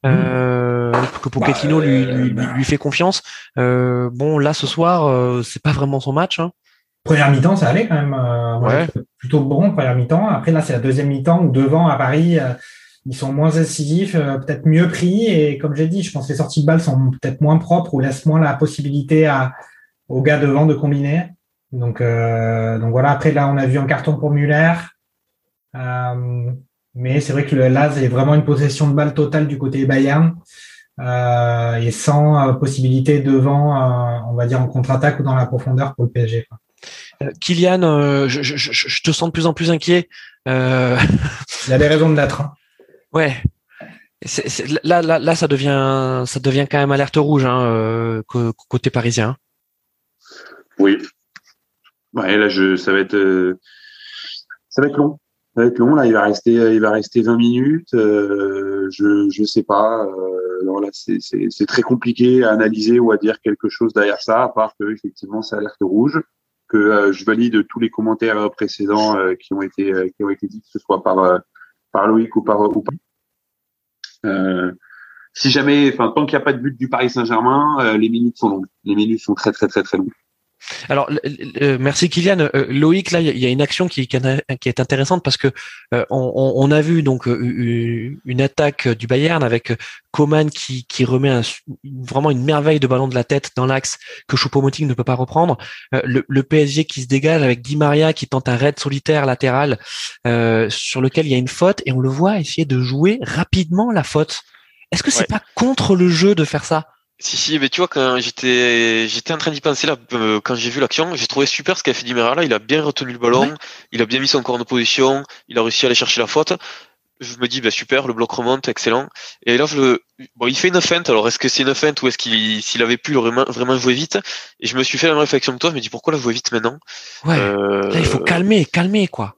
[SPEAKER 1] Euh, que Pochettino
[SPEAKER 2] Bah,
[SPEAKER 1] lui,
[SPEAKER 2] euh,
[SPEAKER 1] lui,
[SPEAKER 2] bah.
[SPEAKER 1] lui fait confiance. Euh, bon, là ce soir, euh, c'est pas vraiment son match. Hein.
[SPEAKER 2] Première mi-temps, ça allait quand même. Euh,
[SPEAKER 1] Ouais.
[SPEAKER 2] Plutôt bon, première mi-temps. Après, là, c'est la deuxième mi-temps où devant, à Paris, euh, ils sont moins incisifs, euh, peut-être mieux pris. Et comme j'ai dit, je pense que les sorties de balles sont peut-être moins propres ou laissent moins la possibilité à, aux gars devant de combiner. Donc, euh, donc voilà. Après, là, on a vu un carton pour Muller. Euh, mais c'est vrai que le Laz est vraiment une possession de balle totale du côté Bayern. Euh, et sans possibilité devant, euh, on va dire en contre-attaque ou dans la profondeur pour le PSG. quoi.
[SPEAKER 1] Euh, Kylian, euh, je, je, je, je te sens de plus en plus inquiet. Euh,
[SPEAKER 2] Il a des raisons de l'être. hein.
[SPEAKER 1] ouais. Là, là, là, ça devient, ça devient quand même alerte rouge hein, euh, côté parisien.
[SPEAKER 4] Oui. Ouais, là, je, ça va être, euh, ça va être long. Ça va être long. Là, il va rester, il va rester 20 minutes. Euh, je, je sais pas. Euh, alors là, c'est très compliqué à analyser ou à dire quelque chose derrière ça, à part que effectivement, c'est alerte rouge. Que euh, je valide tous les commentaires précédents euh, qui ont été, euh, qui ont été dits, que ce soit par, euh, par Loïc ou par, ou par. Euh, si jamais, enfin, tant qu'il n'y a pas de but du Paris Saint-Germain, euh, les minutes sont longues. Les minutes sont très, très, très, très longues.
[SPEAKER 1] Alors, euh, merci Kylian. Euh, Loïc, là, il y a- une action qui, qui est intéressante parce que euh, on, a vu donc euh, une attaque du Bayern avec Coman qui, qui remet un vraiment une merveille de ballon de la tête dans l'axe que Choupo-Moting ne peut pas reprendre. Euh, le, le PSG qui se dégage avec Di Maria qui tente un raid solitaire latéral euh, sur lequel il y a une faute et on le voit essayer de jouer rapidement la faute. Est-ce que c'est
[SPEAKER 6] Ouais.
[SPEAKER 1] pas contre le jeu de faire ça?
[SPEAKER 6] Si, si, mais tu vois, quand j'étais, j'étais en train d'y penser là, euh, quand j'ai vu l'action, j'ai trouvé super ce qu'a fait Di là. Il a bien retenu le ballon,
[SPEAKER 1] Ouais.
[SPEAKER 6] il a bien mis son corps en position, il a réussi à aller chercher la faute. Je me dis, bah super, le bloc remonte, excellent. Et là, je le, bon, il fait une feinte. Alors, est-ce que c'est une feinte ou est-ce qu'il, s'il avait pu le vraiment, vraiment jouer vite? Et je me suis fait la même réflexion que toi. Je me dis, pourquoi la jouer vite maintenant?
[SPEAKER 1] Ouais.
[SPEAKER 6] Euh,
[SPEAKER 1] Là, il faut calmer, calmer quoi.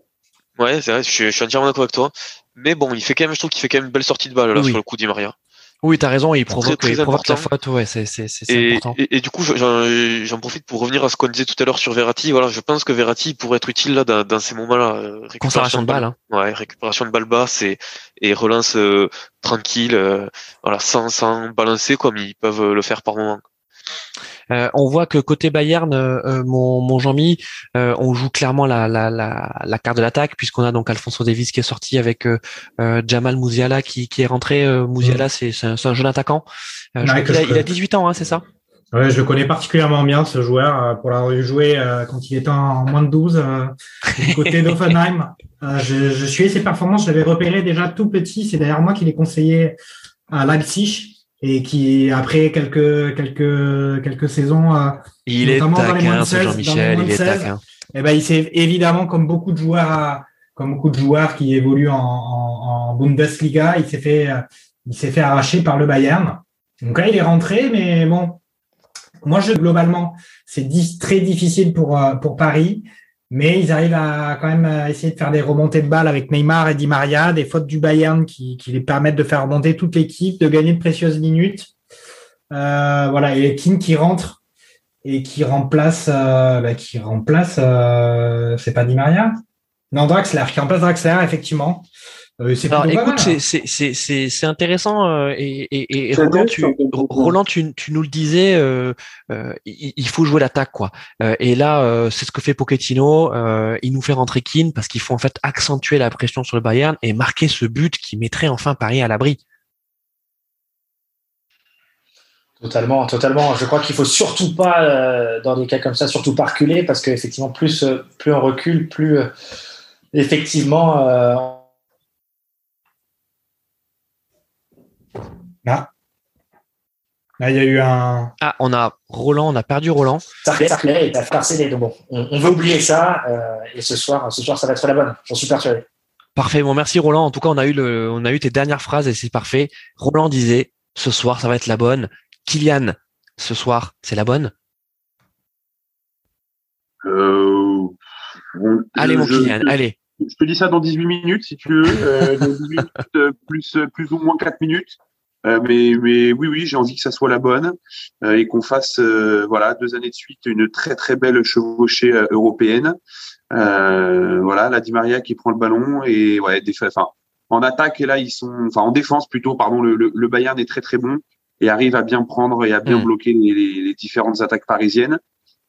[SPEAKER 6] Ouais, c'est vrai, je suis, je suis entièrement d'accord avec toi. Mais bon, il fait quand même, je trouve qu'il fait quand même une belle sortie de balle là
[SPEAKER 1] Oui.
[SPEAKER 6] sur le coup Di
[SPEAKER 1] Oui, t'as raison, il provoque,
[SPEAKER 6] très
[SPEAKER 1] il provoque la faute, ouais, c'est important.
[SPEAKER 6] et, et du coup, je- j'en profite pour revenir à ce qu'on disait tout à l'heure sur Verratti. Voilà, je pense que Verratti pourrait être utile là dans, dans ces moments-là. euh, récupération
[SPEAKER 1] Conservation de balle, hein.
[SPEAKER 6] Ouais, récupération de balle basse et, et relance euh, tranquille, euh, voilà, sans, sans balancer comme ils peuvent le faire par moment.
[SPEAKER 1] Euh, on voit que côté Bayern, euh, euh, mon, mon Jean-Mi, euh, on joue clairement la, la, la, la carte de l'attaque puisqu'on a donc Alfonso Davis qui est sorti avec Jamal Mouziala qui, qui est rentré. Euh, Mouziala, c'est c'est un, c'est un jeune attaquant. Je
[SPEAKER 2] Ouais,
[SPEAKER 1] crois
[SPEAKER 2] que
[SPEAKER 1] qu'il a, il a
[SPEAKER 2] peux-
[SPEAKER 1] 18 ans, hein, c'est ça?
[SPEAKER 2] Ouais, je le connais particulièrement bien, ce joueur, pour l'avoir eu joué euh, quand il était en moins de 12, euh, du côté d'Offenheim. Euh, je, je suivais ses performances, je l'avais repéré déjà tout petit. C'est d'ailleurs moi qui l'ai conseillé à Leipzig et qui, après quelques, quelques, quelques saisons, euh,
[SPEAKER 1] Il est
[SPEAKER 2] Notamment dans les moins
[SPEAKER 1] taquin, ce
[SPEAKER 2] 16, dans
[SPEAKER 1] Jean-Michel,
[SPEAKER 2] les moins
[SPEAKER 1] il est
[SPEAKER 2] 16.
[SPEAKER 1] taquin.
[SPEAKER 2] eh ben, il s'est évidemment, comme beaucoup de joueurs, à- comme beaucoup de joueurs qui évoluent en, en, en Bundesliga, il s'est fait, euh, il s'est fait arracher par le Bayern. Donc là, il est rentré, mais bon, moi, je globalement, c'est très difficile pour euh, pour Paris, mais ils arrivent à quand même à essayer de faire des remontées de balles avec Neymar et Di Maria, des fautes du Bayern qui, les permettent de faire remonter toute l'équipe, de gagner de précieuses minutes. Euh, voilà, et Keane qui rentre et qui remplace, euh, bah, qui remplace, euh, c'est pas Di Maria? Non, Draxler, qui remplace Draxler, effectivement. Euh, c'est
[SPEAKER 1] Alors écoute,
[SPEAKER 2] mal, hein.
[SPEAKER 1] c'est c'est c'est c'est c'est intéressant euh, et et, et
[SPEAKER 4] C'est
[SPEAKER 1] Roland, tu. Roland, nous le disais, euh, euh, il, il faut jouer l'attaque quoi. Euh, et là, euh, c'est ce que fait Pochettino. Euh, il nous fait rentrer Keane parce qu'il faut en fait accentuer la pression sur le Bayern et marquer ce but qui mettrait enfin Paris à l'abri.
[SPEAKER 3] Totalement, totalement. Je crois qu'il faut surtout pas, euh, dans des cas comme ça, surtout pas reculer parce qu'effectivement, plus, plus on recule, plus euh, effectivement. euh,
[SPEAKER 2] Là, Là, il y a eu un.
[SPEAKER 1] Ah, on a Roland, on a perdu Roland.
[SPEAKER 3] ça ça recule et t'as harcelé. Donc bon, on, on veut oublier ça. euh, et ce soir, ce soir, ça va être la bonne. J'en suis persuadé.
[SPEAKER 1] Parfait. Bon, merci Roland. En tout cas, on a eu le, on a eu tes dernières phrases et c'est parfait. Roland disait, ce soir, ça va être la bonne. Kylian, ce soir, c'est la bonne?
[SPEAKER 4] Euh, bon,
[SPEAKER 1] Allez, mon
[SPEAKER 4] je-
[SPEAKER 1] Kylian, allez.
[SPEAKER 4] Je te dis ça dans 18 minutes, si tu veux. Euh, dans 18 minutes, euh, plus, plus ou moins 4 minutes. Euh, mais, mais oui, oui, j'ai envie que ça soit la bonne euh, et qu'on fasse, euh, voilà, deux années de suite une très très belle chevauchée euh, européenne. Euh, voilà, la Di Maria qui prend le ballon et ouais, des, enfin, en attaque et là ils sont, enfin en défense plutôt, pardon, le, le, le Bayern est très très bon et arrive à bien prendre et à bien
[SPEAKER 1] Mm.
[SPEAKER 4] bloquer les, les, les différentes attaques parisiennes.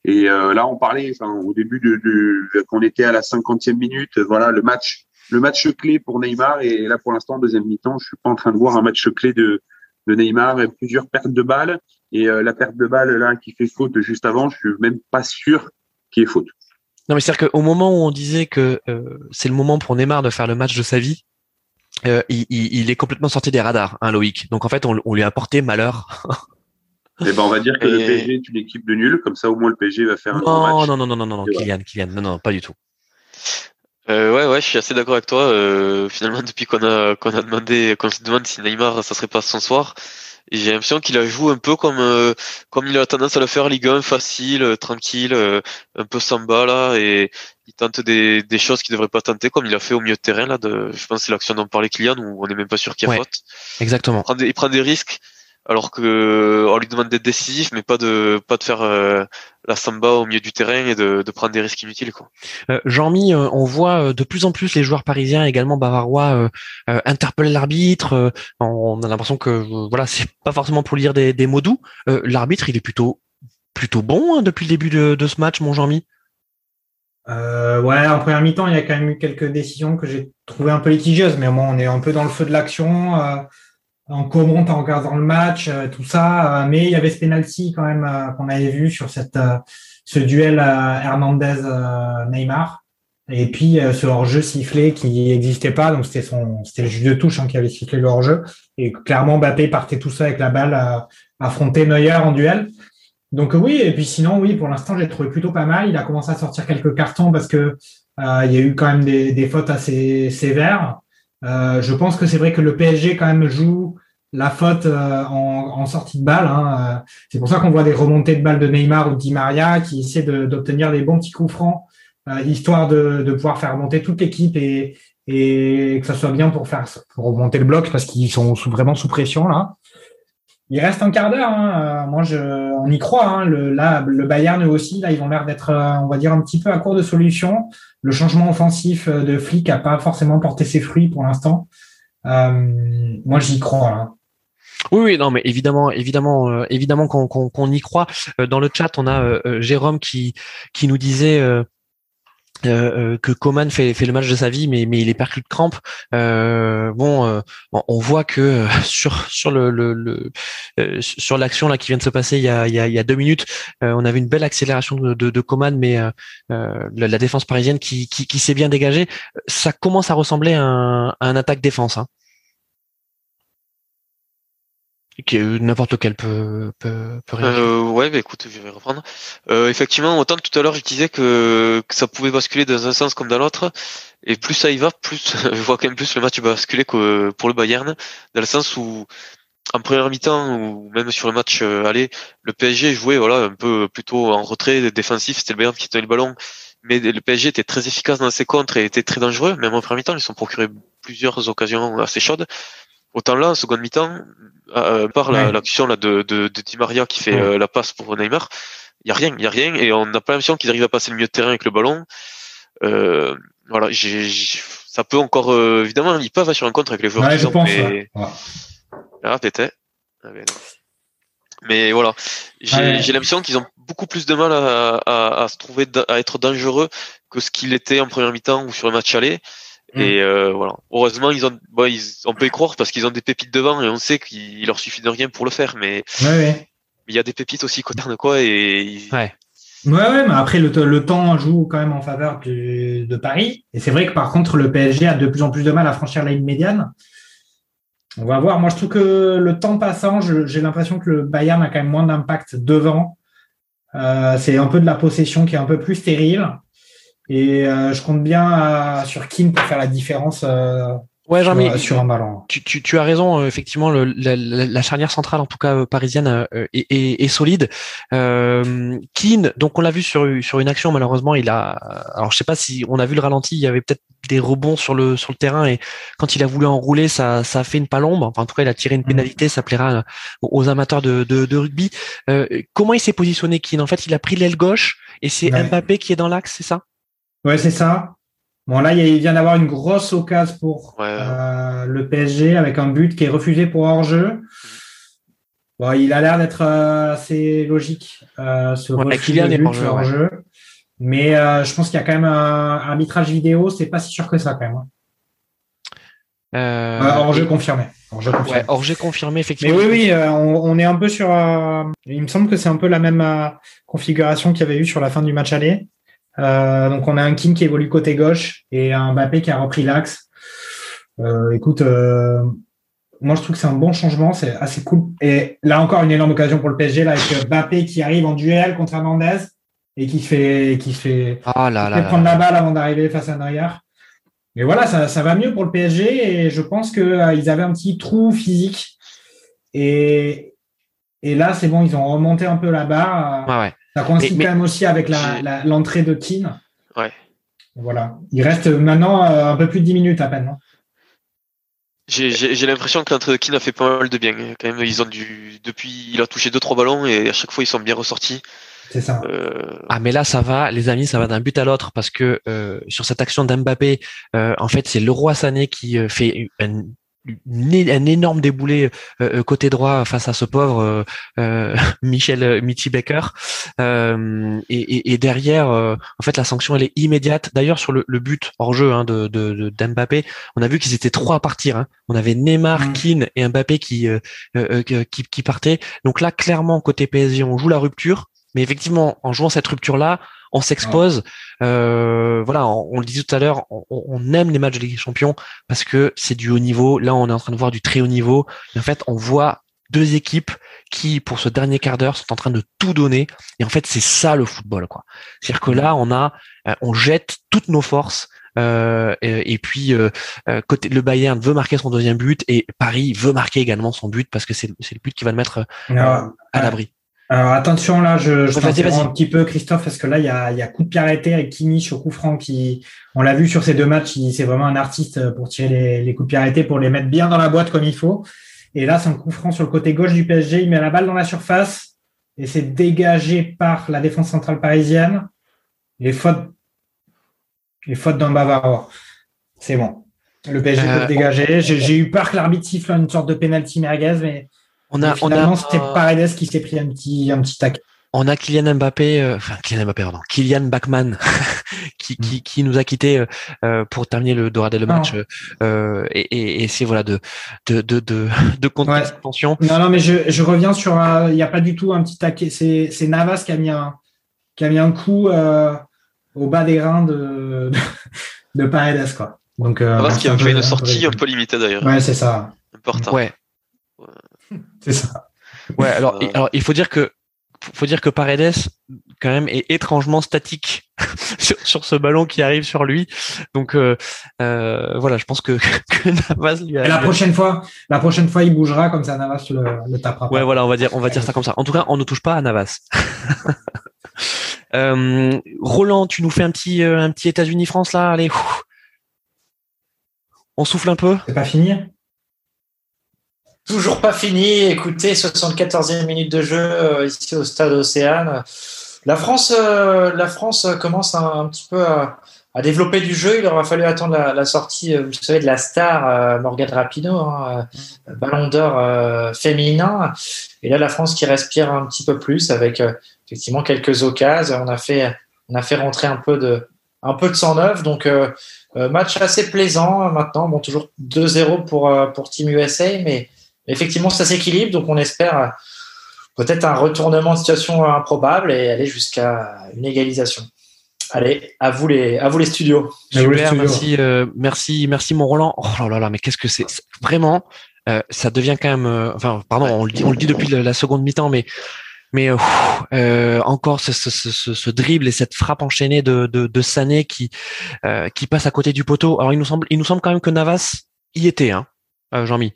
[SPEAKER 4] Et euh, là, on parlait, enfin, au début de, de qu'on était à la cinquantième minute, voilà, le match, le match clé pour Neymar. Et là, pour l'instant, deuxième mi-temps, je suis pas en train de voir un match clé de, de Neymar et plusieurs pertes de balles. Et euh, la perte de balle là qui fait faute juste avant, je suis même pas sûr qu'il y ait faute.
[SPEAKER 1] Non, mais c'est-à-dire qu'au moment où on disait que euh, c'est le moment pour Neymar de faire le match de sa vie, euh, il, est complètement sorti des radars, hein, Loïc. Donc en fait, on, on lui a porté malheur.
[SPEAKER 4] Eh ben, on va dire que le PSG est une équipe de nuls, comme ça au moins le PSG va faire un
[SPEAKER 1] non,
[SPEAKER 4] bon match.
[SPEAKER 1] Non, non, non, non, non, non, Kylian, Kylian, non, non, pas du tout.
[SPEAKER 6] Euh, ouais, ouais, je suis assez d'accord avec toi. Euh, finalement, depuis qu'on a qu'on a demandé, qu'on se demande si Neymar, ça serait pas son soir, j'ai l'impression qu'il a joué un peu comme euh, comme il a tendance à le faire Ligue 1, facile, euh, tranquille, euh, un peu samba là, et il tente des, des choses qu'il devrait pas tenter, comme il a fait au milieu de terrain là. De, je pense que c'est l'action dont parlait Kylian où on n'est même pas sûr qu'il y a
[SPEAKER 1] Ouais.
[SPEAKER 6] faute.
[SPEAKER 1] Exactement.
[SPEAKER 6] Il prend des, il prend des risques alors que on lui demande d'être décisif, mais pas de pas de faire euh, la samba au milieu du terrain et de, de prendre des risques inutiles quoi.
[SPEAKER 1] Euh, Jean-Mi, euh, on voit euh, de plus en plus les joueurs parisiens, également bavarois, euh, euh, interpeller l'arbitre. euh, on a l'impression que euh, voilà, c'est pas forcément pour lire des, des mots doux. Euh, l'arbitre, il est plutôt plutôt bon hein, depuis le début de, de ce match, mon Jean-Mi?
[SPEAKER 2] Euh, ouais, en première mi-temps, il y a quand même eu quelques décisions que j'ai trouvées un peu litigieuses, mais au moins on est un peu dans le feu de l'action. On commente en regardant le match, euh, tout ça. Euh, mais il y avait ce penalty quand même euh, qu'on avait vu sur cette ce duel Hernandez-Neymar. Et puis ce hors-jeu sifflé qui n'existait pas, donc c'était son c'était le juge de touche hein, qui avait sifflé le hors-jeu. Et clairement Mbappé partait tout ça avec la balle à affronter Neuer en duel. Donc oui, et puis sinon, oui, pour l'instant, j'ai trouvé plutôt pas mal. Il a commencé à sortir quelques cartons parce que euh, il y a eu quand même des, des fautes assez sévères. Euh, je pense que c'est vrai que le PSG quand même joue la faute euh, en, en sortie de balle. Hein. Euh, C'est pour ça qu'on voit des remontées de balles de Neymar ou de Di Maria qui essaient d'obtenir des bons petits coups francs, euh, histoire de, de pouvoir faire monter toute l'équipe et, et que ça soit bien pour faire pour remonter le bloc parce qu'ils sont sous, vraiment sous pression là. Il reste un quart d'heure. Hein. Euh, Moi, je, on y croit. Hein. Le, là, le Bayern eux aussi, là, ils ont l'air d'être, on va dire, un petit peu à court de solutions. Le changement offensif euh, de Flick a pas forcément porté ses fruits pour l'instant. Euh, moi, j'y crois. Là.
[SPEAKER 1] Oui, oui, non, mais évidemment, évidemment, euh, évidemment qu'on y croit. Euh, dans le chat, on a Jérôme qui qui nous disait. Euh, euh, que Coman fait, le match de sa vie, mais, il est perclus de crampes. Euh, bon, euh, on- voit que euh, sur sur le, sur l'action là qui vient de se passer il y a il y a, deux minutes, on avait une belle accélération de, de, Coman, mais la, défense parisienne qui, qui, s'est bien dégagée. Ça commence à ressembler à un, à un attaque défense. Hein. N'importe lequel peut peut, peut.
[SPEAKER 6] Euh, ouais, bah écoute, je vais reprendre. Euh, effectivement, autant tout à l'heure je disais que, que ça pouvait basculer dans un sens comme dans l'autre, et plus ça y va, plus je vois quand même plus le match basculer que pour le Bayern, dans le sens où en première mi-temps ou même sur le match euh, aller, le PSG jouait voilà un peu plutôt en retrait défensif, c'était le Bayern qui tenait le ballon, mais le PSG était très efficace dans ses contres et était très dangereux. Même en première mi-temps, ils se sont procuré plusieurs occasions assez chaudes. Autant là, en seconde mi-temps, euh, par la-
[SPEAKER 2] Ouais.
[SPEAKER 6] l'action là de, de, de Di Maria qui fait
[SPEAKER 2] Ouais.
[SPEAKER 6] euh, la passe pour Neymar, il y a rien, il y a rien, et on n'a pas l'impression qu'ils arrivent à passer le milieu de terrain avec le ballon. Euh, voilà, ça peut encore, euh, évidemment, ils peuvent assurer un contre avec les joueurs
[SPEAKER 2] Ouais, je pense.
[SPEAKER 6] mais
[SPEAKER 2] ouais.
[SPEAKER 6] Ah, peut-être. Ah, mais, voilà, j'ai,
[SPEAKER 2] Ouais.
[SPEAKER 6] l'impression qu'ils ont beaucoup plus de mal à, à, à se trouver, à être dangereux que ce qu'il était en première mi-temps ou sur le match aller.
[SPEAKER 2] Mm.
[SPEAKER 6] Et euh, voilà. Heureusement, ils ont, bon, ils, on peut y croire parce qu'ils ont des pépites devant et on sait qu'il leur suffit de rien pour le faire. Mais
[SPEAKER 2] Ouais, ouais.
[SPEAKER 6] il y a des pépites aussi côté de quoi et ils-
[SPEAKER 1] Ouais.
[SPEAKER 2] Ouais, ouais, mais après, le, le temps joue quand même en faveur du- de Paris. Et c'est vrai que par contre, le PSG a de plus en plus de mal à franchir la ligne médiane. On va voir. Moi, je trouve que le temps passant, j'ai l'impression que le Bayern a quand même moins d'impact devant. Euh, c'est un peu de la possession qui est un peu plus stérile. Et euh, je compte bien euh, sur Kim pour faire la différence euh,
[SPEAKER 1] Ouais,
[SPEAKER 2] sur,
[SPEAKER 1] Jean-Mi,
[SPEAKER 2] sur un ballon.
[SPEAKER 1] tu, tu, tu as raison, euh, effectivement, le, la, la- la charnière centrale, en tout cas euh, parisienne, euh, est, est- est solide. Euh, Keane, donc on l'a vu sur, sur une action, malheureusement, il a. Alors je sais pas si on a vu le ralenti, il y avait peut-être des rebonds sur le sur le terrain et quand il a voulu enrouler, ça, ça a fait une palombe. Enfin, en tout cas, il a tiré une
[SPEAKER 2] Mhm.
[SPEAKER 1] pénalité, ça plaira euh, aux amateurs de, de, de rugby. Euh, comment il s'est positionné, Keane En fait, il a pris l'aile gauche et c'est
[SPEAKER 2] Ouais.
[SPEAKER 1] Mbappé qui est dans l'axe, c'est ça?
[SPEAKER 2] Ouais, c'est ça. Bon, là, il vient d'avoir une grosse occasion pour
[SPEAKER 6] Ouais.
[SPEAKER 2] euh, le PSG avec un but qui est refusé pour hors-jeu. Bon, il a l'air d'être euh, assez logique, euh, ce
[SPEAKER 1] Ouais,
[SPEAKER 2] refus de but
[SPEAKER 1] hors jeu,
[SPEAKER 2] hors
[SPEAKER 1] ouais.
[SPEAKER 2] jeu. Mais euh, je pense qu'il y a quand même un arbitrage vidéo, c'est pas si sûr que ça quand même. hein.
[SPEAKER 1] Euh,
[SPEAKER 2] Euh, hors jeu
[SPEAKER 1] et-
[SPEAKER 2] confirmé. Hors jeu confirmé.
[SPEAKER 1] Ouais, hors confirmé,
[SPEAKER 2] Mais
[SPEAKER 1] effectivement.
[SPEAKER 2] oui, oui, euh, on, on est un peu sur. euh, il me semble que c'est un peu la même euh, configuration qu'il y avait eu sur la fin du match aller. Euh, donc on a un Kim qui évolue côté gauche et un Mbappé qui a repris l'axe. Euh, écoute, euh, moi je trouve que c'est un bon changement, c'est assez cool. Et là encore une énorme occasion pour le PSG là avec Mbappé qui arrive en duel contre Hernandez et qui fait qui fait,
[SPEAKER 1] Ah là
[SPEAKER 2] qui
[SPEAKER 1] là
[SPEAKER 2] fait
[SPEAKER 1] là
[SPEAKER 2] prendre la balle avant d'arriver face à derrière. Mais voilà, ça, ça va mieux pour le PSG et je pense que euh, ils avaient un petit trou physique et, et là c'est bon, ils ont remonté un peu la barre.
[SPEAKER 1] Ouais.
[SPEAKER 2] Ça coïncide
[SPEAKER 1] Mais-
[SPEAKER 2] quand même aussi avec l'entrée de Keane.
[SPEAKER 6] Ouais.
[SPEAKER 2] Voilà. Il reste maintenant euh, un peu plus de 10 minutes à peine.
[SPEAKER 6] J'ai l'impression que l'entrée de Keane a fait pas mal de bien. Quand même, ils ont dû depuis, il a touché deux trois ballons et à chaque fois ils sont bien ressortis.
[SPEAKER 2] C'est ça.
[SPEAKER 6] Euh,
[SPEAKER 1] Ah mais là ça va, les amis, ça va d'un but à l'autre parce que euh, sur cette action d'Mbappé, euh, en fait c'est Leroy Sané qui euh, fait un, une- un énorme déboulé euh, euh, côté droit face à ce pauvre euh, euh, Michel Michi Becker Euh, et, et- et derrière euh, en fait la sanction elle est immédiate d'ailleurs sur le, le but hors jeu hein, de, de, on a vu qu'ils étaient trois à partir hein. on avait Neymar
[SPEAKER 2] Mm.
[SPEAKER 1] Keane et Mbappé qui, euh, euh, euh, qui qui partaient donc là clairement côté PSG on joue la rupture mais effectivement en jouant cette rupture là on s'expose euh, voilà on, on le disait tout à l'heure on, on aime les matchs de Ligue des Champions parce que c'est du haut niveau. Là on est en train de voir du très haut niveau. Et en fait on voit deux équipes qui pour ce dernier quart d'heure sont en train de tout donner. Et en fait c'est ça le football quoi. C'est à dire que là on a euh, on jette toutes nos forces euh, et, et puis euh, côté le Bayern veut marquer son deuxième but et Paris veut marquer également son but parce que c'est le but qui va le mettre euh, à l'abri
[SPEAKER 2] Alors attention là, je, je
[SPEAKER 1] vas-y,
[SPEAKER 2] un petit peu Christophe parce que là il y a, il y a coup de pied arrêté avec Kimmich au coup franc qui, on l'a vu sur ces deux matchs, il- c'est vraiment un artiste pour tirer les, les coups de pied arrêtés pour les mettre bien dans la boîte comme il faut. Et là c'est un coup franc sur le côté gauche du PSG, il met la balle dans la surface et c'est dégagé par la défense centrale parisienne. Les fautes, les fautes d'un Bavarois. C'est bon. Le PSG
[SPEAKER 1] Euh,
[SPEAKER 2] peut dégager. J'ai j'ai eu peur que l'arbitre siffle une sorte de penalty merguez, mais
[SPEAKER 1] on a on
[SPEAKER 2] finalement
[SPEAKER 1] a
[SPEAKER 2] c'était Paredes qui s'est pris un petit, un petit tac.
[SPEAKER 1] on a Kylian Mbappé, euh, enfin Kylian Mbappé, pardon, Kylian Bachmann, qui, qui, qui nous a quitté euh, euh, pour terminer le Dorade le match euh, et, et, et essayer voilà de de de de, de contenir
[SPEAKER 2] Ouais.
[SPEAKER 1] cette tension.
[SPEAKER 2] Non, non, mais je, je reviens sur. Il n'y a pas du tout un petit taquet. C'est c'est Navas qui a mis un, qui a mis un coup euh, au bas des reins de, de Paredes, quoi. Donc, euh,
[SPEAKER 6] Navas qui
[SPEAKER 2] c'est
[SPEAKER 6] a fait une sortie un peu limitée d'ailleurs.
[SPEAKER 2] Ouais, c'est ça.
[SPEAKER 6] Important.
[SPEAKER 1] Ouais,
[SPEAKER 2] C'est ça.
[SPEAKER 1] ouais. Alors,
[SPEAKER 6] Euh.
[SPEAKER 1] alors il faut dire que faut dire que Paredes quand même est étrangement statique sur, sur ce ballon qui arrive sur lui. Donc euh, euh, voilà, je pense que, que Navas lui a.
[SPEAKER 2] Et la prochaine fois, la prochaine fois, il bougera comme ça, Navas le, le tapera. pas.
[SPEAKER 1] Ouais, voilà, on va dire, on va dire ça comme ça. En tout cas, on ne touche pas à Navas. Euh, Roland, tu nous fais un petit, euh, un petit États-Unis-France là. Allez, ouf. on souffle un peu.
[SPEAKER 2] C'est pas fini?
[SPEAKER 3] Toujours pas fini. Écoutez, 74e minute de jeu euh, ici au stade Océane. La France, euh, la France commence un, petit peu à, à développer du jeu. Il aura fallu attendre la, la sortie, euh, vous savez, de la star euh, Morgane Rapinoe, hein, euh, Ballon d'Or euh, féminin. Et là, la France qui respire un petit peu plus avec euh, effectivement quelques occasions. On a fait, on a fait rentrer un peu de, un peu de 109. Donc euh, euh, match assez plaisant euh, maintenant. Bon, toujours 2-0 pour euh, pour Team USA, mais effectivement, ça s'équilibre. Donc, on espère euh, peut-être un retournement de situation improbable et aller jusqu'à une égalisation. Allez, à vous les, à vous les studios.
[SPEAKER 2] À vous les
[SPEAKER 1] Super,
[SPEAKER 2] studios.
[SPEAKER 1] merci, euh, merci, merci mon Roland. Oh là là là, mais qu'est-ce que c'est Vraiment, euh, ça devient quand même. euh, enfin, pardon, on le dit, on le dit depuis la, la seconde mi-temps, mais mais euh, euh, encore ce, ce, ce, ce- ce dribble et cette frappe enchaînée de de, de Sané qui euh, qui passe à côté du poteau. Alors il nous semble, il nous semble quand même que Navas y était, hein, euh, Jean-Mi.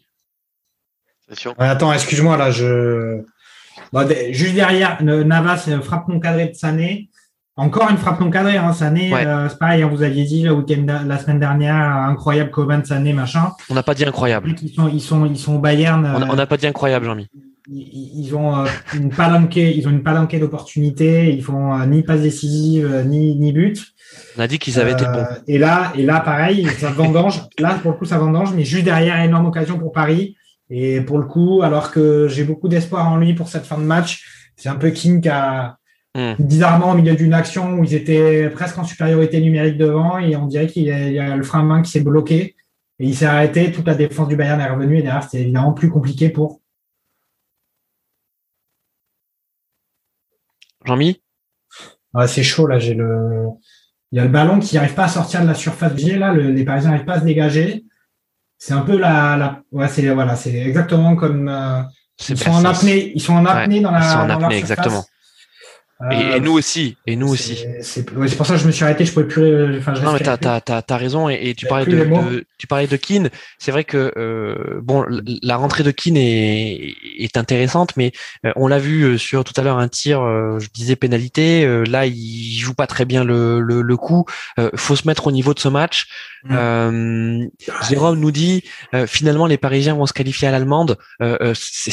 [SPEAKER 2] Attends, excuse-moi, là, je. Bon, juste derrière, Navas, euh, frappe non cadrée de Sané. Encore une frappe non cadrée, hein, Sané.
[SPEAKER 1] Ouais.
[SPEAKER 2] euh, c'est pareil, hein, vous aviez dit le week-end, la semaine dernière, incroyable Coman, Sané, machin.
[SPEAKER 1] On n'a pas dit incroyable.
[SPEAKER 2] Ils sont, ils sont, ils sont au Bayern.
[SPEAKER 1] On
[SPEAKER 2] euh,
[SPEAKER 1] n'a pas dit incroyable, Jean-Mi.
[SPEAKER 2] ils, ils ont euh, une palanquée, ils ont une palanquée d'opportunités. Ils font euh, ni passe décisive, euh, ni, ni but.
[SPEAKER 1] On a dit qu'ils avaient été
[SPEAKER 2] Euh,
[SPEAKER 1] bons.
[SPEAKER 2] Et là, et là, pareil, ça vendange. Là, pour le coup, ça vendange, mais juste derrière, énorme occasion pour Paris. Et pour le coup, alors que j'ai beaucoup d'espoir en lui pour cette fin de match, c'est un peu King qui a
[SPEAKER 1] Hmm.
[SPEAKER 2] bizarrement au milieu d'une action où ils étaient presque en supériorité numérique devant et on dirait qu'il y, a- il y a le frein à main qui s'est bloqué et il s'est arrêté. Toute la défense du Bayern est revenue et derrière c'était évidemment plus compliqué pour.
[SPEAKER 1] Jean-Mi?
[SPEAKER 2] Ah, c'est chaud là. J'ai le, il y a le ballon qui n'arrive pas à sortir de la surface là. le- les Parisiens n'arrivent pas à se dégager. C'est un peu la, la... ouais, c'est voilà, c'est exactement comme euh, ils sont en apnée, ils sont en apnée dans la.
[SPEAKER 1] Ils sont en
[SPEAKER 2] dans
[SPEAKER 1] apnée, exactement. Et,
[SPEAKER 2] Euh,
[SPEAKER 1] et nous aussi, et nous aussi.
[SPEAKER 2] C'est ouais, pour ça que je me suis arrêté. Je pouvais plus. euh, Enfin, je
[SPEAKER 1] Non mais t'as t'as t'as raison et, et tu parlais de, de- tu parlais de Keane. C'est vrai que euh, bon la rentrée de Keane est est intéressante, mais on l'a vu sur tout à l'heure un tir. je disais pénalité. là il joue pas très bien le le, le coup. Faut se mettre au niveau de ce match.
[SPEAKER 2] Mm.
[SPEAKER 1] Euh, Jérôme nous dit euh, finalement les Parisiens vont se qualifier à l'allemande. Euh, euh, c'est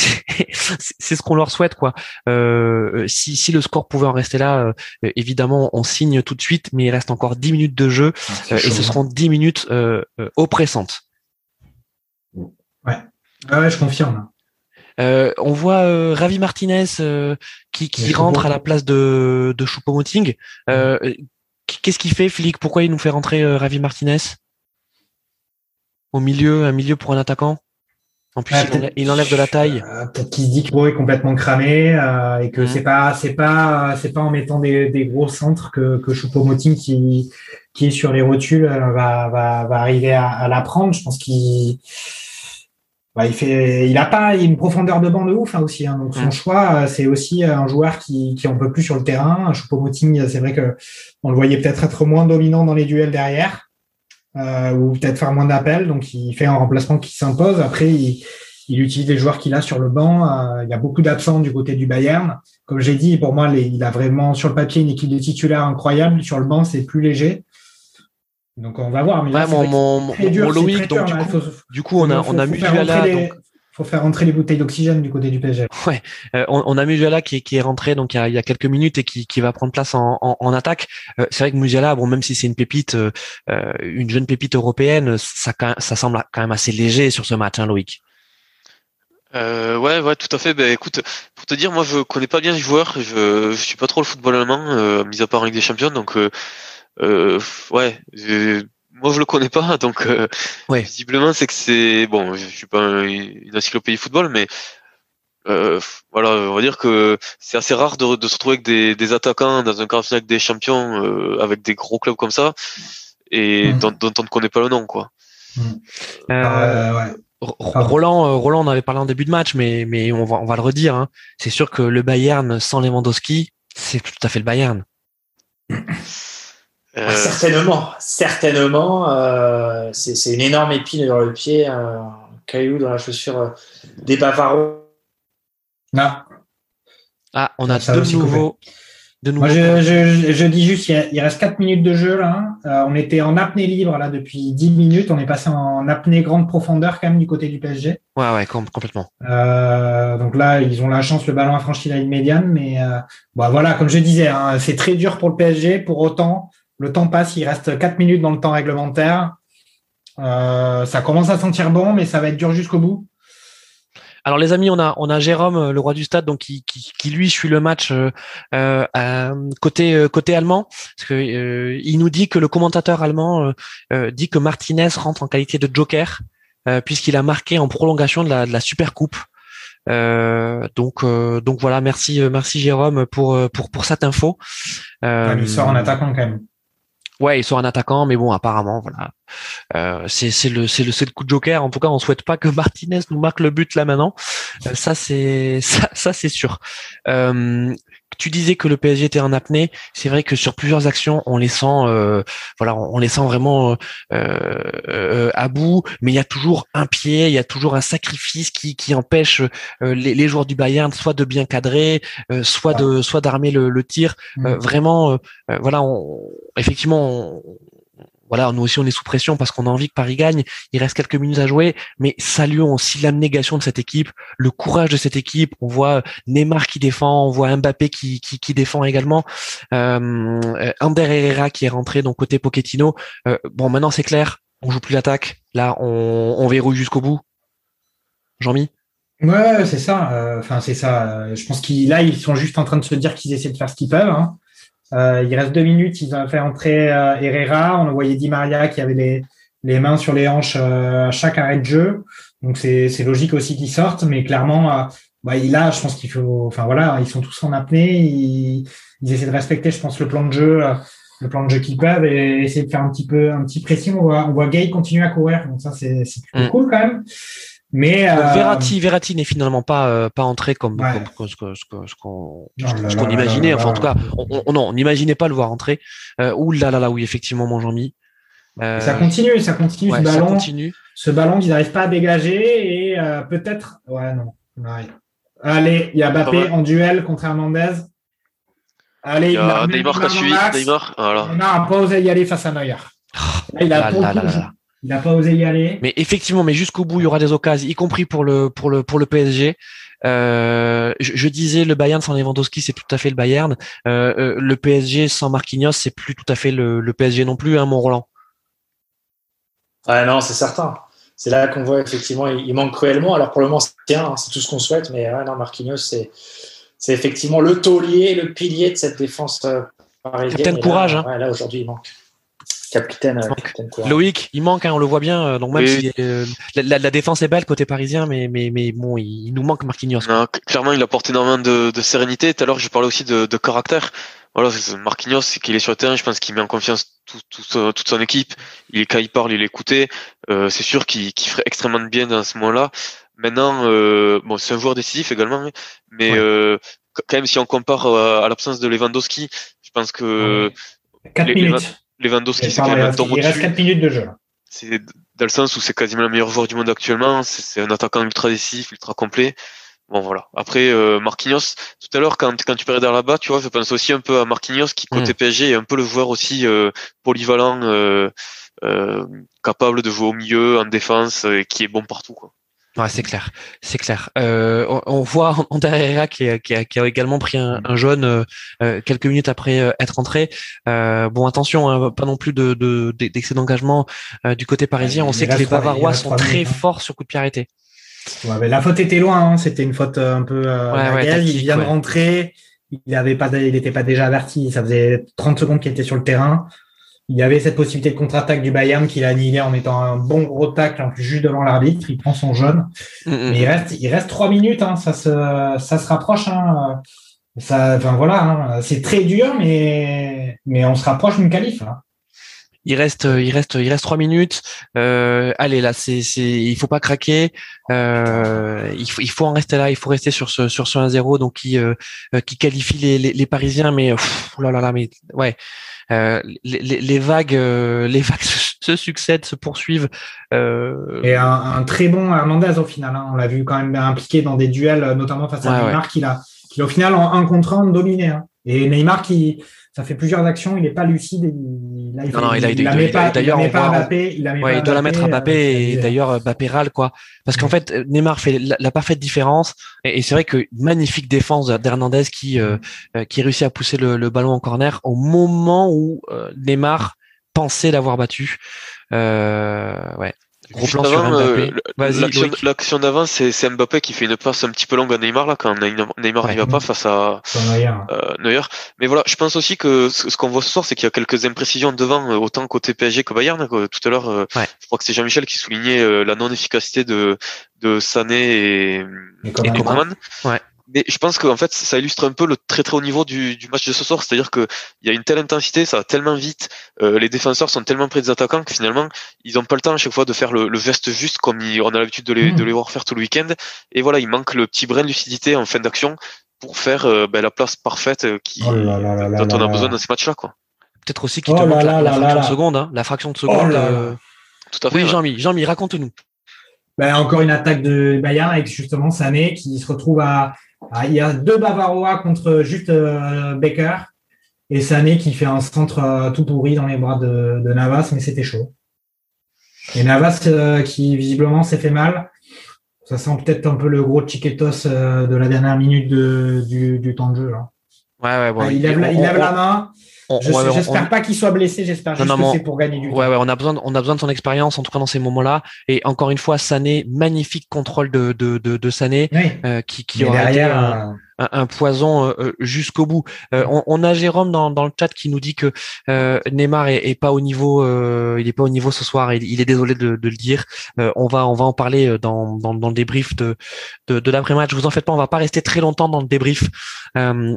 [SPEAKER 1] c'est- c'est ce qu'on leur souhaite quoi. Euh, si si le score pouvait en rester là, évidemment on signe tout de suite, mais il reste encore 10 minutes de jeu euh, et ce seront 10 minutes oppressantes.
[SPEAKER 2] Ah ouais, je confirme.
[SPEAKER 1] Euh, on voit euh, Ravi Martinez euh, qui, qui rentre à la place de, de Choupo-Moting. Euh, Qu'est-ce qu'il fait, Flick Pourquoi il nous fait rentrer euh, Ravi Martinez? Au milieu, un milieu pour un attaquant En plus, il, enlève, il enlève de la taille.
[SPEAKER 2] Euh, Peut-être qu'il se dit que Bro est complètement cramé euh, et que
[SPEAKER 1] Mhm.
[SPEAKER 2] c'est pas c'est pas c'est pas en mettant des, des gros centres que que Choupo-Moting qui qui est sur les rotules euh, va va va arriver à, à la prendre. Je pense qu'il bah, il fait il a pas une profondeur de banc de ouf hein, aussi. hein. donc son
[SPEAKER 1] Mhm.
[SPEAKER 2] choix euh, c'est aussi un joueur qui qui en peut plus sur le terrain. Choupo-Moting c'est vrai que on le voyait peut-être être moins dominant dans les duels derrière. Euh, ou peut-être faire moins d'appels, donc il fait un remplacement qui s'impose. Après, il, il utilise les joueurs qu'il a sur le banc. Euh, il y a beaucoup d'absents du côté du Bayern. Comme j'ai dit, pour moi, les- il a vraiment sur le papier une équipe de titulaires incroyable. Sur le banc, c'est plus léger. Donc on va voir. Mais là,
[SPEAKER 1] Ouais, mon, mon,
[SPEAKER 2] dur,
[SPEAKER 1] mon Loïc, donc
[SPEAKER 2] dur,
[SPEAKER 1] du
[SPEAKER 2] là.
[SPEAKER 1] coup,
[SPEAKER 2] Faut-
[SPEAKER 1] du coup, on a, on a Musiala,
[SPEAKER 2] rentrer les-
[SPEAKER 1] donc,
[SPEAKER 2] faut faire rentrer les bouteilles d'oxygène du côté du PSG.
[SPEAKER 1] Euh, on, on a Musiala qui, est- qui est rentré donc il y a, il y a quelques minutes et qui, qui va prendre place en, en, en attaque. Euh, c'est vrai que Musiala, bon même si c'est une pépite, euh, euh, une jeune pépite européenne, ça, ça semble quand même assez léger sur ce match, hein, Loïc.
[SPEAKER 6] Euh, ouais, ouais, tout à fait. Ben, écoute, pour te dire, moi, je connais pas bien le joueur. Je, je suis pas trop le football allemand, euh, mis à part en Ligue des Champions. Donc, euh, euh, ouais, moi, je le connais pas. Donc, euh,
[SPEAKER 1] Ouais.
[SPEAKER 6] visiblement, c'est que c'est bon. Je suis pas un- une encyclopédie football, mais euh, voilà, on va dire que c'est assez rare de, de se retrouver avec des, des attaquants dans un quart de finale des Champions euh, avec des gros clubs comme ça et
[SPEAKER 2] Mhm.
[SPEAKER 6] dont, dont on ne connaît pas le nom, quoi.
[SPEAKER 1] Euh,
[SPEAKER 2] Euh, ouais.
[SPEAKER 1] R-
[SPEAKER 2] Pardon.
[SPEAKER 1] Roland, euh, Roland, on avait parlé en début de match, mais mais on va on va le redire. hein. C'est sûr que le Bayern sans Lewandowski, c'est tout à fait le Bayern.
[SPEAKER 6] Euh,
[SPEAKER 3] Certainement, certainement. euh, c'est une énorme épine dans le pied, un caillou dans la chaussure euh, des Bavarois.
[SPEAKER 2] Non.
[SPEAKER 1] Ah, on a
[SPEAKER 2] Ça va
[SPEAKER 1] de nouveau, de nouveau.
[SPEAKER 2] Moi, je, je, je dis juste, il, y a- il reste 4 minutes de jeu là. Euh, on était en apnée libre là depuis 10 minutes. On est passé en apnée grande profondeur quand même du côté du PSG.
[SPEAKER 1] Ouais, ouais, com- complètement.
[SPEAKER 2] Euh, donc là, ils ont la chance, le ballon a franchi la ligne médiane, mais euh, bon, voilà, comme je disais, hein, c'est très dur pour le PSG. Pour autant, le temps passe, il reste 4 minutes dans le temps réglementaire. Euh, ça commence à sentir bon, mais ça va être dur jusqu'au bout.
[SPEAKER 1] Alors les amis, on a on a Jérôme, le roi du stade, donc qui qui, qui lui suit le match euh, euh, côté euh, côté allemand, parce que euh, il nous dit que le commentateur allemand dit que Martinez rentre en qualité de joker euh, puisqu'il a marqué en prolongation de la de la super coupe. Euh, donc euh, donc voilà, merci merci Jérôme pour pour pour cette info. Euh,
[SPEAKER 2] il sort en attaquant quand même.
[SPEAKER 1] Ouais, il sort un attaquant, mais bon, apparemment, voilà, euh, c'est c'est le c'est le c'est le coup de joker. En tout cas, on souhaite pas que Martinez nous marque le but là maintenant. Euh, ça c'est ça, ça c'est sûr. Euh, tu disais que le PSG était en apnée. C'est vrai que sur plusieurs actions, on les sent, euh, voilà, on, les sent vraiment euh, euh, à bout. Mais il y a toujours un pied, il y a toujours un sacrifice qui qui empêche euh, les, les joueurs du Bayern soit de bien cadrer, euh, soit de soit d'armer le, le tir. Euh,
[SPEAKER 2] Mm.
[SPEAKER 1] vraiment, euh, euh, voilà, on, effectivement, on- voilà, nous aussi on est sous pression parce qu'on a envie que Paris gagne. Il reste quelques minutes à jouer, mais saluons aussi l'abnégation de cette équipe, le courage de cette équipe. On voit Neymar qui défend, on voit Mbappé qui, qui, défend également, euh, euh, Ander Herrera qui est rentré donc côté Pochettino. Euh, bon, maintenant c'est clair, on joue plus l'attaque. Là, on, verrouille jusqu'au bout. Jean-Mi?
[SPEAKER 2] Ouais, c'est ça. euh, Enfin, c'est ça. Je pense qu'ils là, ils sont juste en train de se dire qu'ils essaient de faire ce qu'ils peuvent. hein. Euh, il reste deux minutes. Ils ont fait entrer euh, Herrera. On voyait Di Maria qui avait les, les mains sur les hanches euh, à chaque arrêt de jeu. Donc c'est c'est logique aussi qu'ils sortent, mais clairement, bah, il a, je pense qu'il faut. Enfin voilà, ils sont tous en apnée. Ils, ils essaient de respecter, je pense, le plan de jeu, euh, le plan de jeu qu'ils peuvent et essayer de faire un petit peu un petit pressing. On voit, on voit Gay continuer à courir. Donc ça, c'est c'est plutôt
[SPEAKER 1] Mm.
[SPEAKER 2] cool quand même. Mais euh,
[SPEAKER 1] Verratti, Verratti n'est finalement pas euh, pas entré comme,
[SPEAKER 2] Ouais.
[SPEAKER 1] comme- ce qu'on ce qu'on imaginait.
[SPEAKER 2] là,
[SPEAKER 1] Enfin, en tout cas, on, on- non, on n'imaginait pas le voir entrer. Euh, ouh là là là, oui, effectivement, mon Jean-Mi. Euh,
[SPEAKER 2] ça continue, ça continue
[SPEAKER 1] ouais,
[SPEAKER 2] ce
[SPEAKER 1] ça
[SPEAKER 2] ballon.
[SPEAKER 1] continue.
[SPEAKER 2] ce ballon qu'ils n'arrivent pas à dégager et euh, peut-être. Ouais, non. Ouais. Allez, il y a Mbappé
[SPEAKER 6] mal.
[SPEAKER 2] en duel contre Hernandez. Allez,
[SPEAKER 6] Il y a Neymar qui a suivi. Neymar, voilà.
[SPEAKER 2] Neymar n'a pas osé y aller face à Neuer. Là, il a,
[SPEAKER 1] Là,
[SPEAKER 2] il n'a pas osé y aller.
[SPEAKER 1] Mais effectivement, mais jusqu'au bout, il y aura des occasions, y compris pour le pour le pour le PSG. Euh, je, je disais le Bayern sans Lewandowski, c'est tout à fait le Bayern. Euh, euh, le PSG sans Marquinhos, c'est plus tout à fait le, le PSG non plus, hein, mon Roland.
[SPEAKER 3] Ouais, non, c'est certain. C'est là qu'on voit effectivement, il, il manque cruellement. Alors pour le moment, c'est bien, hein, c'est tout ce qu'on souhaite, mais ouais, non, Marquinhos, c'est c'est effectivement le taulier, le pilier de cette défense parisienne.
[SPEAKER 1] Capitaine
[SPEAKER 3] là,
[SPEAKER 1] courage, hein.
[SPEAKER 3] ouais, là aujourd'hui, il manque. Capitaine, euh,
[SPEAKER 1] manque.
[SPEAKER 3] capitaine courage.
[SPEAKER 1] Loïc, il manque, hein, on le voit bien. euh, Donc même
[SPEAKER 6] Oui.
[SPEAKER 1] si euh, la, la- la défense est belle côté parisien, mais mais mais bon, il, il nous manque Marquinhos.
[SPEAKER 6] Non, clairement, il apporte énormément de, de sérénité. Tout à l'heure, je parlais aussi de, de caractère. Voilà, c'est- Marquinhos, c'est qu'il est sur le terrain, je pense qu'il met en confiance tout, tout son- toute son équipe. Il est quand il parle, il est écouté. Euh, c'est sûr qu'il ferait extrêmement de bien dans ce moment-là. Maintenant, euh, bon, c'est un joueur décisif également, hein, mais
[SPEAKER 1] Ouais.
[SPEAKER 6] euh, quand même, si on compare à l'absence de Lewandowski, je pense que
[SPEAKER 2] 4
[SPEAKER 6] les- les
[SPEAKER 2] minutes.
[SPEAKER 6] Lewandowski, c'est quand même un
[SPEAKER 2] il reste
[SPEAKER 6] au-dessus.
[SPEAKER 2] 4 minutes de jeu.
[SPEAKER 6] C'est dans le sens où c'est quasiment le meilleur joueur du monde actuellement. C'est c'est un attaquant ultra décisif, ultra complet. Bon voilà. Après euh, Marquinhos, tout à l'heure quand quand tu parlais derrière là-bas, tu vois, je pense aussi un peu à Marquinhos qui côté PSG est un peu le joueur aussi euh, polyvalent, euh, euh, capable de jouer au milieu, en défense, et qui est bon partout quoi.
[SPEAKER 1] Ouais, c'est clair, c'est clair. Euh, on, on voit Ander Herrera qui, a- qui, a, qui a également pris un, un jaune euh, euh, quelques minutes après euh, être entré. Bon, attention, hein, pas non plus de de- d'excès d'engagement du côté parisien. On sait que les Bavarois sont très
[SPEAKER 2] hein.
[SPEAKER 1] forts sur coup de pied arrêté.
[SPEAKER 2] Ouais, mais la faute était loin, hein. c'était une faute un peu
[SPEAKER 1] Ouais, ouais,
[SPEAKER 2] baguette. il vient de rentrer, il avait pas, il n'était pas déjà averti, ça faisait 30 secondes qu'il était sur le terrain. Il y avait cette possibilité de contre-attaque du Bayern qu'il a annihilé en mettant un bon gros tacle juste devant l'arbitre. Il prend son jaune.
[SPEAKER 1] Mm, mm.
[SPEAKER 2] Mais il reste, il reste trois minutes, hein. ça se, ça se rapproche. Hein. Ça, enfin voilà, hein. c'est très dur, mais, mais on se rapproche d'une qualif.
[SPEAKER 1] Il reste, il reste, il reste trois minutes. Euh, allez, là, c'est, c'est, il faut pas craquer. Euh, il faut, il faut en rester là. Il faut rester sur ce, sur ce 1-0, donc qui, euh, qui qualifie les, les, les Parisiens. Mais, pff, oh là là là, mais ouais, les, les, les vagues, euh, les vagues se, succèdent, se poursuivent. Euh,
[SPEAKER 2] Et un, un très bon Hernandez au final. Hein. On l'a vu quand même impliqué dans des duels, notamment face à
[SPEAKER 1] Ouais,
[SPEAKER 2] Neymar, qu'il a, qu'il a au final en un contre un dominé. Hein. Et Neymar qui, ça fait plusieurs actions, il n'est pas lucide. Il, là, il,
[SPEAKER 1] Non, non, il a- il-
[SPEAKER 2] la
[SPEAKER 1] il-
[SPEAKER 2] met
[SPEAKER 1] il-
[SPEAKER 2] pas,
[SPEAKER 1] d'ailleurs,
[SPEAKER 2] il la met pas à Mbappé, il la met
[SPEAKER 1] Ouais,
[SPEAKER 2] pas
[SPEAKER 1] il doit la mettre à Mbappé
[SPEAKER 2] euh,
[SPEAKER 1] et d'ailleurs euh, Mbappé râle quoi. Parce qu'en fait euh, Neymar fait la, la parfaite différence et, et c'est vrai que magnifique défense d'Hernandez qui euh, euh, qui réussit à pousser le, le ballon en corner au moment où euh, Neymar pensait l'avoir battu. Euh, ouais. Gros
[SPEAKER 6] Juste
[SPEAKER 1] plan sur
[SPEAKER 6] avant, euh, l'action- d'avant, c'est c'est Mbappé qui fait une passe un petit peu longue à Neymar là quand Neymar
[SPEAKER 1] Ouais.
[SPEAKER 6] n'y va pas face à
[SPEAKER 2] Neuer.
[SPEAKER 6] euh, Neuer. Mais voilà, je pense aussi que ce, qu'on voit ce soir, c'est qu'il y a quelques imprécisions devant, euh, autant côté PSG que Bayern. quoi. Tout à l'heure, euh,
[SPEAKER 1] Ouais.
[SPEAKER 6] je crois que c'est Jean-Michel qui soulignait euh, la non-efficacité de, de Sané et,
[SPEAKER 2] Et
[SPEAKER 6] et.
[SPEAKER 2] Coman.
[SPEAKER 1] Ouais.
[SPEAKER 6] Mais je pense qu'en fait, ça illustre un peu le très très haut niveau du, du match de ce soir. C'est-à-dire que il y a une telle intensité, ça va tellement vite, euh, les défenseurs sont tellement près des attaquants que finalement, ils n'ont pas le temps à chaque fois de faire le, le geste juste comme ils- on a l'habitude de les, de les voir faire tout le week-end. Et voilà, il manque le petit brin de lucidité en fin d'action pour faire euh, ben, la place parfaite euh, qui,
[SPEAKER 2] Oh là là là là
[SPEAKER 6] dont on
[SPEAKER 2] là
[SPEAKER 6] a besoin
[SPEAKER 2] là.
[SPEAKER 6] dans ces matchs-là. quoi.
[SPEAKER 1] Peut-être aussi qu'il
[SPEAKER 2] Oh
[SPEAKER 1] te manque
[SPEAKER 2] là
[SPEAKER 1] la, fraction
[SPEAKER 2] là
[SPEAKER 1] de
[SPEAKER 2] là.
[SPEAKER 1] seconde. Hein, la fraction de
[SPEAKER 2] Oh
[SPEAKER 1] seconde.
[SPEAKER 2] là là.
[SPEAKER 1] euh,
[SPEAKER 6] Tout à fait.
[SPEAKER 1] Oui, Jean-Mi, raconte-nous.
[SPEAKER 2] Ben, encore une attaque de Bayern avec justement Sané qui se retrouve à, à- il y a deux Bavarois contre juste euh, Becker et Sané qui fait un centre euh, tout pourri dans les bras de, de Navas mais c'était chaud. Et Navas euh, qui visiblement s'est fait mal. Ça sent peut-être un peu le gros chiquetos de la dernière minute de, du, du temps de jeu. là.
[SPEAKER 1] Ouais, ouais, bon,
[SPEAKER 2] Ah, il, lève, la- il
[SPEAKER 1] on-
[SPEAKER 2] lève
[SPEAKER 1] on-
[SPEAKER 2] la main. J'espère pas qu'il soit blessé, j'espère juste que c'est pour gagner du temps.
[SPEAKER 1] Ouais, ouais, on a besoin, on a besoin de son expérience, en tout cas dans ces moments-là. Et encore une fois, Sané, magnifique contrôle de, de, de, de Sané, euh, qui, qui aura été un, un, poison euh, euh, jusqu'au bout. On, on, a Jérôme dans, dans le chat qui nous dit que Neymar est, est, pas au niveau, il est pas au niveau ce soir. Il, il est désolé de, de le dire. on va, on va en parler dans, dans, dans le débrief de, de, de l'après-match. Vous en faites pas, on va pas rester très longtemps dans le débrief.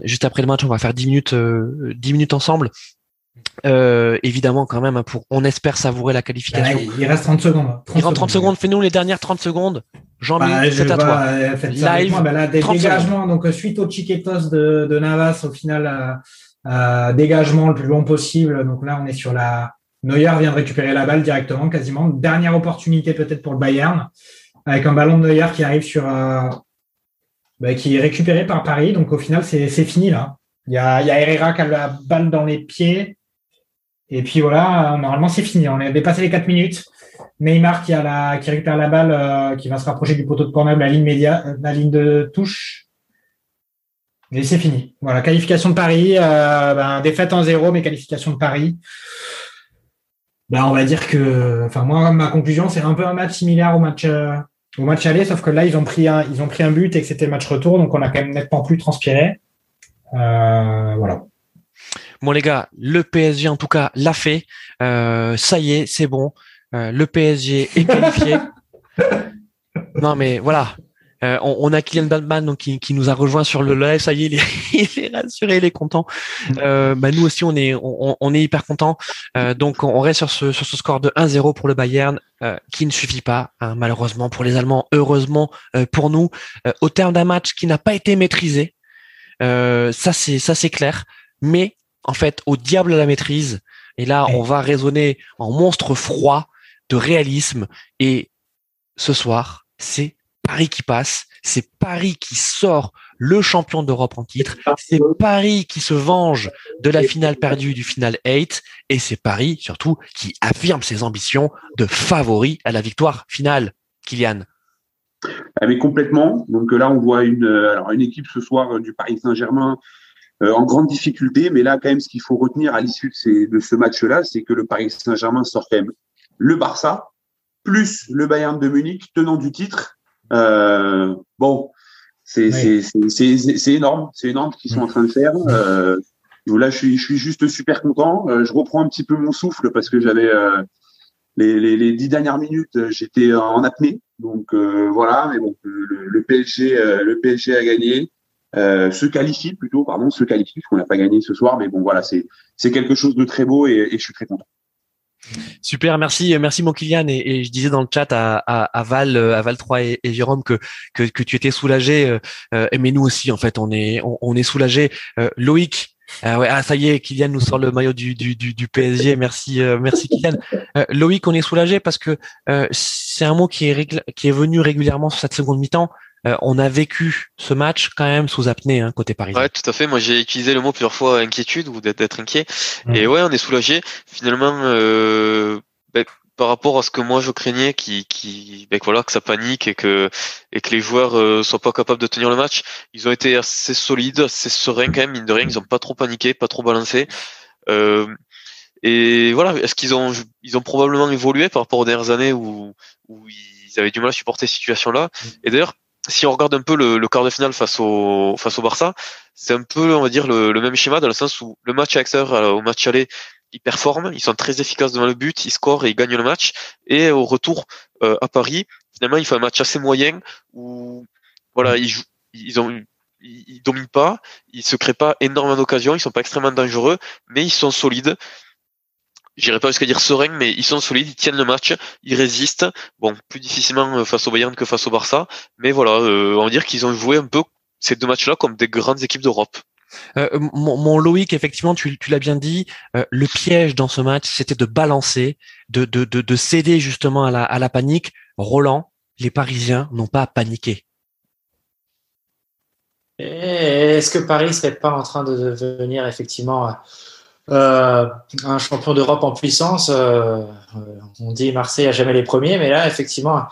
[SPEAKER 1] juste après le match, on va faire 10 minutes, 10 minutes ensemble euh, évidemment, quand même, pour, on espère savourer la qualification.
[SPEAKER 2] il reste 30 secondes.
[SPEAKER 1] il reste 30 secondes. Fais-nous les dernières 30 secondes. Jean-Mi,
[SPEAKER 2] bah,
[SPEAKER 1] c'est à toi.
[SPEAKER 2] Euh, Live. Bah, des dégagements. Donc, suite au Chiquetos de, de Navas, au final, euh, dégagement le plus long possible. Donc là, on est sur la. Neuer vient de récupérer la balle directement, quasiment. Dernière opportunité peut-être pour le Bayern, avec un ballon de Neuer qui arrive sur. Bah, qui est récupéré par Paris. Donc au final, c'est fini là. Il y a, Herrera qui a la balle dans les pieds. Et puis voilà, normalement c'est fini. On a dépassé les 4 minutes. Neymar qui, a la, qui récupère la balle, euh, qui va se rapprocher du poteau de corner, la ligne média, euh, la ligne de touche. Et c'est fini. Voilà, qualification de Paris, euh, ben, défaite en zéro, mais qualification de Paris. Ben, on va dire que, enfin moi ma conclusion c'est un peu un match similaire au match au match aller, sauf que là ils ont pris un ils ont pris un but et que c'était match retour, donc on a quand même nettement plus transpiré. Euh, voilà.
[SPEAKER 1] Bon les gars, le PSG en tout cas l'a fait. Euh, ça y est, c'est bon. Euh, le PSG est qualifié. non mais voilà. on, a Kylian Batman donc qui, nous a rejoint sur le live. Ça y est, il est, rassuré, il est content. bah nous aussi, on est on, est hyper content. donc on reste sur ce sur ce score de 1-0 pour le Bayern, qui ne suffit pas hein, malheureusement pour les Allemands, heureusement pour nous, au terme d'un match qui n'a pas été maîtrisé. Euh, ça c'est ça c'est clair. Mais en fait, au diable à la maîtrise. Et là, on va raisonner en monstre froid de réalisme. Et ce soir, c'est Paris qui passe. C'est Paris qui sort le champion d'Europe en titre. C'est Paris qui se venge de la finale perdue du final 8. Et c'est Paris, surtout, qui affirme ses ambitions de favori à la victoire finale. Kylian.
[SPEAKER 4] Ah, mais complètement. Donc là, on voit une, euh, alors une équipe ce soir euh, du Paris Saint-Germain euh, en grande difficulté. Mais là, quand même, ce qu'il faut retenir à l'issue de, de, ce match-là, c'est que le Paris Saint-Germain sort quand même le Barça, plus le Bayern de Munich, tenant du titre. Euh, bon, c'est énorme. C'est énorme ce qu'ils sont en train de faire. Euh, là, je suis, je suis juste super content. je reprends un petit peu mon souffle parce que j'avais les, les, les, dix dernières minutes, j'étais en apnée. Donc euh, voilà, mais bon, le, PSG, euh, le PSG a gagné, euh, se qualifie plutôt, pardon, se qualifie, parce qu'on n'a pas gagné ce soir, mais bon voilà, c'est c'est quelque chose de très beau et, et je suis très content.
[SPEAKER 1] Super, merci, merci mon Kylian. Et, et, je disais dans le chat à, à, à Val, à Val 3 et, et Jérôme que, que, que tu étais soulagé. Euh, mais nous aussi, en fait, on est on, on est soulagé. Euh, Loïc, ah ouais, ah ça y est, Kylian nous sort le maillot du, du, du, PSG. Merci, euh, merci Kylian. Euh, Loïc, on est soulagé parce que euh, c'est un mot qui est qui est venu régulièrement sur cette seconde mi-temps. On a vécu ce match quand même sous apnée hein, côté parisien.
[SPEAKER 6] Ouais, tout à fait. Moi, j'ai utilisé le mot plusieurs fois inquiétude ou d'être inquiet. Et ouais, on est soulagé. Finalement, ben, par rapport à ce que moi je craignais, qui, qui, ben voilà, que ça panique et que et que les joueurs euh, soient pas capables de tenir le match, ils ont été assez solides, assez sereins quand même, mine de rien, ils ont pas trop paniqué, pas trop balancé. Euh, et voilà, est-ce qu'ils ont ils ont probablement évolué par rapport aux dernières années où où ils avaient du mal à supporter cette situation-là. Et d'ailleurs, si on regarde un peu le, le, quart de finale face au face au Barça, c'est un peu on va dire le, le, même schéma dans le sens où le match à euh, au match aller ils performent, ils sont très efficaces devant le but, ils scorent et ils gagnent le match. Et au retour euh, à Paris, finalement, il fait un match assez moyen où voilà, ils jouent, ils ont ils dominent pas, ils se créent pas énormément d'occasions, ils sont pas extrêmement dangereux, mais ils sont solides. J'irai pas jusqu'à dire sereins, mais ils sont solides, ils tiennent le match, ils résistent. Bon, plus difficilement euh, face au Bayern que face au Barça, mais voilà, euh, on va dire qu'ils ont joué un peu ces deux matchs-là comme des grandes équipes d'Europe.
[SPEAKER 1] Euh, mon, Loïc, effectivement, tu, l'as bien dit, euh, le piège dans ce match, c'était de balancer, de, de, de, céder justement à la, à la panique. Roland, les Parisiens n'ont pas paniqué.
[SPEAKER 3] Est-ce que Paris serait pas en train de devenir effectivement euh, un champion d'Europe en puissance On dit Marseille a jamais les premiers, mais là, effectivement,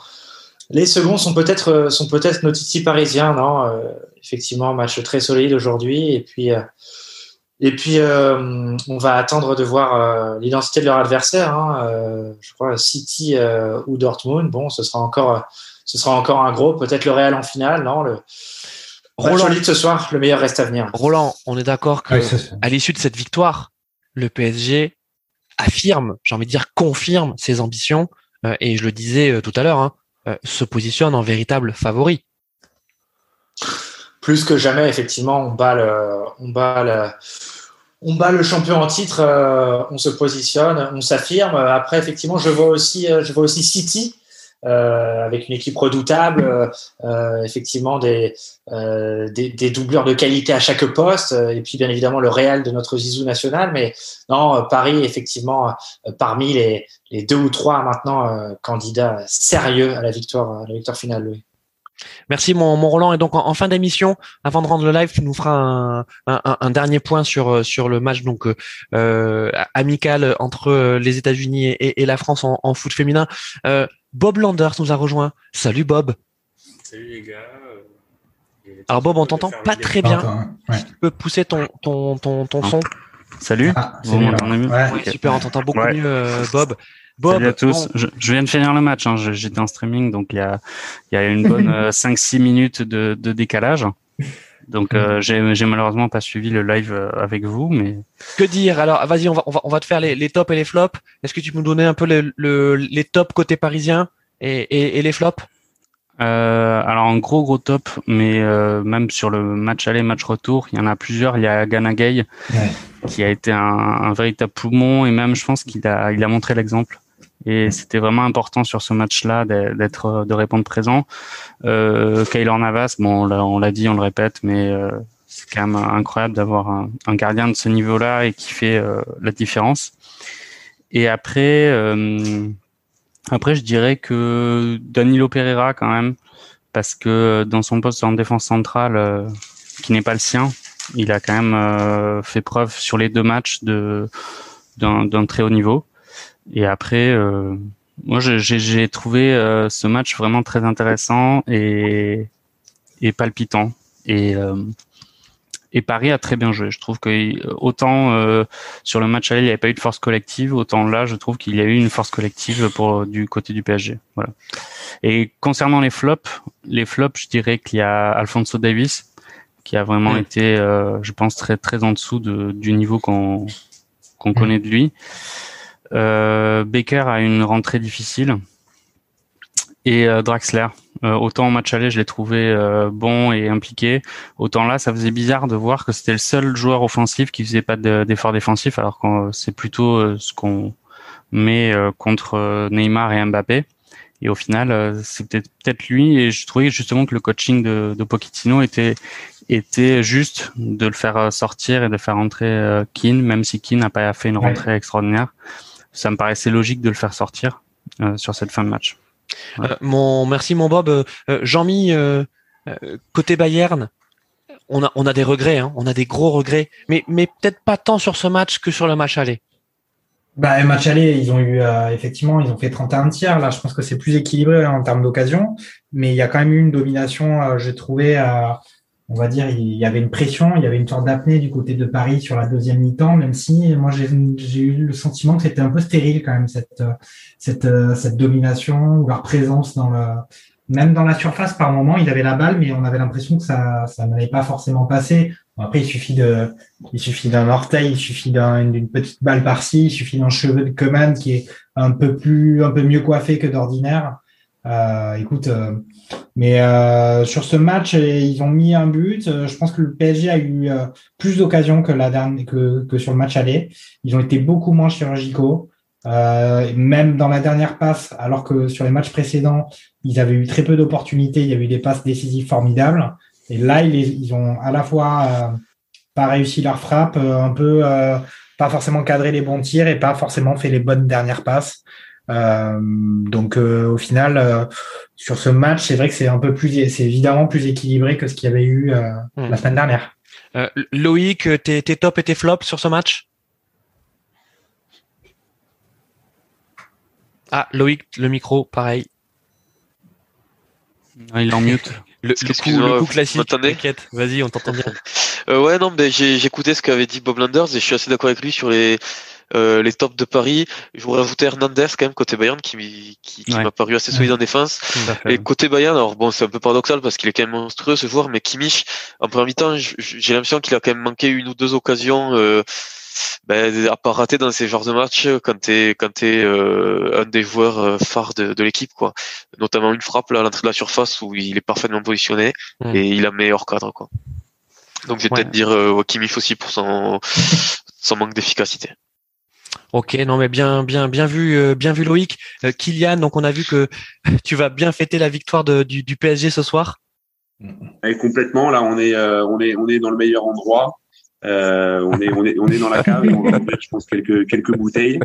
[SPEAKER 3] les seconds sont peut-être euh, sont peut-être parisiens, non euh, Effectivement, match très solide aujourd'hui. Et puis, euh, Et puis, euh, on va attendre de voir euh, l'identité de leur adversaire. Hein. Euh, je crois City ou Dortmund. Bon, ce sera encore, ce sera encore un gros. Peut-être le Real en finale. Non, le Roland ce soir. Le meilleur reste à venir.
[SPEAKER 1] Roland, on est d'accord que à l'issue de cette victoire, le PSG affirme, j'ai envie de dire confirme ses ambitions. et je le disais tout à l'heure, hein, se positionne en véritable favori
[SPEAKER 3] plus que jamais, effectivement, on bat le, champion en titre, euh, on se positionne, on s'affirme. Après, effectivement, je vois aussi, euh, je vois aussi City. Euh, avec une équipe redoutable, effectivement des, des, des, doubleurs de qualité à chaque poste, et puis bien évidemment le Real de notre Zizou national. Mais non, Paris, effectivement, parmi les, les, deux ou trois maintenant candidats sérieux à la victoire, victoire finale.
[SPEAKER 1] Merci mon, mon Roland. Et donc en, fin d'émission, avant de rendre le live, tu nous feras un, dernier point sur sur le match donc euh, amical entre les États-Unis et, la France en, foot féminin. Euh, Bob Landers nous a rejoint. Salut Bob.
[SPEAKER 9] Salut les gars.
[SPEAKER 1] Alors Bob, on t'entend pas très bien. Tu peux pousser ton ton ton, ton son.
[SPEAKER 10] Salut. Ah,
[SPEAKER 1] super, on t'entend beaucoup mieux, euh, Bob.
[SPEAKER 10] Salut à tous. Je, viens de finir le match. Hein. J'étais en streaming, donc il y a, y a une bonne 5-6 euh, minutes de, de, décalage. Donc euh, j'ai malheureusement pas suivi le live euh, avec vous, mais
[SPEAKER 1] que dire? Alors vas-y, on va, on va on va te faire les, les tops et les flops. Est-ce que tu peux nous donner un peu le, le, les tops côté parisien et, et, et les flops?
[SPEAKER 10] Euh, alors un gros gros top, mais euh, même sur le match aller match retour, il y en a plusieurs. Il y a Gana Gay ouais. qui a été un, un, véritable poumon et même je pense qu'il a il a montré l'exemple. Et c'était vraiment important sur ce match-là d'être de répondre présent. Euh, Kaylor Navas, bon, on l'a dit, on le répète, mais euh, c'est quand même incroyable d'avoir un, gardien de ce niveau-là et qui fait euh, la différence. Et après, euh, après, je dirais que Danilo Pereira quand même, parce que dans son poste en défense centrale, euh, qui n'est pas le sien, il a quand même fait preuve sur les deux matchs de d'un très haut niveau. Et après, euh, moi, j'ai trouvé euh, ce match vraiment très intéressant et, et palpitant. Et, euh, et Paris a très bien joué. Je trouve que autant euh, sur le match aller, il n'y avait pas eu de force collective, autant là, je trouve qu'il y a eu une force collective pour du côté du PSG. Voilà. Et concernant les flops, les flops, je dirais qu'il y a Alfonso Davis qui a vraiment été, euh, je pense, très très en dessous de, du niveau qu'on qu'on connaît de lui. Euh, Baker a une rentrée difficile et euh, Draxler. Euh, autant en match aller, je l'ai trouvé bon et impliqué. Autant là, ça faisait bizarre de voir que c'était le seul joueur offensif qui faisait pas d'effort défensif, alors que c'est plutôt ce qu'on met contre Neymar et Mbappé. Et au final, c'était peut-être lui. Et je trouvais justement que le coaching de, de Pochettino était était juste de le faire sortir et de faire rentrer Keane, même si Keane n'a pas fait une rentrée extraordinaire ça me paraissait logique de le faire sortir euh, sur cette fin de match.
[SPEAKER 1] Euh, mon merci mon Bob. Euh, Jean-Mi côté Bayern, on a on a des regrets, hein, on a des gros regrets, mais mais peut-être pas tant sur ce match que sur le match aller.
[SPEAKER 2] Bah, match aller, ils ont eu effectivement, ils ont fait 31 tiers. Là, je pense que c'est plus équilibré en termes d'occasion, mais il y a quand même eu une domination, j'ai trouvé, on va dire, il y avait une pression, il y avait une sorte d'apnée du côté de Paris sur la deuxième mi-temps, même si moi j'ai eu le sentiment que c'était un peu stérile quand même cette cette cette domination ou leur présence dans le même dans la surface par moment ils avaient la balle mais on avait l'impression que ça ça n'allait pas forcément passer. après il suffit de il suffit d'un orteil, il suffit d'une petite balle par-ci, il suffit d'un cheveu de Coman qui est un peu plus un peu mieux coiffé que d'ordinaire. Euh, écoute, euh, mais euh, sur ce match, ils ont mis un but. Euh, je pense que le PSG a eu euh, plus d'occasions que la dernière que, que sur le match aller. Ils ont été beaucoup moins chirurgicaux. même dans la dernière passe, alors que sur les matchs précédents, ils avaient eu très peu d'opportunités. Il y a eu des passes décisives formidables. Et là, ils, ils ont à la fois pas réussi leur frappe, un peu pas forcément cadré les bons tirs et pas forcément fait les bonnes dernières passes. Euh, donc euh, au final, euh, sur ce match, c'est vrai que c'est un peu plus, c'est évidemment plus équilibré que ce qu'il y avait eu hmm. la semaine dernière.
[SPEAKER 1] Loïc, tes, tes tops et tes flops sur ce match? Ah, Loïc, le micro, pareil.
[SPEAKER 10] Ah, il est en mute.
[SPEAKER 1] Le, le, coup, le coup classique, t'inquiète, vas-y, on t'entend bien.
[SPEAKER 6] Euh, ouais, non, mais j'ai écouté ce qu'avait dit Bob Landers et je suis assez d'accord avec lui sur les euh, les tops de Paris. Je voudrais rajouter Hernandez quand même côté Bayern qui, qui, qui m'a paru assez solide en défense. Et côté Bayern, alors bon, c'est un peu paradoxal parce qu'il est quand même monstrueux ce joueur, mais Kimmich, en premier mi-temps, j'ai l'impression qu'il a quand même manqué une ou deux occasions. Euh, ben, à pas rater dans ces genres de matchs quand t'es quand t'es euh, un des joueurs euh, phares de, de l'équipe quoi notamment une frappe là à l'entrée de la surface où il est parfaitement positionné mm. et il a meilleur cadre quoi donc je vais peut-être dire euh, Kimmich aussi pour son son manque d'efficacité
[SPEAKER 1] Ok, non mais bien, bien, bien vu, euh, bien vu Loïc. Euh, Kylian, donc on a vu que tu vas bien fêter la victoire du, PSG ce soir.
[SPEAKER 4] Complètement. Là, on est, euh, on est, on est dans le meilleur endroit. On est, on est, on est dans la cave. on va ouvrir, je pense, quelques, quelques bouteilles.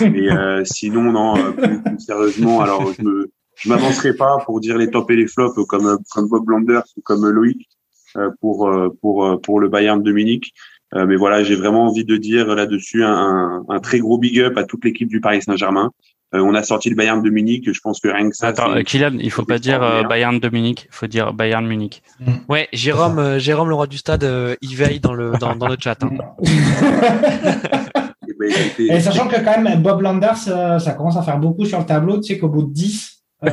[SPEAKER 4] Mais sinon, non, plus, sérieusement, alors je me, je m'avancerai pas pour dire les tops et les flops comme, comme Bob Landers ou comme Loïc pour, pour, pour le Bayern de Munich. Euh, mais voilà, j'ai vraiment envie de dire là-dessus un, un, très gros big up à toute l'équipe du Paris Saint-Germain. Euh, on a sorti le Bayern de Munich. Je pense que rien que ça.
[SPEAKER 10] Attends, Kylian, il faut pas dire euh, Bayern de Munich. Il faut dire Bayern Munich.
[SPEAKER 1] Mm. Ouais, Jérôme, Jérôme, le roi du stade, il veille dans le dans, dans le chat. Hein.
[SPEAKER 2] et, ben, et sachant que quand même Bob Landers, ça commence à faire beaucoup sur le tableau. Tu sais qu'au bout de 10,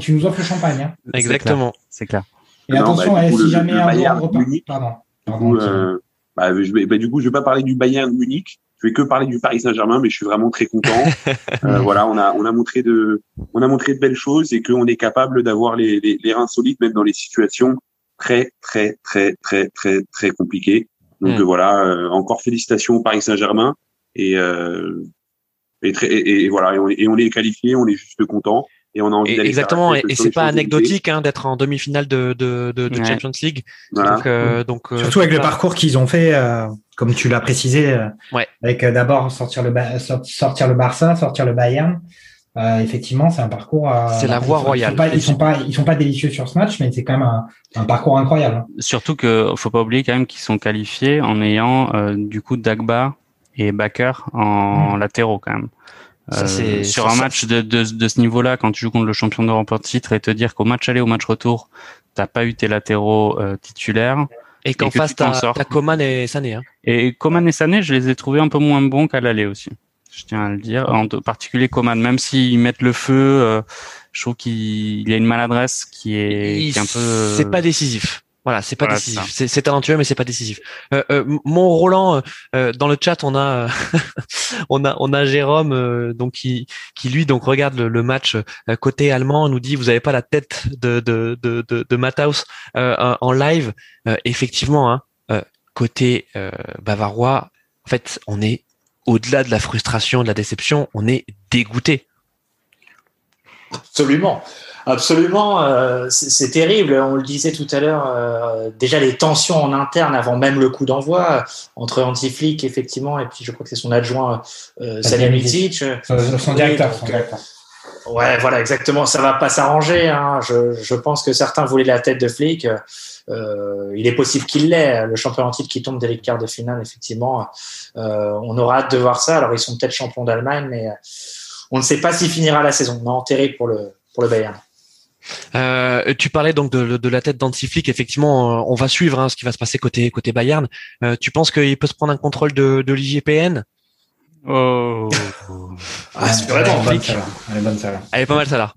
[SPEAKER 2] tu nous offres le champagne. Hein.
[SPEAKER 1] Exactement.
[SPEAKER 10] C'est clair.
[SPEAKER 2] Et attention, bah, si jamais un Bayern repart. Pardon.
[SPEAKER 4] Pardon bah, je vais, bah, du coup, je vais pas parler du Bayern Munich. Je vais que parler du Paris Saint-Germain, mais je suis vraiment très content. euh, voilà, on a, on a montré de, on a montré de belles choses et qu'on est capable d'avoir les, les, les, reins solides même dans les situations très, très, très, très, très, très compliquées. Donc mm. voilà, euh, encore félicitations au Paris Saint-Germain et, euh, et, très, et, et, voilà, et on, est, et on est qualifié, on est juste content et on a envie d'aller
[SPEAKER 1] exactement et, c'est pas anecdotique hein, d'être en demi-finale de, de, de, de ouais. Champions League voilà. donc, euh, donc
[SPEAKER 2] euh, surtout avec le parcours qu'ils ont fait euh, comme tu l'as précisé euh,
[SPEAKER 1] ouais.
[SPEAKER 2] avec euh, d'abord sortir le sortir le Barça sortir le Bayern effectivement c'est un parcours
[SPEAKER 1] c'est la voie royale
[SPEAKER 2] ils sont, pas, ils sont pas ils sont pas délicieux sur ce match mais c'est quand même un, un, parcours incroyable
[SPEAKER 10] surtout que faut pas oublier quand même qu'ils sont qualifiés en ayant du coup Dagba et Bakker en mmh. latéraux quand même ça, euh, sur un match de, de, de ce niveau-là, quand tu joues contre le champion d'Europe en titre, et te dire qu'au match aller, au match retour, t'as pas eu tes latéraux euh, titulaires.
[SPEAKER 1] Et qu'en face, t'as as Coman et Sané. Hein.
[SPEAKER 10] Et Coman et Sané, je les ai trouvés un peu moins bons qu'à l'aller aussi. Je tiens à le dire. En particulier Coman, même s'ils mettent le feu, euh, je trouve qu'il y a une maladresse qui est, qui est un peu.
[SPEAKER 1] C'est pas décisif. Voilà, c'est pas décisif. C'est talentueux, mais c'est pas décisif. Euh, euh, mon Roland, euh, dans le chat, on a, on a, on a Jérôme, euh, donc qui, qui lui donc regarde le, le match euh, côté allemand, nous dit vous avez pas la tête de de de de, de Matthaus en live. effectivement, hein, côté bavarois, en fait, on est au-delà de la frustration, de la déception, on est dégoûté.
[SPEAKER 3] Absolument. Absolument, euh, c'est terrible. On le disait tout à l'heure, euh, déjà les tensions en interne avant même le coup d'envoi entre Antiflick effectivement et puis je crois que c'est son adjoint euh, Salihamidzic.
[SPEAKER 2] Son, directeur, son directeur.
[SPEAKER 3] Ouais, voilà, exactement. Ça va pas s'arranger. Hein. Je, je, pense que certains voulaient la tête de Flick. Euh, il est possible qu'il l'ait. Le champion en titre qui tombe dès les quarts de finale, effectivement. Euh, on aura hâte de voir ça. Alors ils sont peut-être champions d'Allemagne, mais on ne sait pas s'il finira la saison. Non, terrible pour le pour le Bayern.
[SPEAKER 1] Euh, tu parlais donc de, de la tête d'Antiflick. Effectivement, euh, on va suivre hein, ce qui va se passer côté côté Bayern. Euh, tu penses qu'il peut se prendre un contrôle de, de l'IGPN
[SPEAKER 10] Oh,
[SPEAKER 2] ah, c'est vraiment bonne, Elle est bonne celle-là.
[SPEAKER 1] Elle est pas mal celle-là.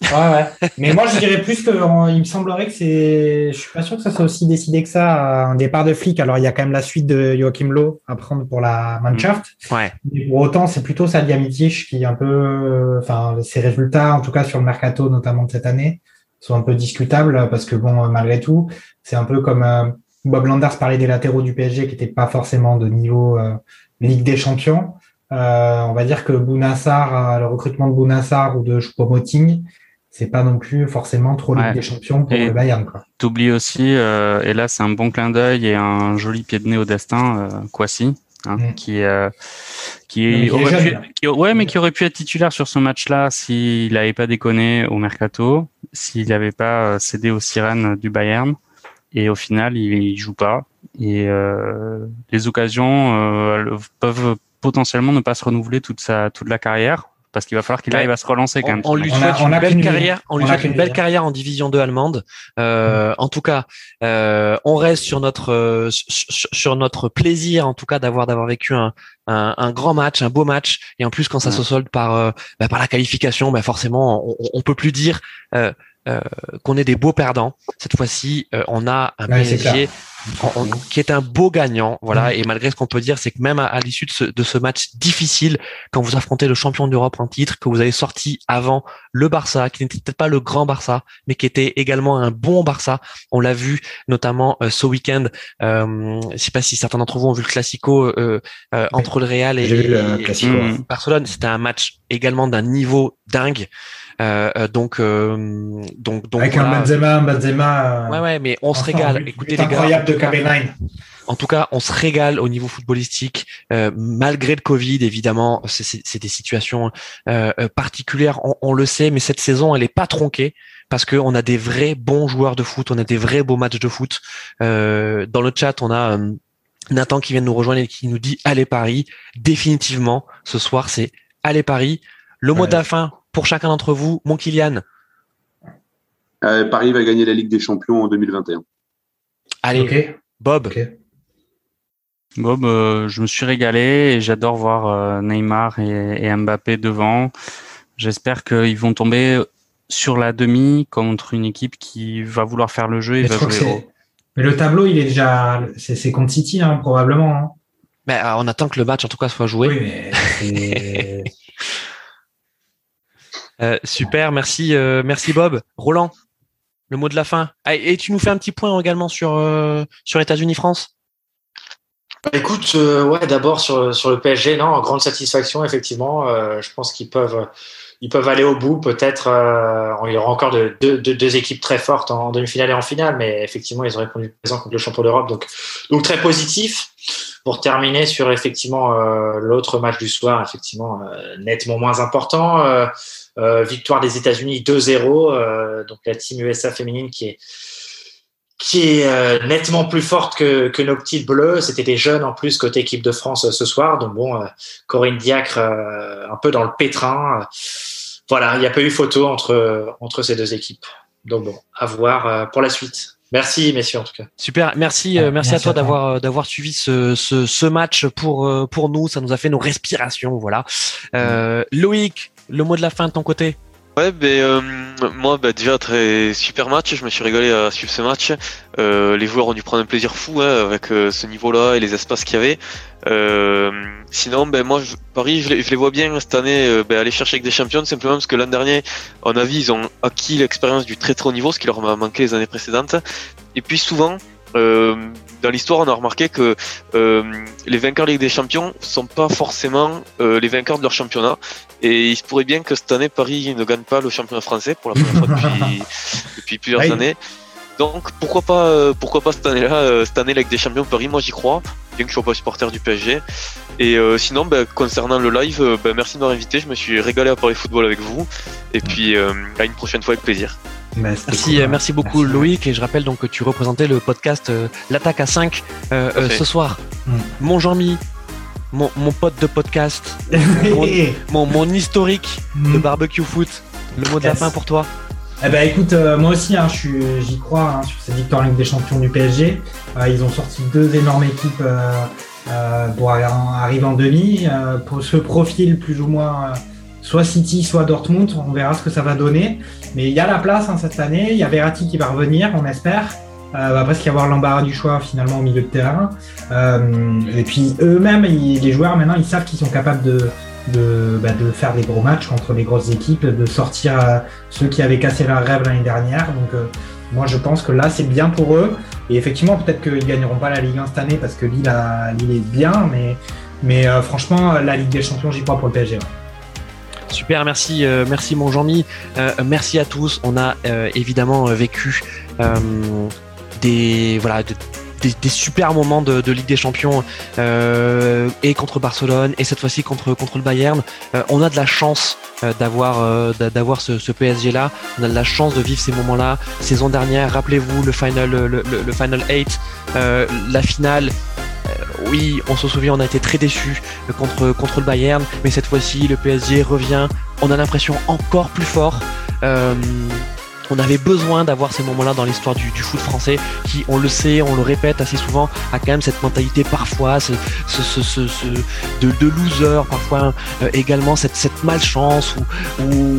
[SPEAKER 2] Ouais, ouais. Mais moi, je dirais plus que il me semblerait que c'est. Je suis pas sûr que ça soit aussi décidé que ça. Un départ de flic. Alors, il y a quand même la suite de Joachim Lowe à prendre pour la Mannschaft.
[SPEAKER 1] Mmh. Ouais.
[SPEAKER 2] Mais pour autant, c'est plutôt Salihamidzic qui est un peu. Enfin, ses résultats, en tout cas sur le mercato, notamment de cette année, sont un peu discutables parce que bon, malgré tout, c'est un peu comme euh, Bob Landers parlait des latéraux du PSG qui n'étaient pas forcément de niveau euh, Ligue des Champions. Euh, on va dire que Bounassar, le recrutement de Bounassar ou de Choupo-Moting, c'est pas non plus forcément trop Ligue des Champions pour et le Bayern.
[SPEAKER 10] T'oublies aussi, euh, et là c'est un bon clin d'œil et un joli pied de nez au destin, euh, Kwasi, hein, mm. qui, euh, qui, aurait pu, qui, ouais, mais qui aurait pu être titulaire sur ce match-là s'il n'avait pas déconné au mercato, s'il n'avait pas euh, cédé aux sirènes du Bayern. Et au final, il, il joue pas. Et euh, les occasions peuvent potentiellement ne pas se renouveler toute sa toute la carrière parce qu'il va falloir qu'il arrive à se relancer quand même.
[SPEAKER 1] On, lui souhaite une belle carrière. On lui souhaite une belle carrière en division 2 allemande. Euh, en tout cas, euh, on reste sur notre euh, sur notre plaisir, en tout cas, d'avoir d'avoir vécu un, un, un, grand match, un beau match, et en plus quand ça se solde par euh, bah, par la qualification, bah forcément, on, on peut plus dire euh, euh, qu'on est des beaux perdants. Cette fois-ci, euh, on a un PSG qui est un beau gagnant. Voilà. Et malgré ce qu'on peut dire, c'est que même à, l'issue de ce, de ce, match difficile, quand vous affrontez le champion d'Europe en titre, que vous avez sorti avant le Barça, qui n'était peut-être pas le grand Barça, mais qui était également un bon Barça. On l'a vu notamment euh, ce week-end. Euh, je sais pas si certains d'entre vous ont vu le Classico entre le Real et, et Barcelone. C'était un match également d'un niveau dingue. Euh, euh, donc, euh, donc, donc,
[SPEAKER 2] avec un Benzema, Benzema.
[SPEAKER 1] Ouais, ouais, mais on se régale. Écoutez les
[SPEAKER 2] gars. Incroyable de KB9.
[SPEAKER 1] En tout cas, on se régale au niveau footballistique, euh, malgré le Covid, évidemment. C'est des situations euh, particulières, on, on, le sait, mais cette saison, elle est pas tronquée parce qu'on a des vrais bons joueurs de foot, on a des vrais beaux matchs de foot. Euh, dans le chat, on a Nathan qui vient de nous rejoindre et qui nous dit allez Paris. Définitivement, ce soir, c'est allez Paris. Le mot de la fin pour chacun d'entre vous, mon Kylian.
[SPEAKER 4] Euh, Paris va gagner la Ligue des Champions en 2021.
[SPEAKER 1] Allez, Bob.
[SPEAKER 10] Bob, euh, je me suis régalé et j'adore voir euh, Neymar et, Mbappé devant. J'espère qu'ils vont tomber sur la demi contre une équipe qui va vouloir faire le jeu et va jouer
[SPEAKER 2] Mais le tableau, il est déjà, c'est contre City hein, probablement. Hein.
[SPEAKER 1] Mais on attend que le match en tout cas soit joué.
[SPEAKER 2] Oui, mais
[SPEAKER 1] Euh, super, merci, euh, merci Bob. Roland, le mot de la fin. Ah, et tu nous fais un petit point également sur euh, États-Unis-France.
[SPEAKER 3] Écoute, ouais, d'abord sur sur le PSG, non, grande satisfaction effectivement. je pense qu'ils peuvent ils peuvent aller au bout. Peut-être il y aura encore de, deux équipes très fortes en demi-finale et en finale, mais effectivement ils ont répondu présent contre le champion d'Europe, donc donc très positif. Pour terminer sur effectivement l'autre match du soir, effectivement nettement moins important. Euh, victoire des États-Unis 2-0, euh, donc la team USA féminine qui est qui est euh, nettement plus forte que, que nos petites bleues. C'était des jeunes en plus côté équipe de France ce soir. Donc bon, Corinne Diacre un peu dans le pétrin. voilà, il n'y a pas eu photo entre, entre ces deux équipes. Donc bon, à voir pour la suite. Merci messieurs en tout cas.
[SPEAKER 1] Super, merci, merci, à toi d'avoir d'avoir suivi ce, ce, ce, match pour pour nous. Ça nous a fait nos respirations, voilà. Euh, Loïc, le mot de la fin de ton côté?
[SPEAKER 6] Ouais, ben, euh, moi, ben, déjà, très super match. Je me suis régalé à suivre ce match. Euh, les joueurs ont dû prendre un plaisir fou hein, avec euh, ce niveau-là et les espaces qu'il y avait. sinon, ben, moi, Paris, je les, vois bien cette année ben, aller chercher avec des champions, simplement parce que l'an dernier, en avis, ils ont acquis l'expérience du très très haut niveau, ce qui leur a manqué les années précédentes. Et puis souvent, dans l'histoire, on a remarqué que euh, les vainqueurs de Ligue des Champions sont pas forcément euh, les vainqueurs de leur championnat. Et il se pourrait bien que cette année, Paris ne gagne pas le championnat français pour la première fois depuis, depuis plusieurs années. Donc pourquoi pas, euh, pourquoi pas cette année-là, euh, cette année, Ligue des Champions Paris, moi j'y crois, bien que je sois pas supporter du PSG. Et sinon, ben, concernant le live, ben, merci de m'avoir invité. Je me suis régalé à parler football avec vous. Et puis à une prochaine fois avec plaisir.
[SPEAKER 1] Merci, euh, merci beaucoup Loïc et je rappelle donc que tu représentais le podcast euh, L'attaque à 5 euh, ce soir. Mm. Mon Jean-Mi, mon, pote de podcast, mon, mon, historique de mm. barbecue foot, le mot de la fin pour toi.
[SPEAKER 2] Eh ben écoute, moi aussi, hein, j'y crois hein, sur cette victoire en Ligue des Champions du PSG. ils ont sorti deux énormes équipes pour arriver en demi. pour ce profil plus ou moins soit City, soit Dortmund. On verra ce que ça va donner. Mais il y a la place hein, cette année. Il y a Verratti qui va revenir, on espère. Euh, va presque y avoir l'embarras du choix finalement au milieu de terrain. Euh, et puis eux-mêmes, les joueurs maintenant, ils savent qu'ils sont capables de, bah, faire des gros matchs contre les grosses équipes, de sortir euh, ceux qui avaient cassé leur rêve l'année dernière. Donc euh, moi je pense que là c'est bien pour eux. Et effectivement peut-être qu'ils gagneront pas la Ligue 1 cette année parce que Lille, est bien, mais, mais franchement la Ligue des Champions j'y crois pour le PSG.
[SPEAKER 1] Super, merci, euh, merci mon Jean-Mi. Euh, merci à tous. On a euh, évidemment vécu des voilà des, super moments de, Ligue des Champions et contre Barcelone et cette fois-ci contre le Bayern. on a de la chance d'avoir d'avoir ce, PSG là. On a de la chance de vivre ces moments-là. Saison dernière, rappelez-vous le final le, le final 8, la finale oui, on se souvient, on a été très déçus contre, le Bayern, mais cette fois-ci, le PSG revient on a l'impression encore plus fort. Euh, on avait besoin d'avoir ces moments-là dans l'histoire du, foot français, qui, on le sait, on le répète assez souvent, a quand même cette mentalité parfois, ce, ce, de, de, loser, parfois euh, également cette, cette malchance ou,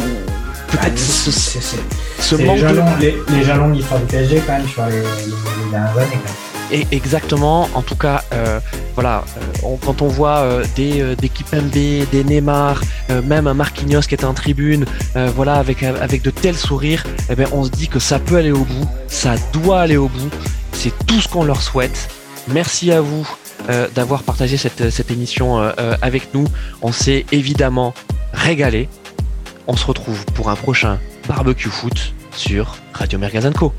[SPEAKER 1] peut-être ce,
[SPEAKER 2] ce, manque les jalons, de... les, jalons du PSG quand même sur les, les dernières années. Quand même.
[SPEAKER 1] Et exactement, en tout cas, euh, voilà, euh, quand on voit euh, des, des Kipembe, des Neymar, même un Marquinhos qui est en tribune, voilà, avec, de tels sourires, eh bien, on se dit que ça peut aller au bout, ça doit aller au bout. C'est tout ce qu'on leur souhaite. Merci à vous d'avoir partagé cette, cette émission avec nous. On s'est évidemment régalé. On se retrouve pour un prochain barbecue foot sur Radio Mergazanco.